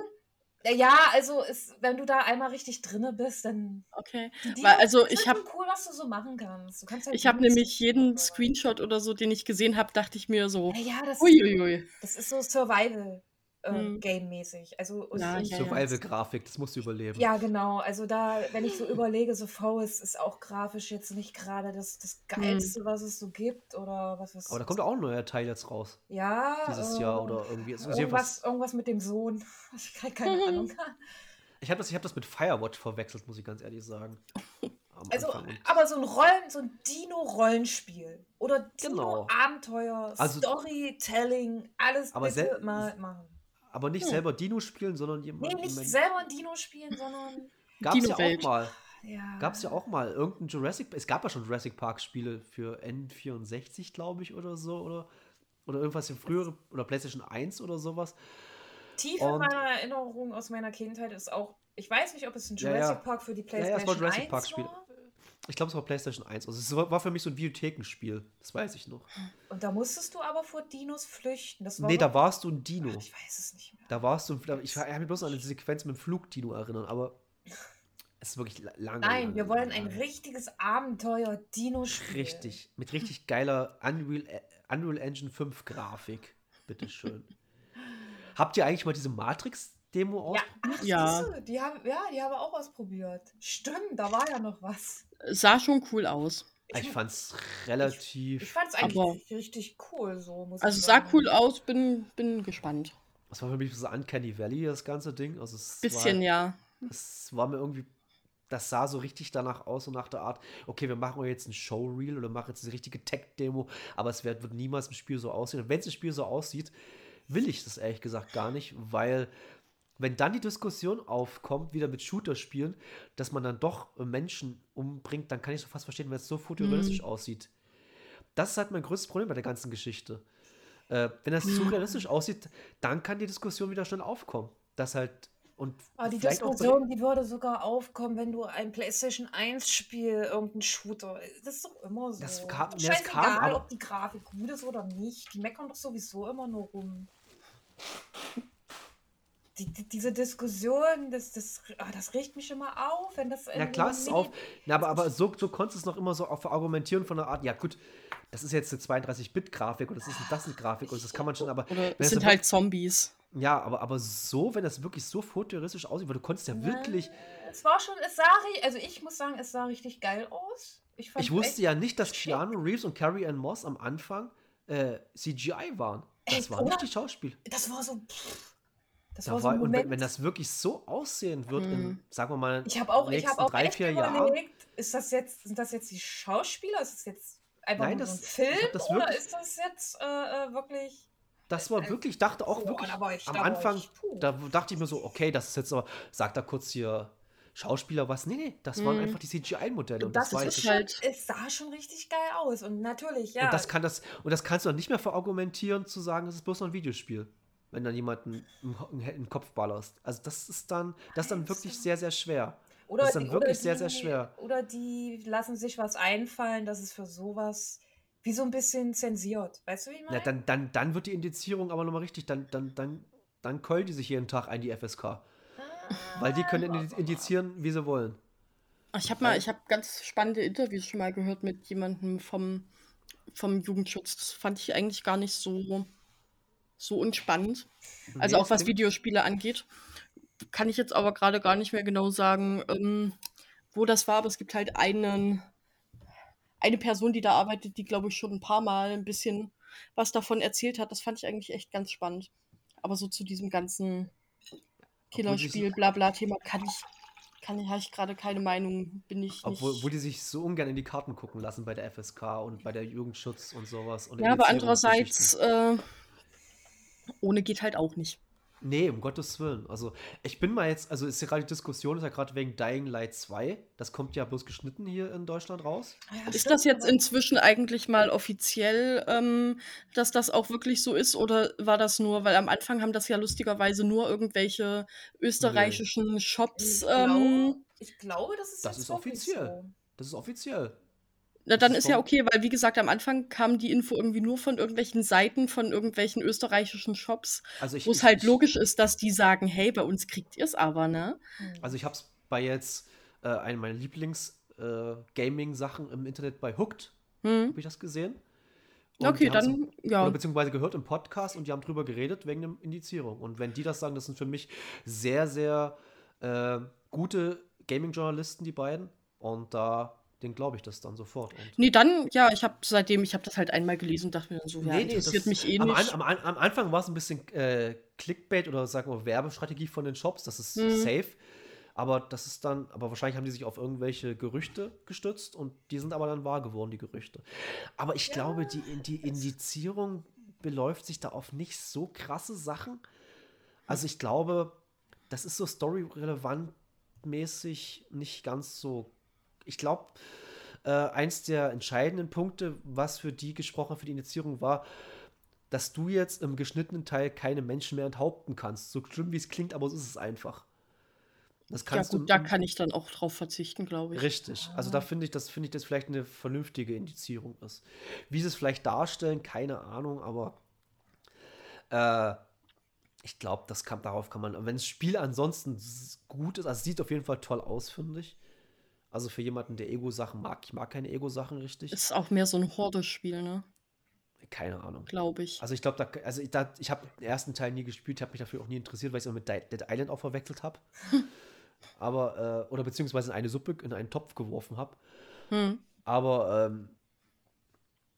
Ja, also es, wenn du da einmal richtig drinne bist, dann. Okay. Die Weil, also ist ich halt habe cool, was du so machen kannst. Kannst halt ich hab Dinos- nämlich jeden Screenshot oder so, den ich gesehen habe, dachte ich mir so, Ja, ja, das, uiuiui. das ist so Survival. Äh, Hm. Game-mäßig. Also Ja. Survival-Grafik, das musst du überleben. Ja, genau. Also da, wenn ich so überlege, so Forest ist auch grafisch jetzt nicht gerade das, das Geilste, was es so gibt. Oder was ist. Aber da kommt auch ein neuer Teil jetzt raus. ja, Dieses äh, Jahr oder irgendwie. Es ist Irgendwas, irgendwas mit dem Sohn. Ich habe keine Ahnung. Ich habe das, ich hab das mit Firewatch verwechselt, muss ich ganz ehrlich sagen. Am Also, aber so ein Rollen, so ein Dino-Rollenspiel. Oder Genau. Dino-Abenteuer, Also- Storytelling, alles Aber bitte mal machen. Aber nicht Hm. selber Dino spielen, sondern Nee, jemand. nicht selber ein Dino spielen, sondern. Gab es ja auch mal. Ja. Gab es ja auch mal irgendein Jurassic Es gab ja schon Jurassic Park Spiele für N64, glaube ich, oder so. Oder, oder irgendwas im früheren. Oder PlayStation 1 oder sowas. Tief Und- in meiner Erinnerung aus meiner Kindheit ist auch. Ich weiß nicht, ob es ein Ja, Jurassic ja. Park für die Ja, ja, PlayStation es war Jurassic 1 Park Spiel. war. Ich glaube, es war PlayStation 1. Also es war für mich so ein Videothekenspiel. Das weiß ich noch. Und da musstest du aber vor Dinos flüchten. Das war Nee, da warst du ein Dino. Ach, Ich weiß es nicht mehr. Da warst du. Ich kann mich bloß an eine Sequenz mit dem Flugdino erinnern, aber es ist wirklich la- lange. Nein, lange, wir wollen lange, ein richtiges Abenteuer-Dino spielen. Richtig. Mit richtig geiler Unreal, äh, Unreal Engine 5 Grafik. Bitteschön. Habt ihr eigentlich mal diese Matrix-Demo Ja, ausprobiert? ach, Ja. die haben, ja, die haben wir auch ausprobiert. Stimmt, da war ja noch was. Sah schon cool aus. Ich fand's relativ. Ich fand es eigentlich Aber- richtig cool, so muss Also ich sah cool aus, bin, bin gespannt. Das war für mich so Uncanny Valley, das ganze Ding. Also es Bisschen, war, ja. Es war mir irgendwie. Das sah so richtig danach aus und nach der Art, okay, wir machen jetzt ein Showreel oder machen jetzt eine richtige Tech-Demo, aber es wird, wird niemals im Spiel so aussehen. Und wenn es im Spiel so aussieht, will ich das ehrlich gesagt gar nicht, weil wenn dann die Diskussion aufkommt, wieder mit Shooter-Spielen, dass man dann doch äh, Menschen umbringt, dann kann ich so fast verstehen, wenn es so fotorealistisch aussieht. Das ist halt mein größtes Problem bei der ganzen Geschichte. Äh, wenn das zu realistisch aussieht, dann kann die Diskussion wieder schnell aufkommen. Das halt und Aber die Diskussion, die würde sogar aufkommen, wenn du ein PlayStation 1-Spiel, irgendein Shooter. Das ist doch immer so. Das kam- Scheißegal, kam, aber- ob die Grafik gut ist oder nicht. Die meckern doch sowieso immer nur rum. Die, die, diese Diskussion, das, das, ah, das regt mich immer auf, wenn das. Ja irgendwie klar, es auf. Na, aber, aber so, so konntest du es noch immer so auf argumentieren von der Art, ja gut, das ist jetzt eine 32-Bit-Grafik und das ist das eine Grafik und das kann man schon, aber. Es sind halt Zombies. Ja, aber, aber so, wenn das wirklich so fotorealistisch aussieht, weil du konntest ja wirklich. Es war schon, es sah, ri- also ich muss sagen, es sah richtig geil aus. Ich, Ich wusste ja nicht, dass schick. Keanu Reeves und Carrie Ann Moss am Anfang äh, CGI waren. Das Echt, war nicht die Schauspiel. Das war so. Pff, das Da war so ein und wenn, wenn das wirklich so aussehen wird, in, Mhm. sagen wir mal, Ich habe auch, ich nächsten habe auch drei, vier Jahren. überlegt, ist das jetzt, sind das jetzt die Schauspieler? Ist das jetzt einfach Nein, nur das- so ein ich Film hab das oder wirklich- ist das jetzt äh, äh, wirklich? Das war wirklich, ich dachte auch Oh, wirklich ich- am Anfang, ich, da dachte ich mir so, okay, das ist jetzt aber, sagt da kurz hier Schauspieler was? Nee, nee, das waren Mhm. einfach die CGI-Modelle. Und Das, das, war ist jetzt, halt- schon, es sah schon richtig geil aus und natürlich ja. und das kann das, und das kannst du dann nicht mehr verargumentieren, zu sagen, es ist bloß noch ein Videospiel. Wenn dann jemanden den Kopf ballerst. Also das ist dann, das ist dann wirklich sehr, sehr schwer. oder das ist dann die- wirklich oder sehr, sehr die- schwer. Oder die lassen sich was einfallen, dass es für sowas wie so ein bisschen zensiert. Weißt du, wie ich meine? Ja, dann, dann, dann wird die Indizierung aber nochmal richtig, dann, dann, dann, dann keulen die sich jeden Tag ein, die FSK. Weil die können indi- indizieren, wie sie wollen. Ich habe mal, ich habe ganz spannende Interviews schon mal gehört mit jemandem vom, vom Jugendschutz. Das fand ich eigentlich gar nicht so, so unspannend. Also auch was Videospiele angeht. Kann ich jetzt aber gerade gar nicht mehr genau sagen, ähm, wo das war, aber es gibt halt einen, eine Person, die da arbeitet, die, glaube ich, schon ein paar Mal ein bisschen was davon erzählt hat. Das fand ich eigentlich echt ganz spannend. Aber so zu diesem ganzen Killerspiel, Blabla-Thema kann ich, kann ich, habe ich gerade keine Meinung, bin ich Obwohl nicht. wo die sich so ungern in die Karten gucken lassen bei der FSK und bei der Jugendschutz und sowas. Und ja, aber andererseits, äh, ohne geht halt auch nicht. Nee, um Gottes Willen. Also, ich bin mal jetzt, also ist ja gerade die Diskussion, ist ja gerade wegen Dying Light 2. Das kommt ja bloß geschnitten hier in Deutschland raus. Ah Ja, Ist das jetzt inzwischen eigentlich mal offiziell, ähm, dass das auch wirklich so ist? Oder war das nur, weil am Anfang haben das ja lustigerweise nur irgendwelche österreichischen Shops. Ich Ähm, glaube, ich glaube, das ist Das jetzt ist offiziell. So. Das ist offiziell. Na, dann ist ja okay, weil wie gesagt, am Anfang kam die Info irgendwie nur von irgendwelchen Seiten, von irgendwelchen österreichischen Shops, Also wo es halt ich, logisch ist, dass die sagen, hey, bei uns kriegt ihr es aber, ne? Hm. Also ich habe es bei jetzt äh, eine meiner Lieblings-Gaming-Sachen im Internet bei Hooked, Hm. habe ich das gesehen. Und Okay, dann, ja. Oder beziehungsweise gehört im Podcast und die haben drüber geredet wegen der Indizierung. Und wenn die das sagen, das sind für mich sehr, sehr äh, gute Gaming-Journalisten, die beiden. Und da, den glaube ich das dann sofort. Und Nee, dann, ja, ich habe seitdem, ich habe das halt einmal gelesen und dachte mir dann so, ja, Nee, nee, interessiert das- mich eh am, nicht. An, am, am Anfang war es ein bisschen äh, Clickbait oder sagen wir Werbestrategie von den Shops, das ist Mhm. safe. Aber das ist dann, aber wahrscheinlich haben die sich auf irgendwelche Gerüchte gestützt und die sind aber dann wahr geworden, die Gerüchte. Aber ich Ja, glaube, die, die Indizierung beläuft sich da auf nicht so krasse Sachen. Also ich glaube, das ist so story-relevant mäßig nicht ganz so. Ich glaube, äh, eins der entscheidenden Punkte, was für die gesprochen hat, für die Indizierung war, dass du jetzt im geschnittenen Teil keine Menschen mehr enthaupten kannst. So schlimm wie es klingt, aber so ist es einfach. Das Ja kannst gut, du da kann ich dann auch drauf verzichten, glaube ich. Richtig. Also da finde ich, das finde ich, das vielleicht eine vernünftige Indizierung ist. Wie sie es vielleicht darstellen, keine Ahnung, aber äh, ich glaube, das kann, darauf kann man, wenn das Spiel ansonsten gut ist, also es sieht auf jeden Fall toll aus, finde ich. Also für jemanden, der Ego-Sachen mag, ich mag keine Ego-Sachen richtig. Ist auch mehr so ein Horde-Spiel, ne? keine Ahnung. Glaube ich. Also ich glaube, da, also ich, da, ich habe den ersten Teil nie gespielt, habe mich dafür auch nie interessiert, weil ich es immer mit Dead Island auch verwechselt habe. Aber, äh, oder beziehungsweise in eine Suppe, in einen Topf geworfen habe. Hm. Aber ähm,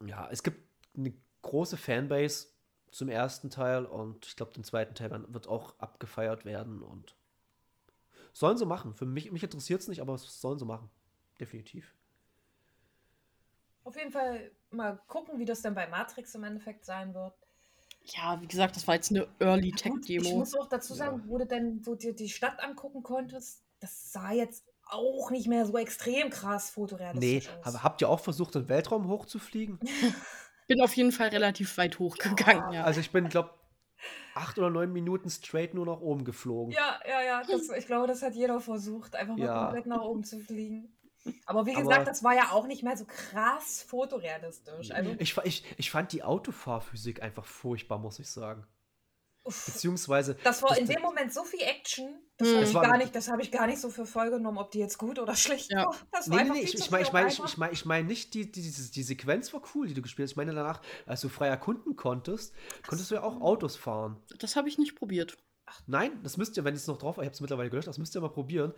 ja, es gibt eine große Fanbase zum ersten Teil und ich glaube, den zweiten Teil wird auch abgefeiert werden und sollen sie machen. Für mich, mich interessiert es nicht, aber es sollen sie machen. Definitiv. Auf jeden Fall mal gucken, wie das dann bei Matrix im Endeffekt sein wird. Ja, wie gesagt, das war jetzt eine Early Ich Tech-Demo. muss auch dazu sagen, wo du denn so dir die Stadt angucken konntest, das sah jetzt auch nicht mehr so extrem krass Nee, fotorealistisch aus. hab- habt ihr auch versucht, im Weltraum hochzufliegen? Bin auf jeden Fall relativ weit hochgegangen, ja. Also ich bin, glaube acht oder neun Minuten straight nur nach oben geflogen. Ja, ja, ja. Das, ich glaube, das hat jeder versucht, einfach mal Ja. komplett nach oben zu fliegen. Aber wie Aber- gesagt, das war ja auch nicht mehr so krass fotorealistisch. Also, Ich, ich, ich fand die Autofahrphysik einfach furchtbar, muss ich sagen. Uff, Beziehungsweise. das war das- in dem Moment so viel Action, das Hm. habe Das ich, war- gar nicht- das hab ich gar nicht so für voll genommen, ob die jetzt gut oder schlecht Ja. war. Das Nee, war nee, nee, ich, ich meine ich mein, ich, ich mein, ich mein nicht, die, die, die, die Sequenz war cool, die du gespielt hast. Ich meine danach, als du frei erkunden konntest, konntest du ja auch Autos fahren. Das habe ich nicht probiert. Nein, das müsst ihr, wenn es noch drauf war, ich habe es mittlerweile gelöscht, das müsst ihr mal probieren,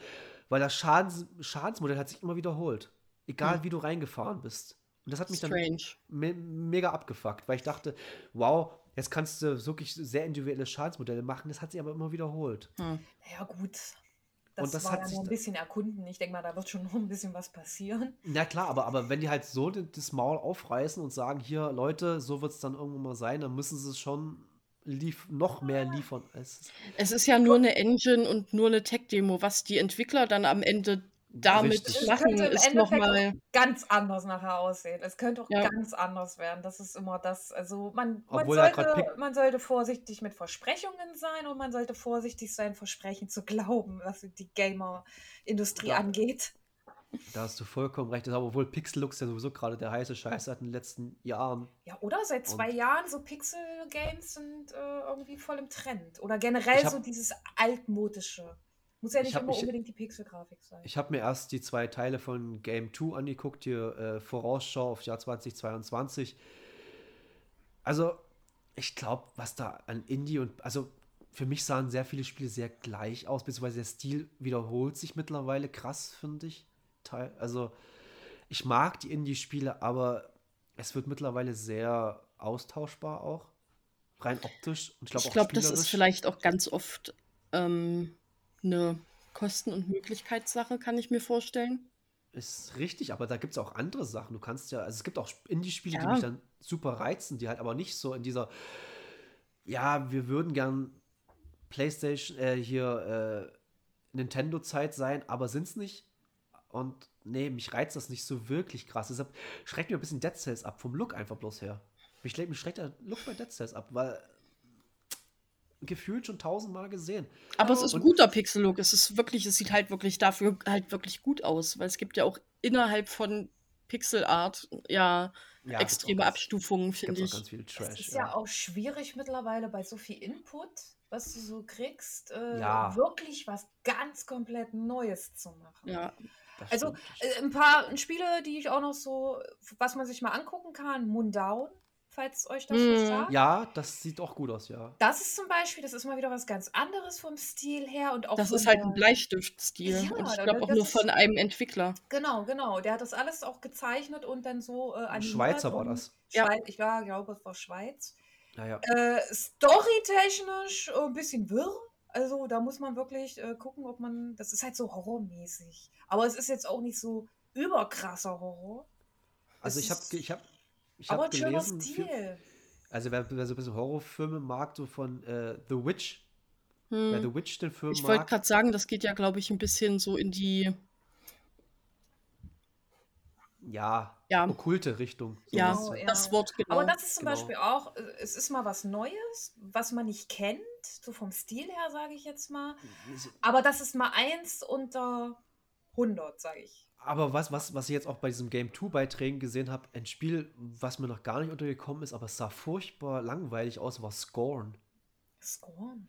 weil das Schadens, Schadensmodell hat sich immer wiederholt. Egal Hm. wie du reingefahren bist. Und das hat mich dann Strange. me mega abgefuckt, weil ich dachte, wow, jetzt kannst du wirklich sehr individuelle Schadensmodelle machen. Das hat sich aber immer wiederholt. Hm. Ja, gut. Das, Und das war hat ja sich nur ein bisschen erkunden. Ich denke mal, da wird schon noch ein bisschen was passieren. Na klar, aber, aber wenn die halt so das Maul aufreißen und sagen, hier, Leute, so wird es dann irgendwann mal sein, dann müssen sie es schon lief noch mehr liefern. Als Es ist ja nur eine Engine und nur eine Tech-Demo. Was die Entwickler dann am Ende damit Richtig. Es machen, könnte im ist Endeffekt nochmal. ganz anders nachher aussehen. Es könnte auch Ja. ganz anders werden. Das ist immer das. Also man, man, sollte, man sollte vorsichtig mit Versprechungen sein und man sollte vorsichtig sein, Versprechen zu glauben, was die Gamer-Industrie Ja. angeht. da hast du vollkommen recht. Das ist aber obwohl Pixel-Lux ja sowieso gerade der heiße Scheiß seit den letzten Jahren. Ja, oder? Seit zwei Und- Jahren so Pixel-Games sind äh, irgendwie voll im Trend. Oder generell so dieses altmodische. Muss ja Ich nicht hab immer mich- unbedingt die Pixel-Grafik sein. Ich habe mir erst die zwei Teile von Game 2 angeguckt, hier äh, Vorausschau auf Jahr 2022. Also, ich glaube, was da an Indie und also für mich sahen sehr viele Spiele sehr gleich aus, beziehungsweise der Stil wiederholt sich mittlerweile krass, finde ich. Teil, also, ich mag die Indie-Spiele, aber es wird mittlerweile sehr austauschbar auch. Rein optisch und ich glaube Ich glaube, das ist vielleicht auch ganz oft ähm, eine Kosten- und Möglichkeitssache, kann ich mir vorstellen. Ist richtig, aber da gibt es auch andere Sachen. Du kannst ja, also es gibt auch Sp- Indie-Spiele, die Ja. mich dann super reizen, die halt aber nicht so in dieser, ja, wir würden gern PlayStation, äh, hier, äh, Nintendo-Zeit sein, aber sind's nicht. Und nee, mich reizt das nicht so wirklich krass. Deshalb schreckt mir ein bisschen Dead Cells ab, vom Look einfach bloß her. Mich, mich schreckt der Look bei Dead Cells ab, weil gefühlt schon tausendmal gesehen. Aber es ist ein guter Pixel-Look. Es ist wirklich, es sieht halt wirklich dafür halt wirklich gut aus, weil es gibt ja auch innerhalb von Pixel-Art ja, Ja, extreme ganz- Abstufungen, finde ich. ganz viel Es Trash. ist ja auch schwierig mittlerweile bei so viel Input, was du so kriegst, äh, Ja. wirklich was ganz komplett Neues zu machen. Ja, Also äh, ein paar Spiele, die ich auch noch so, was man sich mal angucken kann, Moondown, falls euch das was Mhm. sagt. Ja, das sieht auch gut aus, ja. Das ist zum Beispiel, das ist mal wieder was ganz anderes vom Stil her und auch das ist halt ein Bleistiftstil. Ja, und ich glaube auch nur ist- von einem Entwickler. Genau, genau. Der hat das alles auch gezeichnet und dann so äh, Ein animiert Schweizer war das. Ja. Schweiz, ich war, glaube, es war Schweiz. Naja. Äh, Storytechnisch äh, ein bisschen wirr. Also da muss man wirklich äh, gucken, ob man. Das ist halt so horrormäßig. Aber es ist jetzt auch nicht so überkrasser Horror. Also es ich habe ich hab, ich aber ein schöner gelesen, Stil. für, also wer, wer so ein bisschen Horrorfilme mag, so von äh, The Witch, Wer Hm. The Witch den Film Ich wollte mag. gerade sagen, das geht ja, glaube ich, ein bisschen so in die, Ja, Ja. okkulte Richtung. ja, Oh, ja. das Wort genau. Aber das ist zum genau. Beispiel auch, äh, es ist mal was Neues, was man nicht kennt, so vom Stil her, sage ich jetzt mal. Aber das ist mal eins unter 100, sage ich. Aber was, was, was ich jetzt auch bei diesen Game 2-Beiträgen gesehen habe, ein Spiel, was mir noch gar nicht untergekommen ist, aber es sah furchtbar langweilig aus, war Scorn. Scorn.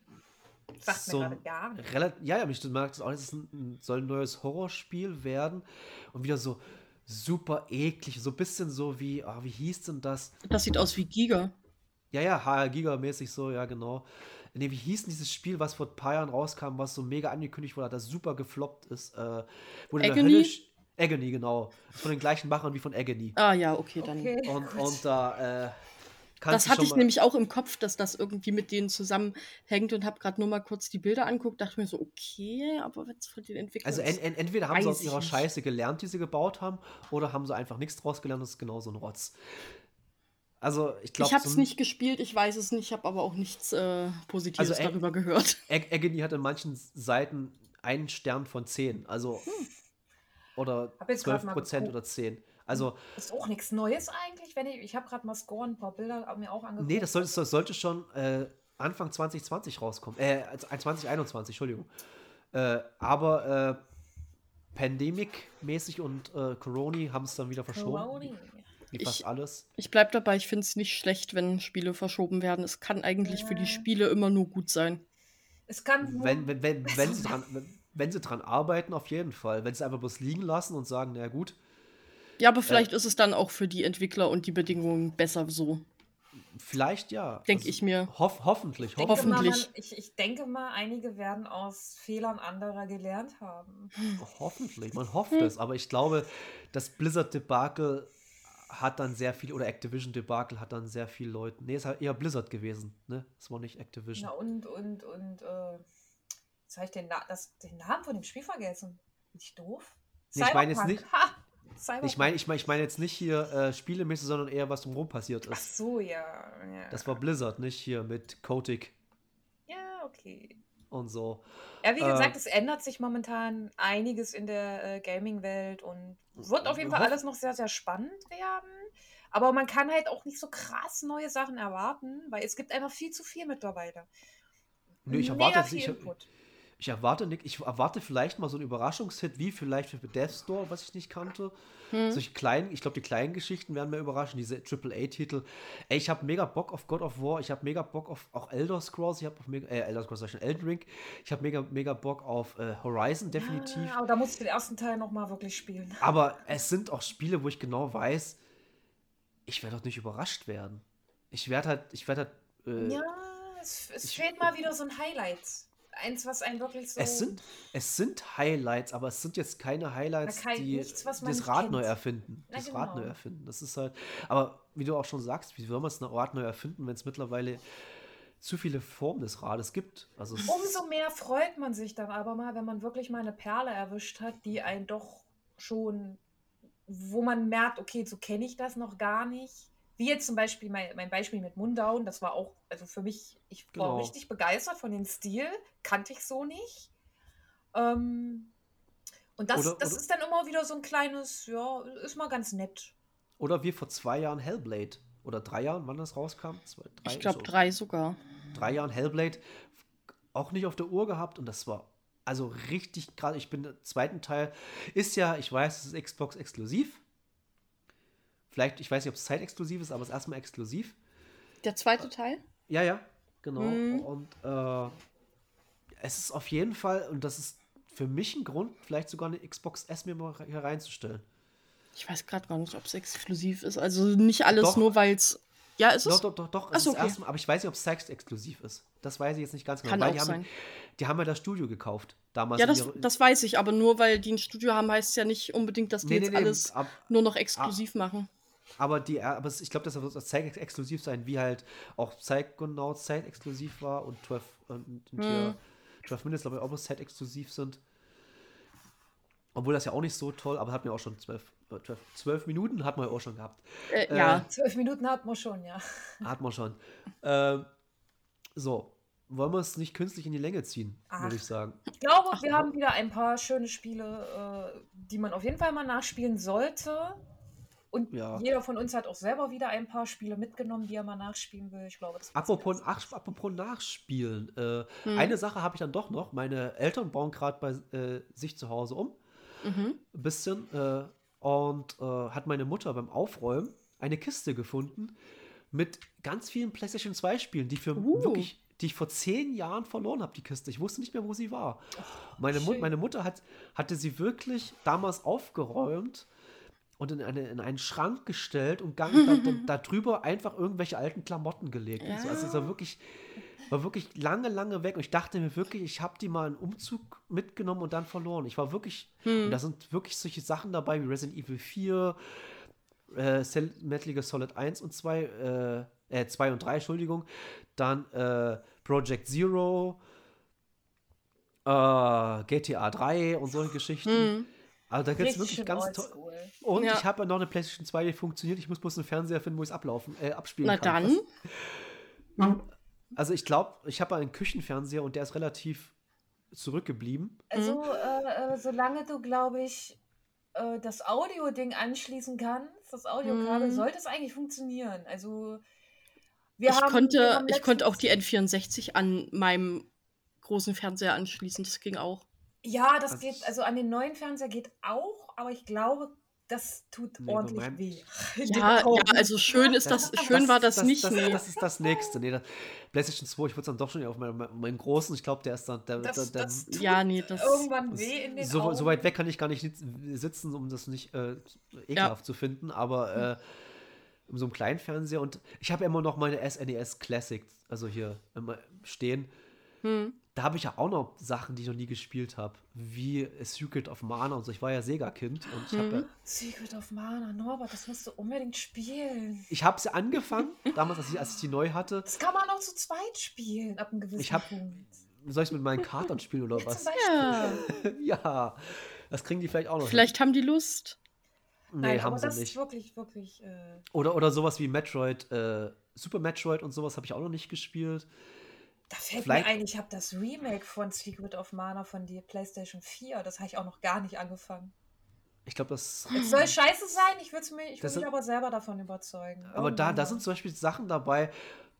Sagt So mir gar nicht. Ja, ja, ich merke das auch, es soll ein neues Horrorspiel werden und wieder so super eklig, so ein bisschen so wie, ah, wie hieß denn das? Das sieht aus wie Giga. Ja, ja, HR Giga-mäßig so, ja, genau. Nee, wie hieß denn dieses Spiel, was vor ein paar Jahren rauskam, was so mega angekündigt wurde, das super gefloppt ist? Äh, wo in der Agony? Hölle Agony, genau. Von den gleichen Machern wie von Agony. Ah ja, okay, dann. Okay, Und, gut. und da, äh, kannst Das hatte schon ich nämlich auch im Kopf, dass das irgendwie mit denen zusammenhängt und habe gerade nur mal kurz die Bilder anguckt, dachte mir so, okay, aber jetzt von den Entwicklern. Also en, en, entweder haben sie aus ihrer nicht. Scheiße gelernt, die sie gebaut haben, oder haben sie einfach nichts draus gelernt, das ist genauso ein Rotz. Also, ich glaube, ich habe es nicht gespielt, ich weiß es nicht, habe aber auch nichts äh, Positives Also, darüber gehört. Ag Agony hat in manchen Seiten einen Stern von 10. Also. Hm. Grad 12 mal Prozent oder 10. Also, ist auch nichts Neues eigentlich, wenn ich, ich habe gerade mal Scorn, ein paar Bilder mir auch angeguckt. nee, das sollte, das sollte schon äh, Anfang 2020 rauskommen. Äh, 2021, Entschuldigung. Äh, aber äh, Pandemic-mäßig und äh, Corona haben es dann wieder verschoben. Coroni. Wie fast Ich- alles. Ich bleib dabei, ich finde es nicht schlecht, wenn Spiele verschoben werden. Es kann eigentlich für die. Spiele immer nur gut sein. Es kann nur Wenn, wenn, wenn, wenn, sie dran, wenn, wenn sie dran arbeiten, auf jeden Fall. Wenn sie einfach bloß liegen lassen und sagen, na gut, Ja, aber vielleicht ist es dann auch für die Entwickler und die Bedingungen besser so. vielleicht ja. Denk Also, ich mir. Hoff, hoffentlich, Ich denke hoffentlich. Mal, ich, ich denke mal, einige werden aus Fehlern anderer gelernt haben. Hoffentlich, man hofft Hm. es, aber ich glaube, das Blizzard-Debakel hat dann sehr viel, oder Activision-Debakel hat dann sehr viel Leuten. Nee, es ist eher Blizzard gewesen, ne? Es war nicht Activision. Na und, und, und, äh, jetzt habe ich den, Na das, den Namen von dem Spiel vergessen. Bin ich doof? Nee, ich meine jetzt nicht-. Ich meine ich mein, ich mein jetzt nicht hier äh, spielemäßig, sondern eher, was drumherum passiert Ach ist. so, ja. ja. Das war Blizzard, nicht hier mit Kotick Ja, okay. und so. Ja, wie Äh, gesagt, es ändert sich momentan einiges in der äh, Gaming-Welt und wird auf jeden Fall alles noch sehr, sehr spannend werden. Aber man kann halt auch nicht so krass neue Sachen erwarten, weil es gibt einfach viel zu viel mittlerweile. Nö, ich erwarte, viel ich, Input. ich erwarte nicht, ich erwarte vielleicht mal so einen Überraschungshit, wie vielleicht für Death Store, was ich nicht kannte. Hm. Solche kleinen, ich glaube, die kleinen Geschichten werden mir überraschen, diese AAA-Titel. Ey, ich habe mega Bock auf God of War, ich habe mega Bock auf auch Elder Scrolls, ich habe auf mega, äh, Elder Scrolls, sag ich schon, Elden Ring, ich habe mega, mega Bock auf äh, Horizon, definitiv. Ja, aber da musst du den ersten Teil nochmal wirklich spielen. Aber es sind auch Spiele, wo ich genau weiß, ich werde dort nicht überrascht werden. Ich werde halt, ich werde halt, äh, Ja, es, es ich- fehlt mal wieder so ein Highlight. Eins, was einen wirklich so. es sind, es sind Highlights, aber es sind jetzt keine Highlights, kein- die nichts, das Rad kennt. neu erfinden. Na, Das Rad neu genau. erfinden. Das ist halt, aber wie du auch schon sagst, wie soll man es ein Rad neu erfinden, wenn es mittlerweile zu viele Formen des Rades gibt? Also Umso mehr freut man sich dann aber mal, wenn man wirklich mal eine Perle erwischt hat, die einen doch schon, wo man merkt, okay, so kenne ich das noch gar nicht. Wie jetzt zum Beispiel mein, mein Beispiel mit Mundown, das war auch, also für mich, ich war Genau. richtig begeistert von dem Stil, kannte ich so nicht. Ähm, und das, Oder- das oder- ist dann immer wieder so ein kleines, ja, ist mal ganz nett. Oder wie vor zwei Jahren Hellblade. Oder drei Jahren, wann das rauskam? Zwei, drei, Ich glaube so drei sogar. drei Jahren Hellblade auch nicht auf der Uhr gehabt und das war also richtig gerade. Ich bin im zweiten Teil, ist ja, ich weiß, es ist Xbox exklusiv. Vielleicht, ich weiß nicht, ob es zeitexklusiv ist, aber es ist erstmal exklusiv. Der zweite Teil? Ja, ja, genau. Mhm. Und äh, es ist auf jeden Fall, und das ist für mich ein Grund, vielleicht sogar eine Xbox S mir mal hier reinzustellen. Ich weiß gerade gar nicht, ob es exklusiv ist. Also nicht alles Doch. nur, weil es. Ja, ist Doch, es? doch, doch, doch. Ach Es so, ist okay. erstmal, aber ich weiß nicht, ob es exklusiv ist. Das weiß ich jetzt nicht ganz genau. Kann weil auch die haben, sein. Die haben ja das Studio gekauft. Damals Ja, das, ihre- das weiß ich, aber nur weil die ein Studio haben, heißt es ja nicht unbedingt, dass die Nee, jetzt nee, alles ab- nur noch exklusiv machen. Aber die, aber es- ich glaube, das wird das Zeit exklusiv sein, wie halt auch Psychonauts Zeit exklusiv war und 12, und, und hier 12 Minutes, glaube ich, auch bloß Zeit exklusiv sind. Obwohl das ja auch nicht so toll, aber hat mir auch schon 12, äh, 12, 12 Minuten hat man ja auch schon gehabt. Äh, Äh, ja, Zwölf Minuten hat man schon, ja. Hat man schon. ähm, so. wollen wir es nicht künstlich in die Länge ziehen, Ach. würde ich sagen. Ich glaube, Ach, wir aber- haben wieder ein paar schöne Spiele, äh, die man auf jeden Fall mal nachspielen sollte. Und Ja. jeder von uns hat auch selber wieder ein paar Spiele mitgenommen, die er mal nachspielen will. Ich glaube, das Apropos, ach, apropos Nachspielen. Äh, Hm. Eine Sache habe ich dann doch noch. Meine Eltern bauen gerade bei äh, sich zu Hause um. Mhm. Ein bisschen. Äh, und äh, hat meine Mutter beim Aufräumen eine Kiste gefunden mit ganz vielen PlayStation 2 Spielen, die für Uh. wirklich die ich vor zehn Jahren verloren habe, die Kiste. Ich wusste nicht mehr, wo sie war. Meine, Mut, meine Mutter hat, hatte sie wirklich damals aufgeräumt und in, eine, in einen Schrank gestellt und gang, da, da, darüber einfach irgendwelche alten Klamotten gelegt. und So. Also es war wirklich, war wirklich lange, lange weg. Und ich dachte mir wirklich, ich habe die mal einen Umzug mitgenommen und dann verloren. Ich war wirklich, Hm. und da sind wirklich solche Sachen dabei wie Resident Evil 4, äh, Metal Gear Solid 1 und 2, äh, äh, 2 und 3, Entschuldigung. Dann äh, Project Zero, äh, GTA 3 und solche Geschichten. Hm. Also da gibt es wirklich ganz toll. Und Ja. ich habe ja noch eine PlayStation 2, die funktioniert. Ich muss bloß einen Fernseher finden, wo ich es ablaufen, äh, abspielen Na kann. dann. Also ich glaube, ich habe einen Küchenfernseher und der ist relativ zurückgeblieben. Also, äh, äh, solange du, glaube ich, äh, das Audio-Ding anschließen kannst, das Audiokabel, Hm. sollte es eigentlich funktionieren. Also, wir Ich haben, wir konnte, haben ich konnte auch die letztens- N64 an meinem großen Fernseher anschließen. Das ging auch. Ja, das Also geht, also an den neuen Fernseher geht auch, aber ich glaube, das tut Nee, ordentlich meinem- weh. Ja, ja, also schön ist das, schön war das, nicht. Das, nee. das ist das nächste. Nee, das, PlayStation 2, ich würde es dann doch schon auf meinen, meinen großen. Ich glaube, der ist dann. Der, Das, der, der, das tut ja, nee, das. irgendwann weh in den so, Augen. so weit weg kann ich gar nicht sitzen, um das nicht äh, ekelhaft zu finden, aber äh, um so einen kleinen Fernseher und ich habe immer noch meine SNES Classic, also hier immer stehen. Hm. Da habe ich ja auch noch Sachen, die ich noch nie gespielt habe, wie Secret of Mana und so. Ich war ja Sega-Kind und ich habe Mhm. ja, Secret of Mana, Norbert, das musst du unbedingt spielen. ich habe sie angefangen, damals, als ich, als ich die neu hatte. Das kann man auch zu zweit spielen, ab einem gewissen Ich hab- Punkt. Soll ich mit meinen Katern spielen oder Ja, was? Ja, ja, das kriegen die vielleicht auch noch. hin. vielleicht haben die Lust. Nee, Nein, haben aber sie das nicht. ist wirklich, wirklich. Äh, Oder, oder sowas wie Metroid, äh, Super Metroid und sowas habe ich auch noch nicht gespielt. Da fällt Vielleicht- mir ein, ich habe das Remake von Secret of Mana von der PlayStation 4, das habe ich auch noch gar nicht angefangen. Ich glaube, das. Es soll scheiße sein, ich würde mich, ich mich aber selber davon überzeugen. Aber da, Irgendwann da mal. sind zum Beispiel Sachen dabei,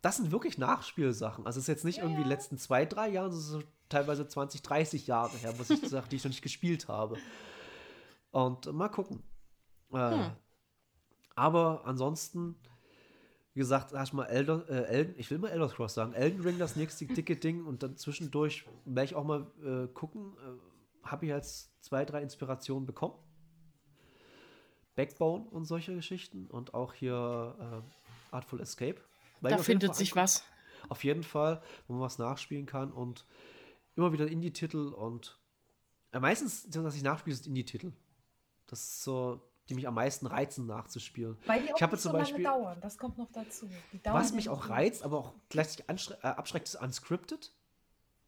das sind wirklich Nachspielsachen. Also es ist jetzt nicht Ja, irgendwie ja. die letzten zwei, drei Jahre, sondern so teilweise 20, 30 Jahre her, muss ich sagen, die ich noch nicht gespielt habe. Und mal gucken. Äh, Hm. Aber ansonsten, wie gesagt, erstmal Elder, äh, Elden, ich will mal Elder Scrolls sagen, Elden Ring das nächste dicke Ding und dann zwischendurch werde ich auch mal äh, gucken, äh, habe ich jetzt zwei, drei Inspirationen bekommen. Backbone und solche Geschichten und auch hier äh, Artful Escape. Da findet sich was. Auf jeden Fall, wo man was nachspielen kann und immer wieder Indie-Titel und äh, meistens, dass ich nachspiele, sind Indie-Titel. Das ist so, die mich am meisten reizen nachzuspielen. Weil die auch Ich habe nicht zum so lange Beispiel- dauern, das kommt noch dazu. Was mich auch reizt, aber auch gleichzeitig äh, abschreckt, ist Unscripted.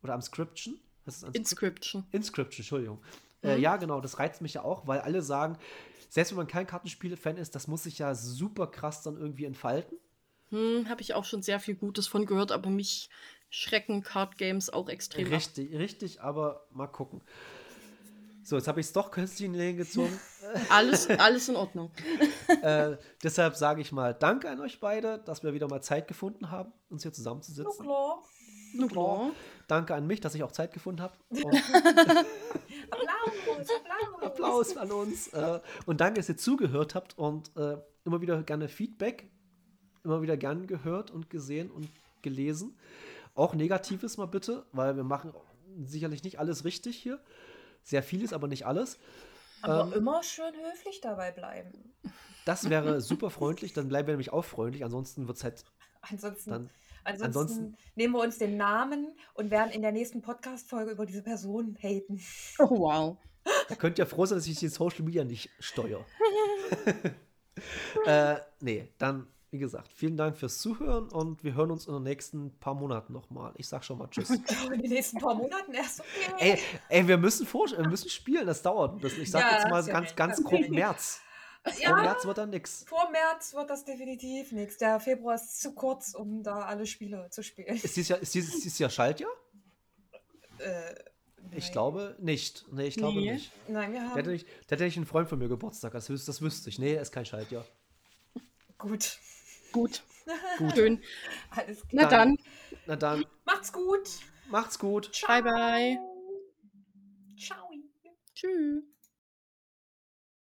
Oder Unscription. Das ist Unscripted? Inscription. Inscription, Entschuldigung. Äh, Mhm. ja, genau, das reizt mich ja auch, weil alle sagen, selbst wenn man kein Kartenspiel-Fan ist, das muss sich ja super krass dann irgendwie entfalten. Hm, habe ich auch schon sehr viel Gutes von gehört, aber mich schrecken Card Games auch extrem ab. Richtig, richtig, aber mal gucken. So, jetzt habe ich es doch künstlich in die Länge gezogen. Alles, alles in Ordnung. äh, deshalb sage ich mal Danke an euch beide, dass wir wieder mal Zeit gefunden haben, uns hier zusammenzusitzen. klar. Na klar. Danke an mich, dass ich auch Zeit gefunden habe. Applaus, Applaus. Applaus an uns. Äh, und danke, dass ihr zugehört habt und äh, immer wieder gerne Feedback. Immer wieder gern gehört und gesehen und gelesen. Auch Negatives mal bitte, weil wir machen sicherlich nicht alles richtig hier. Sehr vieles, aber nicht alles. Aber Ähm, immer schön höflich dabei bleiben. Das wäre super freundlich, dann bleiben wir nämlich auch freundlich. Ansonsten wird es halt Ansonsten, dann. ansonsten, ansonsten- nehmen wir uns den Namen und werden in der nächsten Podcast-Folge über diese Person haten. Oh, wow. Da könnt ihr froh sein, dass ich die Social Media nicht steuere. äh, nee, dann, wie gesagt, vielen Dank fürs Zuhören und wir hören uns in den nächsten paar Monaten nochmal. Ich sag schon mal Tschüss. In den nächsten paar Monaten erst. Okay. ey, ey, wir müssen, vor, wir müssen spielen, das dauert. Das, ich sag Ja, jetzt mal hast ja ganz, ganz grob März. Vor Ja, März wird dann nix. vor März wird das definitiv nichts. Der Februar ist zu kurz, um da alle Spiele zu spielen. Ist dieses Jahr, ist dieses, dieses Jahr Schaltjahr? Äh, Ich glaube nicht. Nee, ich glaube Nee. nicht. Nein, wir Da haben. hätte, ich, da hätte ich einen Freund von mir Geburtstag, das, wüs- das wüsste ich. Nee, ist kein Schaltjahr. Gut. Gut, Gut. schön. Alles Na klar. dann, Na dann, Macht's gut. macht's gut. Ciao. bye bye. Ciao. Tschüss.